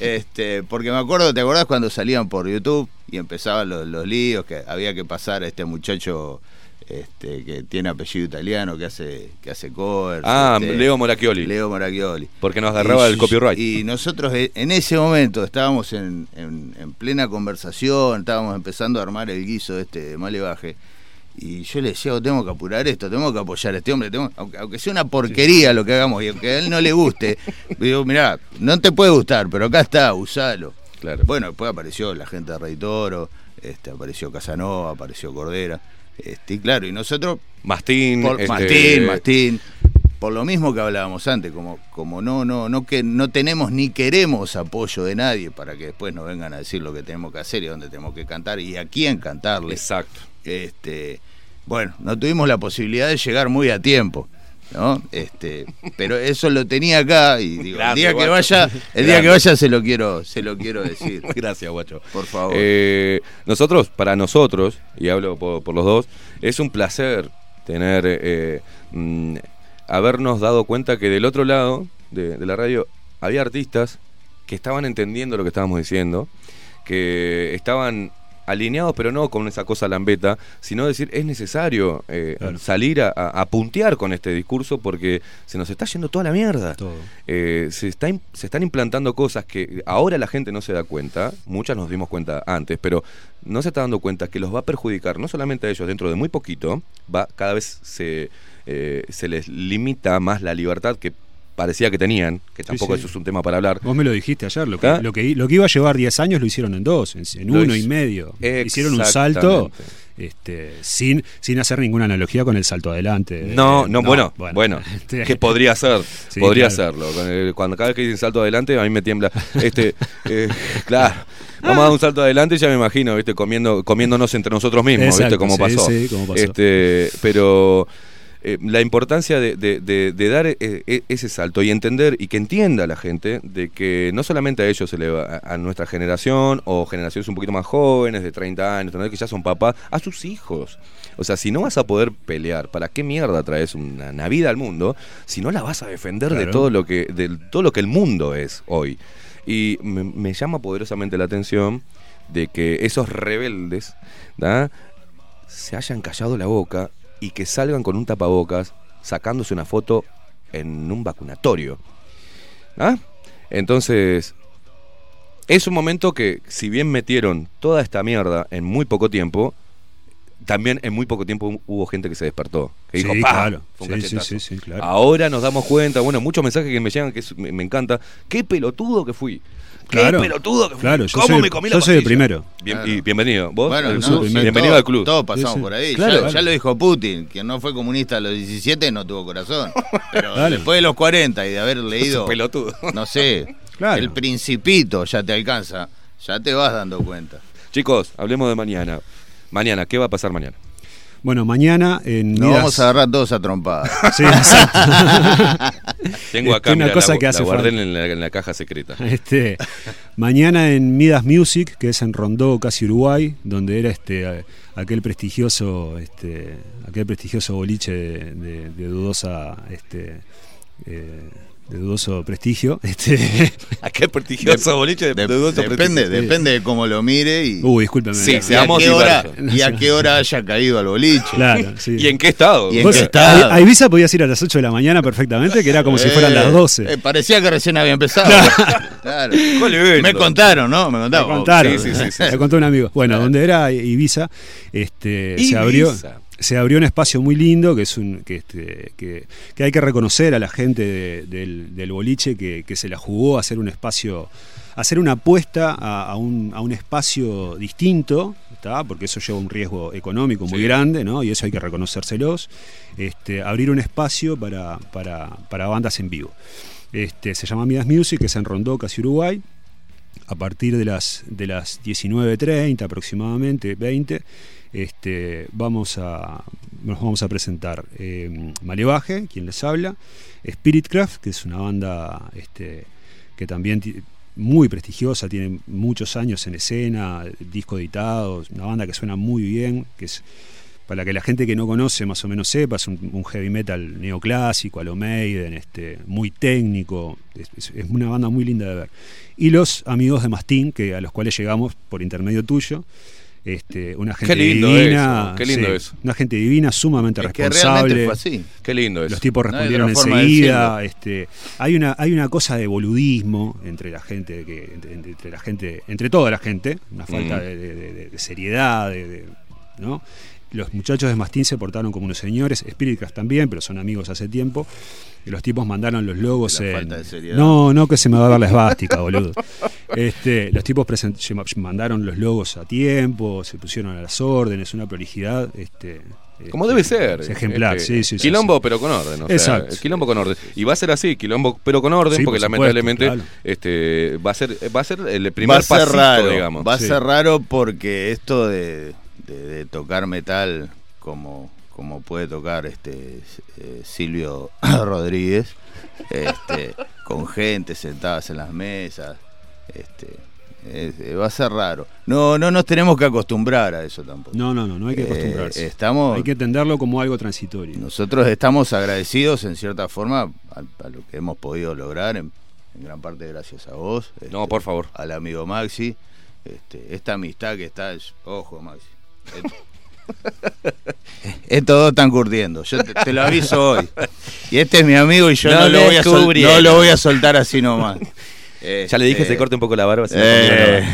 Este, porque me acuerdo, ¿te acordás cuando salían por YouTube y empezaban los, los líos que había que pasar a este muchacho este, que tiene apellido italiano, que hace, que hace covers. Ah, este, Leo Moracchioli. Leo Moracchioli. Porque nos agarraba Y- el copyright. Y nosotros eh, en ese momento estábamos en, en- en plena conversación, estábamos empezando a armar el guiso este de Malevaje. Y yo le decía, "Oh, tengo que apurar esto, tengo que apoyar a este hombre, tengo- aunque, aunque sea una porquería lo que hagamos y aunque a él no le guste, digo, mirá, no te puede gustar, pero acá está, usalo. Claro. Bueno, después apareció la gente de Rey Toro, este, apareció Casanova, apareció Cordera. Este, y claro, y nosotros Mastín. por, este, Mastín, Mastín. Por lo mismo que hablábamos antes, como, como no, no, no que no tenemos ni queremos apoyo de nadie para que después nos vengan a decir lo que tenemos que hacer y dónde tenemos que cantar y a quién cantarle. Exacto. Este, bueno, no tuvimos la posibilidad de llegar muy a tiempo. ¿No? Este, pero eso lo tenía acá y digo, Gracias, el día que vaya, el día que vaya se lo quiero, se lo quiero decir. Gracias, guacho. Por favor. Eh, nosotros, para nosotros, y hablo por, por los dos, es un placer tener, eh, mm, habernos dado cuenta que del otro lado de, de la radio había artistas que estaban entendiendo lo que estábamos diciendo, que estaban alineados, pero no con esa cosa lambeta, sino decir, es necesario eh, salir a, puntear con este discurso porque se nos está yendo toda la mierda. Eh, se, está, se están implantando cosas que ahora la gente no se da cuenta, muchas nos dimos cuenta antes, pero no se está dando cuenta que los va a perjudicar no solamente a ellos dentro de muy poquito, va cada vez se, eh, se les limita más la libertad que parecía que tenían, que tampoco sí. eso es un tema para hablar. Vos me lo dijiste ayer, lo que, ¿Ah? lo que, lo que iba a llevar 10 años lo hicieron en dos, en, uno y medio. Hicieron un salto este, sin, sin hacer ninguna analogía con el salto adelante. No, no, bueno, bueno, Este- que podría ser, Sí, podría serlo. Cuando cada vez que dicen salto adelante, a mí me tiembla. Este, eh, claro, vamos a dar un salto adelante, ya me imagino, viste, comiendo, comiéndonos entre nosotros mismos, viste, Exacto, cómo sí, pasó. sí, cómo pasó. Este, pero eh, la importancia de, de- de- de dar eh, eh, ese salto y entender y que entienda la gente de que no solamente a ellos se le va, a, a nuestra generación o generaciones un poquito más jóvenes, de 30 años, que ya son papás, a sus hijos. O sea, si no vas a poder pelear, ¿para qué mierda traes una Navidad al mundo si no la vas a defender de todo lo que de todo lo que el mundo es hoy? Y me, me llama poderosamente la atención de que esos rebeldes ¿da? se hayan callado la boca y que salgan con un tapabocas sacándose una foto en un vacunatorio. ¿Ah? Entonces, es un momento que, si bien metieron toda esta mierda en muy poco tiempo, también en muy poco tiempo hubo gente que se despertó. Que dijo, ¡pah! claro. Fue un Sí, sí, sí, sí, claro. Ahora nos damos cuenta, bueno, muchos mensajes que me llegan que es- me, me encanta. ¡Qué pelotudo que fui! ¡Qué Claro. pelotudo que fui! Claro, yo ¿Cómo soy- me comí yo la soy el primero. Bien- Claro. y bienvenido. ¿Vos? Bueno, no, bienvenido todo- al club. Todos pasamos Sí, sí. por ahí. Claro, ya, claro. ya lo dijo Putin, quien no fue comunista a los 17 no tuvo corazón. Pero Dale. después de los 40 y de haber leído, pelotudo. no sé, Claro. el principito ya te alcanza, ya te vas dando cuenta. Chicos, hablemos de mañana. Mañana, ¿qué va a pasar mañana? Bueno, mañana en Nos Midas- vamos a agarrar todos a trompadas. Sí, exacto. Tengo acá Es una mirá, cosa la, que hace la guardé en la, en la caja secreta. Este, mañana en Midas Music, que es en Rondó, casi Uruguay, donde era este aquel prestigioso, este, aquel prestigioso boliche de, de- de dudosa, este, eh, de dudoso prestigio. Este, Aquel prestigioso boliche de, dudoso depende, prestigio. depende de cómo lo mire y, Uy, discúlpeme. Sí, y a qué hora, y a qué hora haya caído al boliche. Claro, sí. ¿Y en qué estado? Y en Vos, qué estado. a, a Ibiza podías ir a las 8 de la mañana perfectamente, que era como si fueran Eh, las 12. eh, parecía que recién había empezado. Claro. Me contaron, ¿no? Me Me contaron. contaron, sí, sí, sí, me contó un amigo. Bueno, donde era Ibiza, este, se Ibiza. abrió se abrió un espacio muy lindo que es un que, este, que, que hay que reconocer a la gente de- del, del boliche que, que se la jugó a hacer un espacio a hacer una apuesta a, a un, a un espacio distinto ¿tá? porque eso lleva un riesgo económico muy Sí. grande ¿no? y eso hay que reconocérselos este, abrir un espacio para, para, para bandas en vivo este, se llama Midas Music, que es en Rondó, casi Uruguay. A partir de las, de las 19.30 aproximadamente, 20, este, vamos a, nos vamos a presentar eh, Malevaje, quien les habla, Spiritcraft, que es una banda este, que también muy prestigiosa, tiene muchos años en escena, disco editado, una banda que suena muy bien, que es para que la gente que no conoce más o menos sepa, es un, heavy metal neoclásico, a lo Maiden, este, muy técnico, es, una banda muy linda de ver. Y los amigos de Mastín, que a los cuales llegamos por intermedio tuyo, Este, una Qué gente lindo divina. eso, qué lindo sí, eso. Una gente divina, sumamente Es que responsable. realmente fue así. Qué lindo eso. Los tipos No respondieron de enseguida. Este, hay una, hay una cosa de boludismo entre la gente, que, entre, entre la gente, entre toda la gente, una falta Mm. de, de- de- de seriedad, de, de- ¿no? Los muchachos de Mastín se portaron como unos señores, Spiritcraft también, pero son amigos hace tiempo. Y los tipos mandaron los logos La en. falta de seriedad. No, no que se me va a ver la esvástica, boludo. Este, los tipos present- mandaron los logos a tiempo, se pusieron a las órdenes, una prolijidad. Este, Como este, debe ser. es ejemplar, Este, sí, sí, sí, Quilombo, sí. pero con orden. o sea, Exacto. quilombo con orden. Y va a ser así, quilombo, pero con orden, Sí, porque por supuesto, lamentablemente claro. este, va, a ser, va a ser el primer va a ser pasito, raro, digamos. va a Sí. ser raro porque esto de, de- de tocar metal como, como puede tocar este eh, Silvio Rodríguez, este, con gente sentadas en las mesas, este, es- eh, va a ser raro. No, no nos tenemos que acostumbrar a eso tampoco. No, no, no, no hay que Eh, acostumbrarse. estamos, Hay que entenderlo como algo transitorio. nosotros estamos agradecidos en cierta forma a, a lo que hemos podido lograr, en, en gran parte gracias a vos. No, este, por favor. Al amigo Maxi. Este, esta amistad que está, es- ojo Maxi. Estos dos están curtiendo, yo te, te lo aviso hoy. Y este es mi amigo y yo no, No lo, voy a sol- descubrieron. no lo voy a soltar así nomás. Ya le dije Este, se corte un poco la barba. se eh,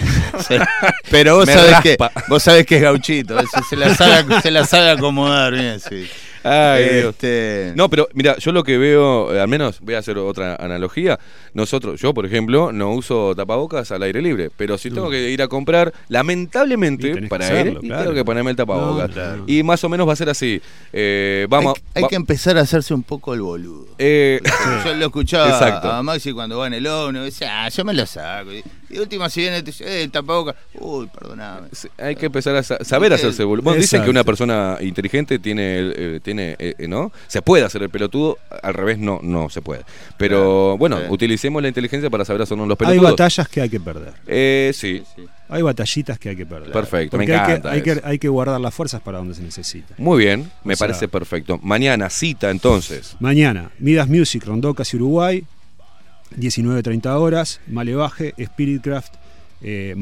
se- pero vos sabés, que, vos sabés que es gauchito, ese se, la sabe, se la sabe acomodar bien, sí. Ay, Dios. Este, No, pero mira, yo lo que veo, eh, al menos voy a hacer otra analogía. Nosotros, yo por ejemplo, no uso tapabocas al aire libre, pero si tengo que ir a comprar, lamentablemente tenés para que hacerlo, ir, y claro. tengo que ponerme el tapabocas. No, claro. Y más o menos va a ser así. Eh, vamos, hay, hay va- que empezar a hacerse un poco el boludo. eh, Yo lo escuchaba Exacto. a Maxi cuando va en el ómnibus, decía, ah, yo me lo saco. Y, y última si viene, te dice, eh, tapabocas. Uy, perdoname. Sí, Hay que empezar a sa- saber Viste, hacerse boludo. Bueno, dicen que una persona inteligente tiene, el- eh, tiene eh, eh, ¿no? Se puede hacer el pelotudo, al revés no, no se puede. Pero Claro, bueno, utilicemos la inteligencia para saber hacernos los Hay pelotudos. batallas que hay que perder. Eh, sí, Hay batallitas que hay que perder. perfecto, me hay que, encanta. hay, que, hay que guardar las fuerzas para donde se necesita. Muy bien, me O sea- parece perfecto. Mañana, cita entonces. Mañana, Midas Music, Rondocas y Uruguay, 19.30 horas, Malevaje, Spiritcraft, eh.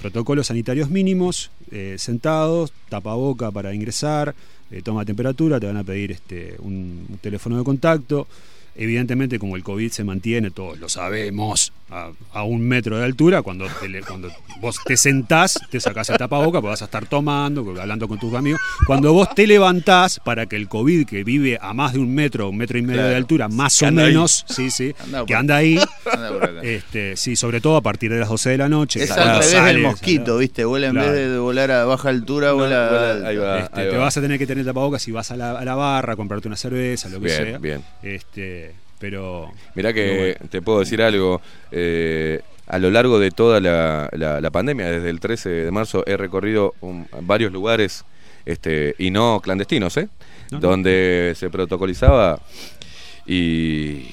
Protocolos sanitarios mínimos, eh, sentados, tapaboca para ingresar, eh, toma temperatura, te van a pedir este, un teléfono de contacto. Evidentemente, como el COVID se mantiene, todos lo sabemos, a, a un metro de altura, cuando, te cuando vos te sentás, te sacás el tapaboca, porque vas a estar tomando, hablando con tus amigos. Cuando vos te levantás, para que el COVID, que vive a más de un metro, un metro y medio de altura, más Que o ahí. menos, sí, sí, Anda que anda ahí, Anda este, sí, sobre todo a partir de las 12 de la noche. Es al revés sales, del mosquito, ¿viste? Vuela en Claro. vez de volar a baja altura, vuela. vuela- ahí va. Este, te vas a tener que tener tapabocas si vas a la, a la barra a comprarte una cerveza, lo que Bien, sea. bien. Este, pero Mirá que bueno. te puedo decir algo. eh, a lo largo de toda la, la- la pandemia, desde el 13 de marzo, he recorrido un- varios lugares, este, y no clandestinos, ¿eh? No, no. donde se protocolizaba y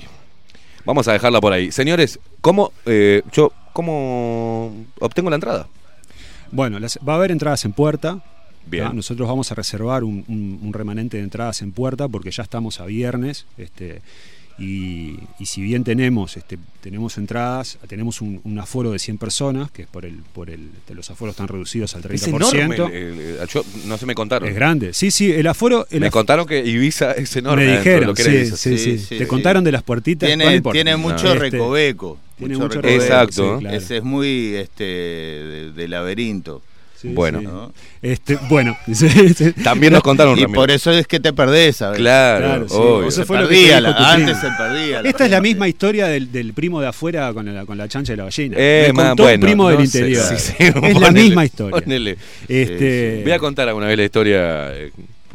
vamos a dejarla por ahí. Señores, ¿cómo eh, yo cómo obtengo la entrada? Bueno, las- va a haber entradas en puerta. Bien. ¿tá? Nosotros vamos a reservar un, un- un remanente de entradas en puerta porque ya estamos a viernes. Este, y, y si bien tenemos este, tenemos entradas, tenemos un, un aforo de 100 personas, que es por el, por el, los aforos están reducidos al 30%. Es enorme. el- el- el- yo- no se me contaron. Es grande. Sí, sí, el aforo. el me contaron que Ibiza es enorme. me dijeron, lo que sí, Ibiza. sí, sí, Sí, sí, Te sí. contaron de las puertitas. Tiene, tiene mucho Este, recoveco. tiene mucho mucho recoveco. Exacto. sí, claro. Ese es muy este, de, de laberinto. Sí, Bueno. sí. ¿no? Este, bueno. También nos contaron. Y Ramiro. por eso es que te perdés, ¿sabes? Claro, Claro, sí. obvio. Eso Se fue lo que la- antes se perdía. Esta es la misma historia del, del primo de afuera con la, con la chancha de la ballena. Eh, Me ma, contó bueno, un primo no del sé, interior. sí, sí, es la misma historia. Este, Voy a contar alguna vez la historia, eh,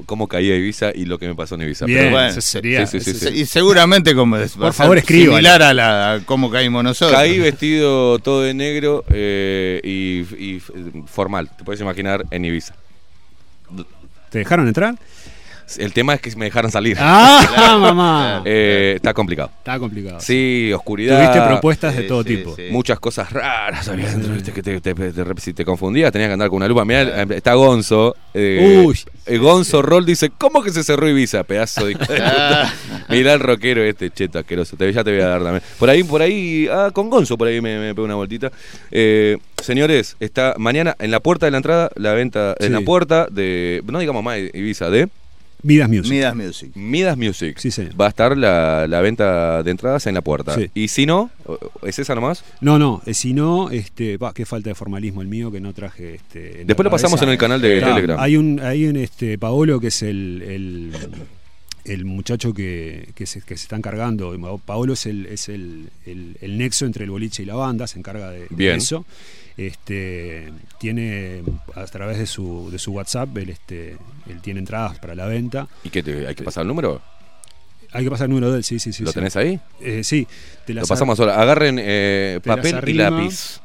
cómo caí a Ibiza y lo que me pasó en Ibiza. Bien, pero bueno, eso sería- sí, sí, sí, Se- sí. Y seguramente como Por favor, escríbalo. similar a la a cómo caímos nosotros. Caí vestido todo de negro eh, y, y, formal, te puedes imaginar, en Ibiza. ¿Te dejaron entrar? El tema es que me dejaron salir. Ah, mamá. Eh, está complicado. Está complicado. Sí, oscuridad. Tuviste propuestas de todo tipo. Muchas cosas raras había dentro, ¿viste? que te, te- te- si te confundías tenías que andar con una lupa. Mirá, está Gonzo. eh, Uy. eh, Gonzo Roll dice, ¿cómo que se cerró Ibiza? Pedazo de... puta. Mirá el rockero este, cheto asqueroso. Te, ya te voy a dar también. Por ahí, por ahí, ah, con Gonzo por ahí me, me pego una vueltita. Eh, señores, está mañana en la puerta de la entrada, la venta, en la puerta de, no digamos más Ibiza, de... Midas Music. Midas Music. Midas Music. Sí, señor. Va a estar la, la venta de entradas en la puerta. Sí. Y si no, ¿es esa nomás? No, no, eh, si no, este, va, qué falta de formalismo el mío que no traje. Este, Después lo pasamos en el canal de Telegram. Hay un, hay un este, Paolo que es el, el, el muchacho que, que, se, que se está encargando. Paolo es el, es el, el- el nexo entre el boliche y la banda, se encarga de, de Bien. eso. Este, tiene a través de su, de su WhatsApp, él, este, él tiene entradas para la venta. ¿Y qué te- hay que pasar el número? Hay que pasar el número de él, sí, sí, sí. ¿Lo sí. tenés ahí? Eh, sí. te Lo las pasamos ar- ahora. Agarren eh, papel y lápiz.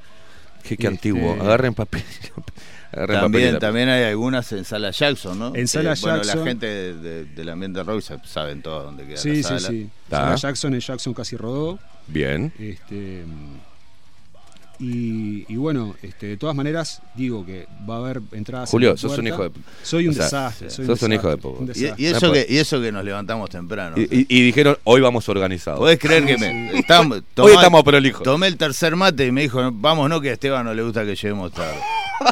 Qué, qué Este- antiguo. Agarren papel. Y También, lápiz. también hay algunas en Sala Jackson, ¿no? En Sala Eh, Bueno, la Jackson. gente de- de- del ambiente rock sa- saben todo dónde queda Sí, la sí, sala. sí. Ta. Sala Jackson, el Jackson casi rodó. Bien. Este, y, y bueno, este, de todas maneras, digo que va a haber entradas. en Julio, sos un hijo de... Soy un o sea, desastre. Soy sos un hijo de un Y, eso que, y eso que nos levantamos temprano. Y, y- y dijeron, hoy vamos organizados. ¿Podés creer que me, estamos, Hoy tomá- estamos prolijos. Tomé el tercer mate y me dijo, vamos, no, que a Esteban no le gusta que lleguemos tarde.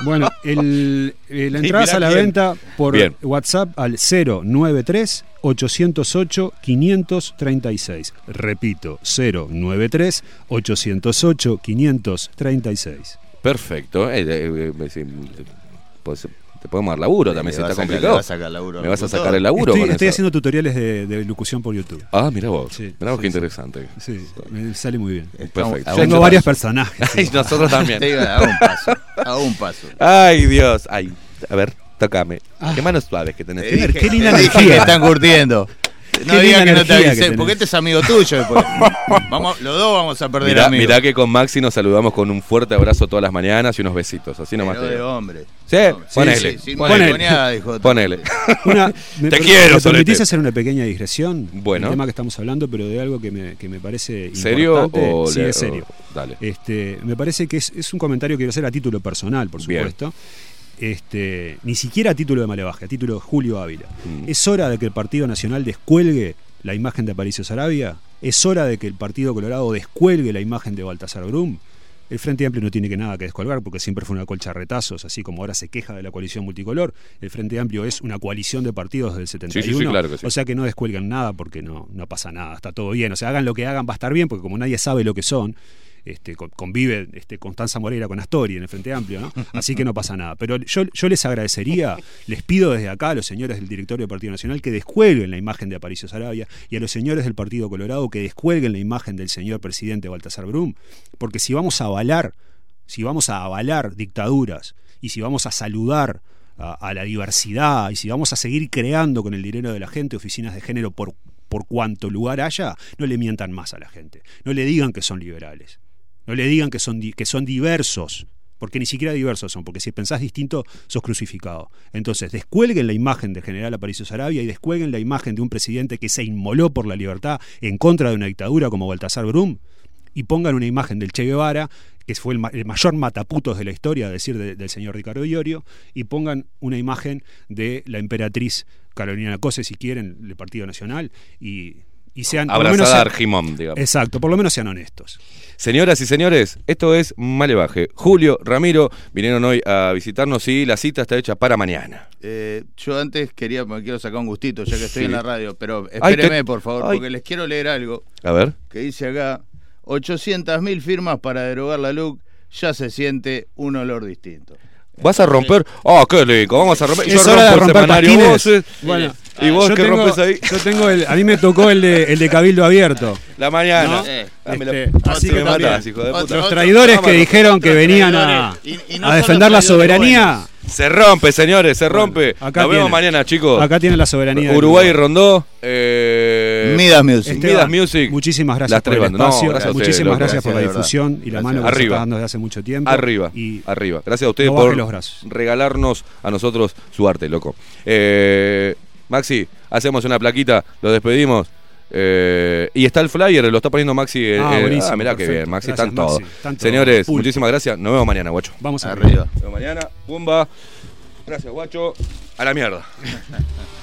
Bueno, el, eh, la entrada mirá a la venta por Bien. WhatsApp al 093 808 536. Repito, 093 808 536. Perfecto. Eh, eh, eh, sí, pues, te podemos dar laburo también, si está complicado. le vas a sacar laburo al Me vas a sacar el laburo Estoy, con estoy haciendo tutoriales de, de locución por YouTube. Ah, mira vos. Sí, Mirá vos sí, qué sí. interesante. Sí, me sale muy bien. Perfecto. Tengo varios personajes. Ay, nosotros también. Te digo, a un paso, a un paso. Ay, Dios. Ay, a ver, tócame. Ah. Qué manos suaves que tenés. Qué linda energía. están curtiendo. No digas que no te avisé, porque este es amigo tuyo después. Vamos, los dos vamos a perder Mirá, amigos. mirá que con Maxi nos saludamos con un fuerte abrazo todas las mañanas y unos besitos. Así nomás Pero te de digo. hombre. Sí, ponele. sí, sin ponele. Ponele. Una, me Te quiero, ¿Me permitís hacer una pequeña digresión? Bueno. El tema que estamos hablando, pero de algo que me, que me parece ¿Serio importante. o Sí, le- es serio. o- dale. Este, me parece que es, es un comentario que quiero hacer a título personal, por Bien. Este, ni siquiera a título de Malevaje, a título de Julio Ávila. Mm. Es hora de que el Partido Nacional descuelgue la imagen de Aparicio Sarabia. Es hora de que el Partido Colorado descuelgue la imagen de Baltasar Brum. El Frente Amplio no tiene que nada que descolgar porque siempre fue una colcha de retazos, así como ahora se queja de la coalición multicolor. El Frente Amplio es una coalición de partidos del 71. claro que sí. O sea que no descuelgan nada porque no, no pasa nada, está todo bien. O sea, hagan lo que hagan, va a estar bien porque como nadie sabe lo que son, este, con- convive este, Constanza Moreira con Astori en el Frente Amplio, ¿no? Así que no pasa nada. Pero yo, les agradecería, les pido desde acá a los señores del directorio del Partido Nacional que descuelguen la imagen de Aparicio Sarabia y a los señores del Partido Colorado que descuelguen la imagen del señor presidente Baltasar Brum, porque si vamos a avalar, si vamos a avalar dictaduras y si vamos a saludar a, a la diversidad y si vamos a seguir creando con el dinero de la gente oficinas de género por, por cuanto lugar haya, no le mientan más a la gente. No le digan que son liberales. No le digan que son, que son diversos, porque ni siquiera diversos son, porque si pensás distinto, sos crucificado. Entonces, descuelguen la imagen del general Aparicio Sarabia y descuelguen la imagen de un presidente que se inmoló por la libertad en contra de una dictadura como Baltasar Brum y pongan una imagen del Che Guevara, que fue el, ma- el mayor mataputos de la historia, a decir de- del señor Ricardo Iorio, y pongan una imagen de la emperatriz Carolina Cose, si quieren, del Partido Nacional, y, y sean... por lo menos Abrazada a sean- Argimón, digamos. Exacto, por lo menos sean honestos. Señoras y señores, esto es Malevaje. Julio, Ramiro vinieron hoy a visitarnos y la cita está hecha para mañana. Eh, yo antes quería, me quiero sacar un gustito, ya que estoy Sí. en la radio, pero Ay, espéreme, te- por favor, ay. porque les quiero leer algo A ver. que dice acá, 800.000 firmas para derogar la LUC, ya se siente un olor distinto. ¿Vas a romper? ¡Oh, qué lindo! Vamos a romper. Es Yo hora de el romper semanario. Vos, eh, Bueno, ¿Y vos yo qué tengo- rompes ahí? Yo tengo el, a mí me tocó el de, el de Cabildo Abierto. La mañana. ¿no? Eh, la- Este, así que que me también, matás, hijo de puta. Los traidores otro- que otro- dijeron que venían a, traidores. Y- y no a defender la soberanía. Se rompe, señores, se rompe. Acá Nos vemos tiene. mañana, chicos. Acá tiene la soberanía Uruguay. Rondó. Eh, Midas Music. Esteban, Midas Music. Muchísimas gracias Las por tres el bandas. No, espacio. gracias a ustedes, muchísimas gracias por la difusión verdad. y la Gracias. mano que está dando desde hace mucho tiempo. Arriba, Y arriba. Gracias a ustedes no por regalarnos a nosotros su arte, loco. Eh, Maxi, hacemos una plaquita, lo despedimos. Eh, y está el flyer, lo está poniendo Maxi. eh, Ah, eh, buenísimo, mirá qué perfecto. bien, Maxi, Gracias, están todos. Maxi. Señores, muchísimas gracias. Nos vemos mañana, guacho. Vamos Arriba. Nos vemos mañana. Pumba. Gracias, guacho. A la mierda.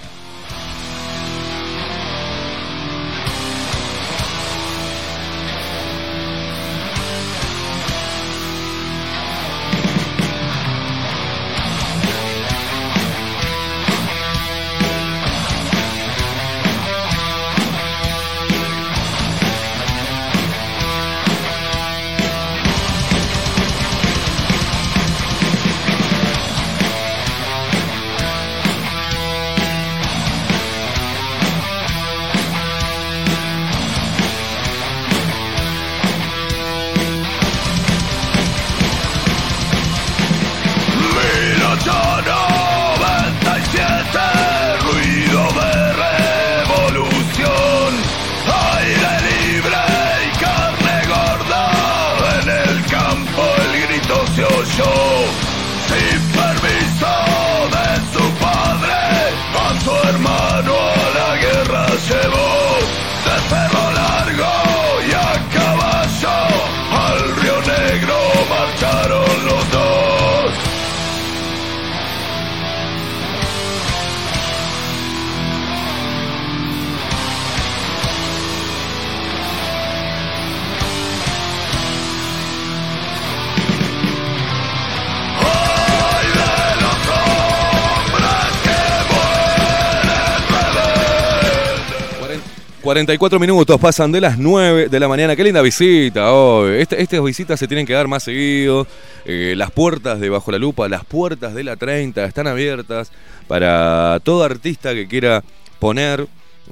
44 minutos pasan de las 9 de la mañana. Qué linda visita hoy. Este- estas visitas se tienen que dar más seguido. Eh, las puertas de Bajo la Lupa, las puertas de la 30 están abiertas para todo artista que quiera poner,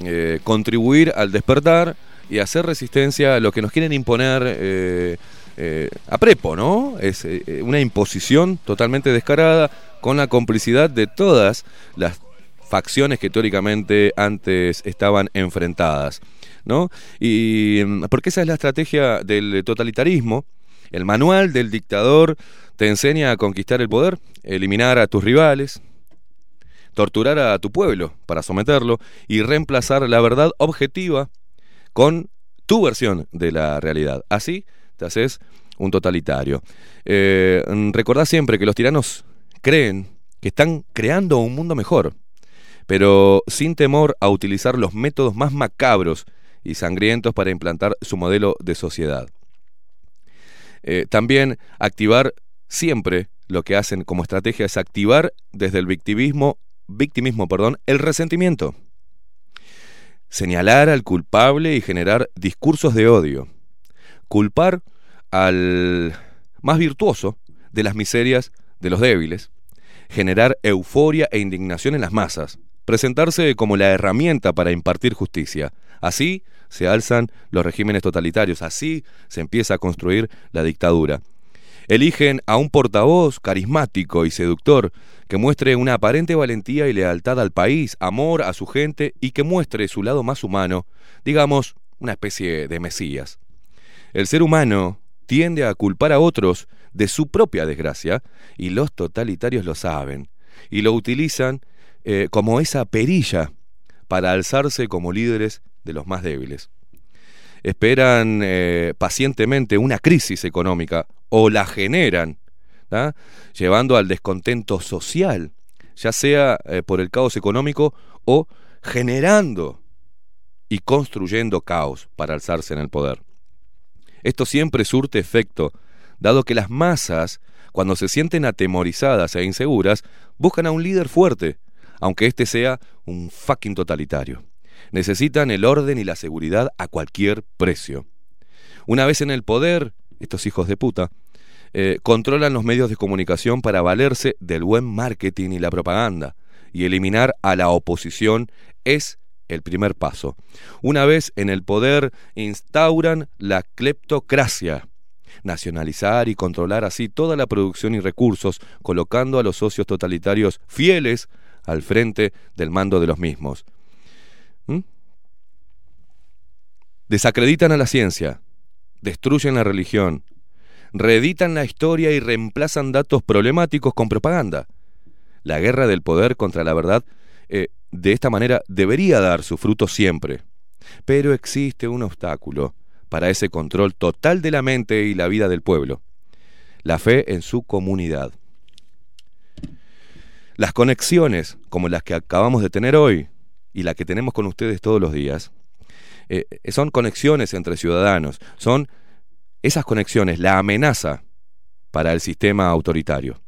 eh, contribuir al despertar y hacer resistencia a lo que nos quieren imponer eh, a prepo, ¿no? Es una imposición totalmente descarada con la complicidad de todas las facciones que teóricamente antes estaban enfrentadas, ¿no? Y mm, porque esa es la estrategia del totalitarismo. El manual del dictador te enseña a conquistar el poder, eliminar a tus rivales, torturar a tu pueblo para someterlo y reemplazar la verdad objetiva con tu versión de la realidad. Así te haces un totalitario. Eh, mm, recordá siempre que los tiranos creen que están creando un mundo mejor, pero sin temor a utilizar los métodos más macabros y sangrientos para implantar su modelo de sociedad. Eh, también activar siempre lo que hacen como estrategia es activar desde el victimismo, victimismo, perdón, el resentimiento. Señalar al culpable y generar discursos de odio. Culpar al más virtuoso de las miserias de los débiles. Generar euforia e indignación en las masas. Presentarse como la herramienta para impartir justicia. Así se alzan los regímenes totalitarios, así se empieza a construir la dictadura. Eligen a un portavoz carismático y seductor que muestre una aparente valentía y lealtad al país, amor a su gente y que muestre su lado más humano, digamos, una especie de Mesías. El ser humano tiende a culpar a otros de su propia desgracia y los totalitarios lo saben y lo utilizan eh, como esa perilla para alzarse como líderes de los más débiles. Esperan eh, pacientemente una crisis económica o la generan, llevando al descontento social, ya sea eh, por el caos económico o generando y construyendo caos para alzarse en el poder. Esto siempre surte efecto, dado que las masas, cuando se sienten atemorizadas e inseguras, buscan a un líder fuerte, aunque éste sea un fucking totalitario. Necesitan el orden y la seguridad a cualquier precio. Una vez en el poder, estos hijos de puta, eh, controlan los medios de comunicación para valerse del buen marketing y la propaganda, y eliminar a la oposición es el primer paso. Una vez en el poder, instauran la cleptocracia, nacionalizar y controlar así toda la producción y recursos, colocando a los socios totalitarios fieles al frente del mando de los mismos. ¿Mm? Desacreditan a la ciencia, destruyen la religión, reeditan la historia y reemplazan datos problemáticos con propaganda. La guerra del poder contra la verdad eh, de esta manera debería dar su fruto siempre. Pero existe un obstáculo para ese control total de la mente y la vida del pueblo. La fe en su comunidad. Las conexiones, como las que acabamos de tener hoy y la que tenemos con ustedes todos los días, eh, son conexiones entre ciudadanos, son esas conexiones, la amenaza para el sistema autoritario.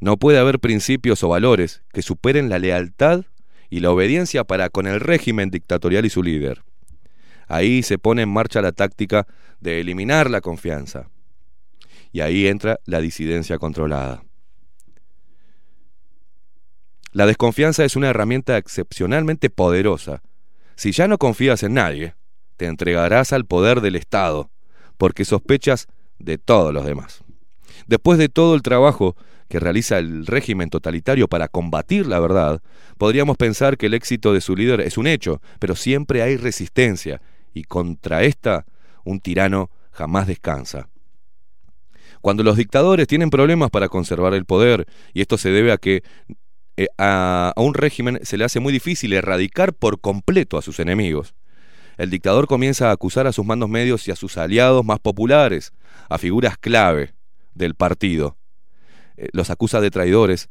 No puede haber principios o valores que superen la lealtad y la obediencia para con el régimen dictatorial y su líder. Ahí se pone en marcha la táctica de eliminar la confianza. Y ahí entra la disidencia controlada. La desconfianza es una herramienta excepcionalmente poderosa. Si ya no confías en nadie, te entregarás al poder del Estado, porque sospechas de todos los demás. Después de todo el trabajo que realiza el régimen totalitario para combatir la verdad, podríamos pensar que el éxito de su líder es un hecho, pero siempre hay resistencia, y contra esta un tirano jamás descansa. Cuando los dictadores tienen problemas para conservar el poder, y esto se debe a que eh, a, un régimen se le hace muy difícil erradicar por completo a sus enemigos. El dictador comienza a acusar a sus mandos medios y a sus aliados más populares, a figuras clave del partido. Eh, los acusa de traidores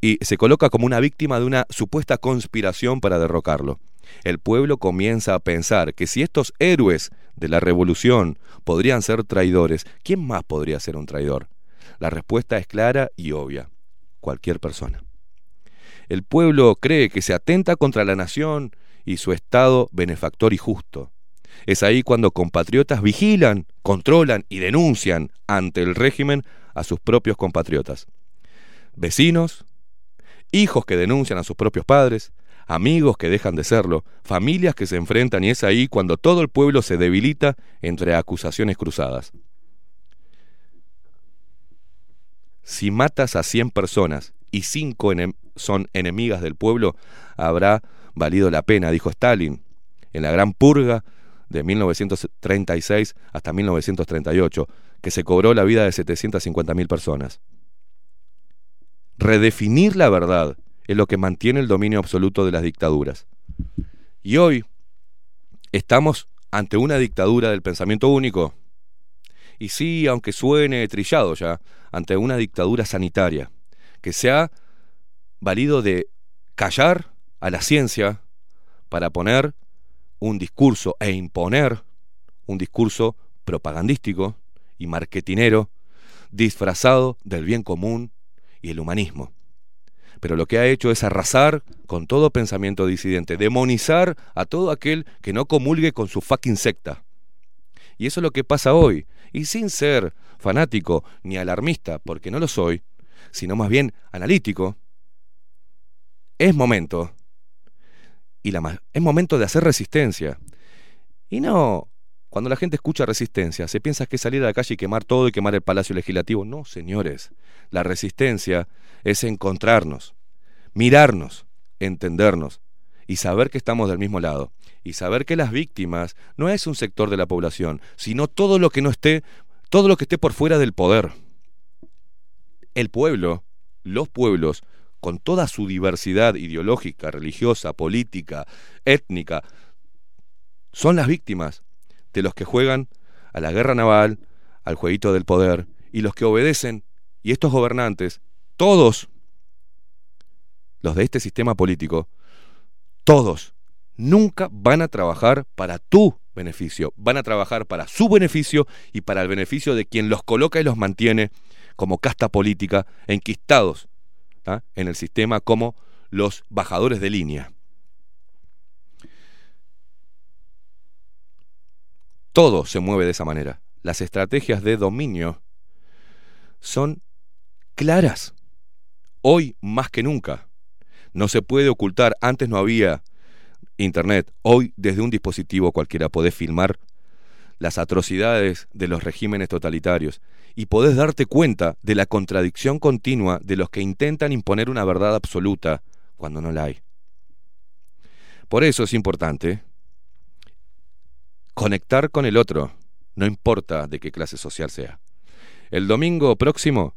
y se coloca como una víctima de una supuesta conspiración para derrocarlo. El pueblo comienza a pensar que si estos héroes de la revolución podrían ser traidores, ¿quién más podría ser un traidor? La respuesta es clara y obvia. Cualquier persona. El pueblo cree que se atenta contra la nación y su Estado benefactor y justo. Es ahí cuando compatriotas vigilan, controlan y denuncian ante el régimen a sus propios compatriotas. Vecinos, hijos que denuncian a sus propios padres, amigos que dejan de serlo, familias que se enfrentan y es ahí cuando todo el pueblo se debilita entre acusaciones cruzadas. Si matas a 100 personas y 5 son enemigas del pueblo, habrá valido la pena, dijo Stalin, en la gran purga de 1936 hasta 1938, que se cobró la vida de 750.000 personas. Redefinir la verdad es lo que mantiene el dominio absoluto de las dictaduras. Y hoy estamos ante una dictadura del pensamiento único. Y sí, aunque suene trillado ya, ante una dictadura sanitaria, que se ha valido de callar a la ciencia para poner un discurso e imponer un discurso propagandístico y marketinero disfrazado del bien común y el humanismo. Pero lo que ha hecho es arrasar con todo pensamiento disidente, demonizar a todo aquel que no comulgue con su fucking secta. Y eso es lo que pasa hoy. Y sin ser fanático ni alarmista, porque no lo soy, sino más bien analítico, es momento y la es momento de hacer resistencia. Y no, cuando la gente escucha resistencia, se piensa que salir a la calle y quemar todo y quemar el Palacio Legislativo. No, señores. La resistencia es encontrarnos, mirarnos, entendernos y saber que estamos del mismo lado. Y saber que las víctimas no es un sector de la población, sino todo lo que no esté, todo lo que esté por fuera del poder. El pueblo, los pueblos, con toda su diversidad ideológica, religiosa, política, étnica, son las víctimas de los que juegan a la guerra naval, al jueguito del poder, y los que obedecen, y estos gobernantes, todos los de este sistema político, todos nunca van a trabajar para tu beneficio, van a trabajar para su beneficio y para el beneficio de quien los coloca y los mantiene como casta política, enquistados en el sistema como los bajadores de línea. Todo se mueve de esa manera. Las estrategias de dominio son claras. Hoy más que nunca. No se puede ocultar. Antes no había Internet. Hoy desde un dispositivo cualquiera podés filmar las atrocidades de los regímenes totalitarios y podés darte cuenta de la contradicción continua de los que intentan imponer una verdad absoluta cuando no la hay. Por eso es importante conectar con el otro, no importa de qué clase social sea. El domingo próximo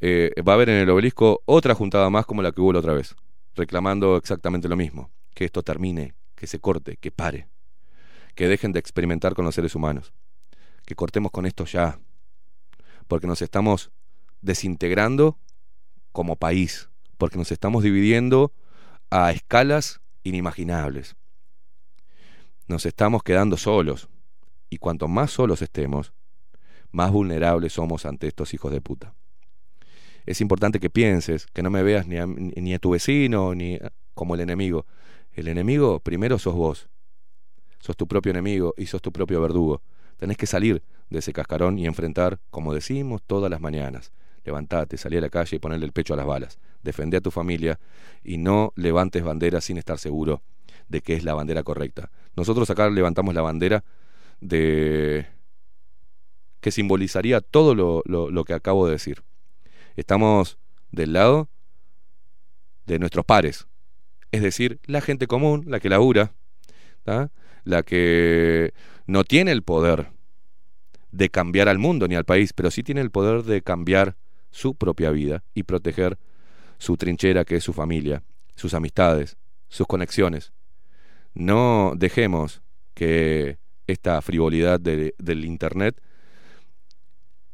eh, va a haber en el obelisco otra juntada más como la que hubo la otra vez. reclamando exactamente lo mismo, que esto termine, que se corte, que pare, que dejen de experimentar con los seres humanos, que cortemos con esto ya, porque nos estamos desintegrando como país, porque nos estamos dividiendo a escalas inimaginables. Nos estamos quedando solos, y cuanto más solos estemos, más vulnerables somos ante estos hijos de puta. Es importante que pienses, que no me veas ni a, ni a tu vecino, ni como el enemigo. El enemigo primero sos vos. Sos tu propio enemigo y sos tu propio verdugo. Tenés que salir de ese cascarón y enfrentar, como decimos todas las mañanas. Levantate, salí a la calle y ponerle el pecho a las balas. Defendé a tu familia y no levantes bandera sin estar seguro de que es la bandera correcta. Nosotros acá levantamos la bandera de que simbolizaría todo lo, que acabo de decir. Estamos del lado de nuestros pares, es decir, la gente común, la que labura, ¿tá? La que no tiene el poder de cambiar al mundo ni al país, pero sí tiene el poder de cambiar su propia vida y proteger su trinchera que es su familia, sus amistades, sus conexiones. No dejemos que esta frivolidad de- del Internet,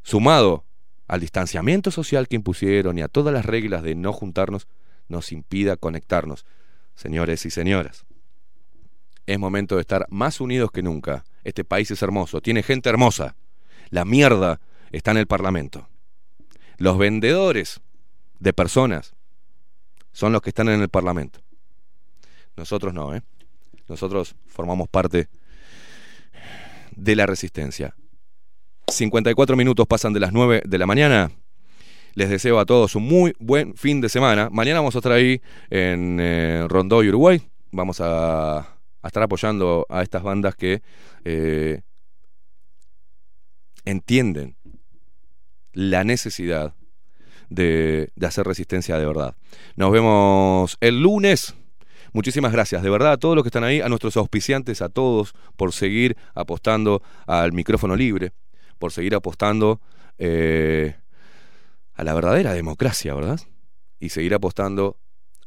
sumado al distanciamiento social que impusieron y a todas las reglas de no juntarnos, nos impida conectarnos. Señores y señoras, es momento de estar más unidos que nunca. Este país es hermoso, tiene gente hermosa. La mierda está en el Parlamento. Los vendedores de personas son los que están en el Parlamento. Nosotros no, ¿eh? Nosotros formamos parte de la resistencia. 54 minutos pasan de las 9 de la mañana. Les deseo a todos un muy buen fin de semana. Mañana vamos a estar ahí en eh, Rondó y Uruguay. Vamos a, a estar apoyando a estas bandas que eh, entienden la necesidad de, hacer resistencia de verdad. Nos vemos el lunes. Muchísimas gracias, de verdad, a todos los que están ahí, a nuestros auspiciantes, a todos, por seguir apostando al micrófono libre, por seguir apostando eh, a la verdadera democracia, ¿verdad? Y seguir apostando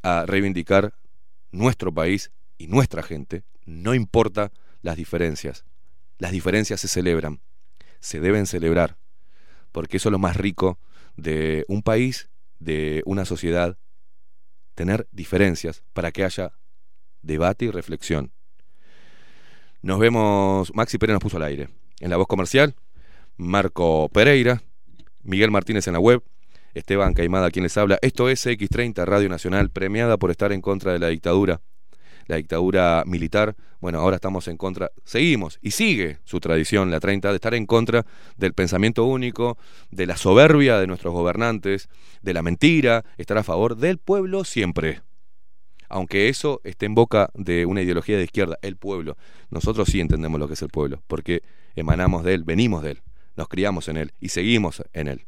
a reivindicar nuestro país y nuestra gente, no importa las diferencias. Las diferencias se celebran, se deben celebrar, porque eso es lo más rico de un país, de una sociedad, tener diferencias para que haya debate y reflexión. Nos vemos, Maxi Pérez nos puso al aire. En la voz comercial, Marco Pereira, Miguel Martínez en la web, Esteban Caimada quien les habla. Esto es X30 Radio Nacional, premiada por estar en contra de la dictadura, la dictadura militar. Bueno, ahora estamos en contra, seguimos y sigue su tradición, la 30, de estar en contra del pensamiento único, de la soberbia de nuestros gobernantes, de la mentira, estar a favor del pueblo siempre. Aunque eso esté en boca de una ideología de izquierda, el pueblo. Nosotros sí entendemos lo que es el pueblo, porque emanamos de él, venimos de él, nos criamos en él y seguimos en él.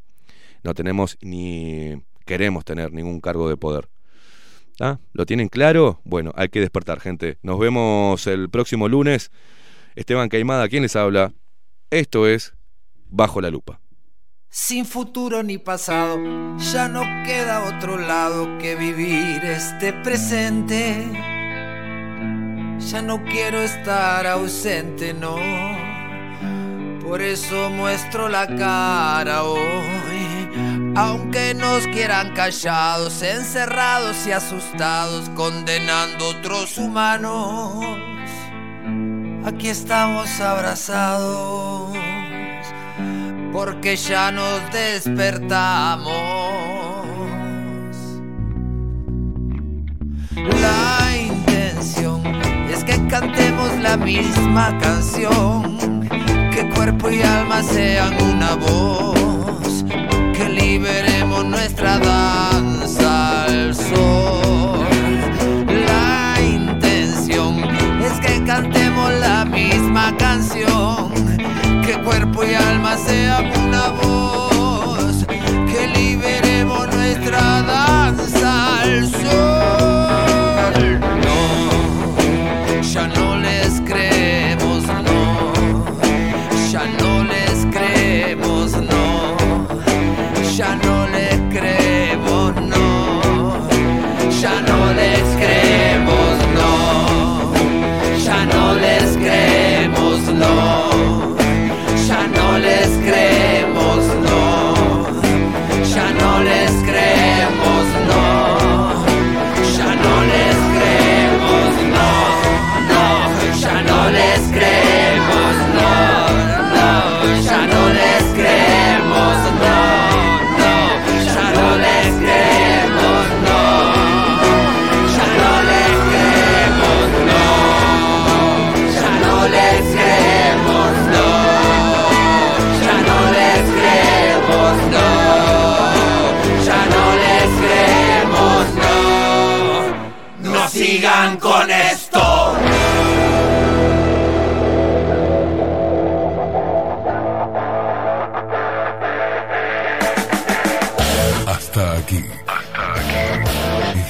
No tenemos ni queremos tener ningún cargo de poder. ¿Ah? ¿Lo tienen claro? Bueno, hay que despertar, gente. Nos vemos el próximo lunes. Esteban Caimada, ¿quién les habla? Esto es Bajo la Lupa. Sin futuro ni pasado, ya no queda otro lado que vivir este presente. Ya no quiero estar ausente, no. Por eso muestro la cara hoy. Aunque nos quieran callados, encerrados y asustados, condenando otros humanos. Aquí estamos abrazados porque ya nos despertamos. La intención es que cantemos la misma canción, que cuerpo y alma sean una voz, nuestra danza al sol. La intención es que cantemos la misma canción. Que cuerpo y alma sean una voz, que liberemos nuestra danza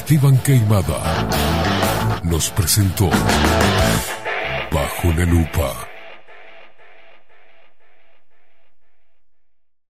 Esteban Queimada nos presentó Bajo la Lupa.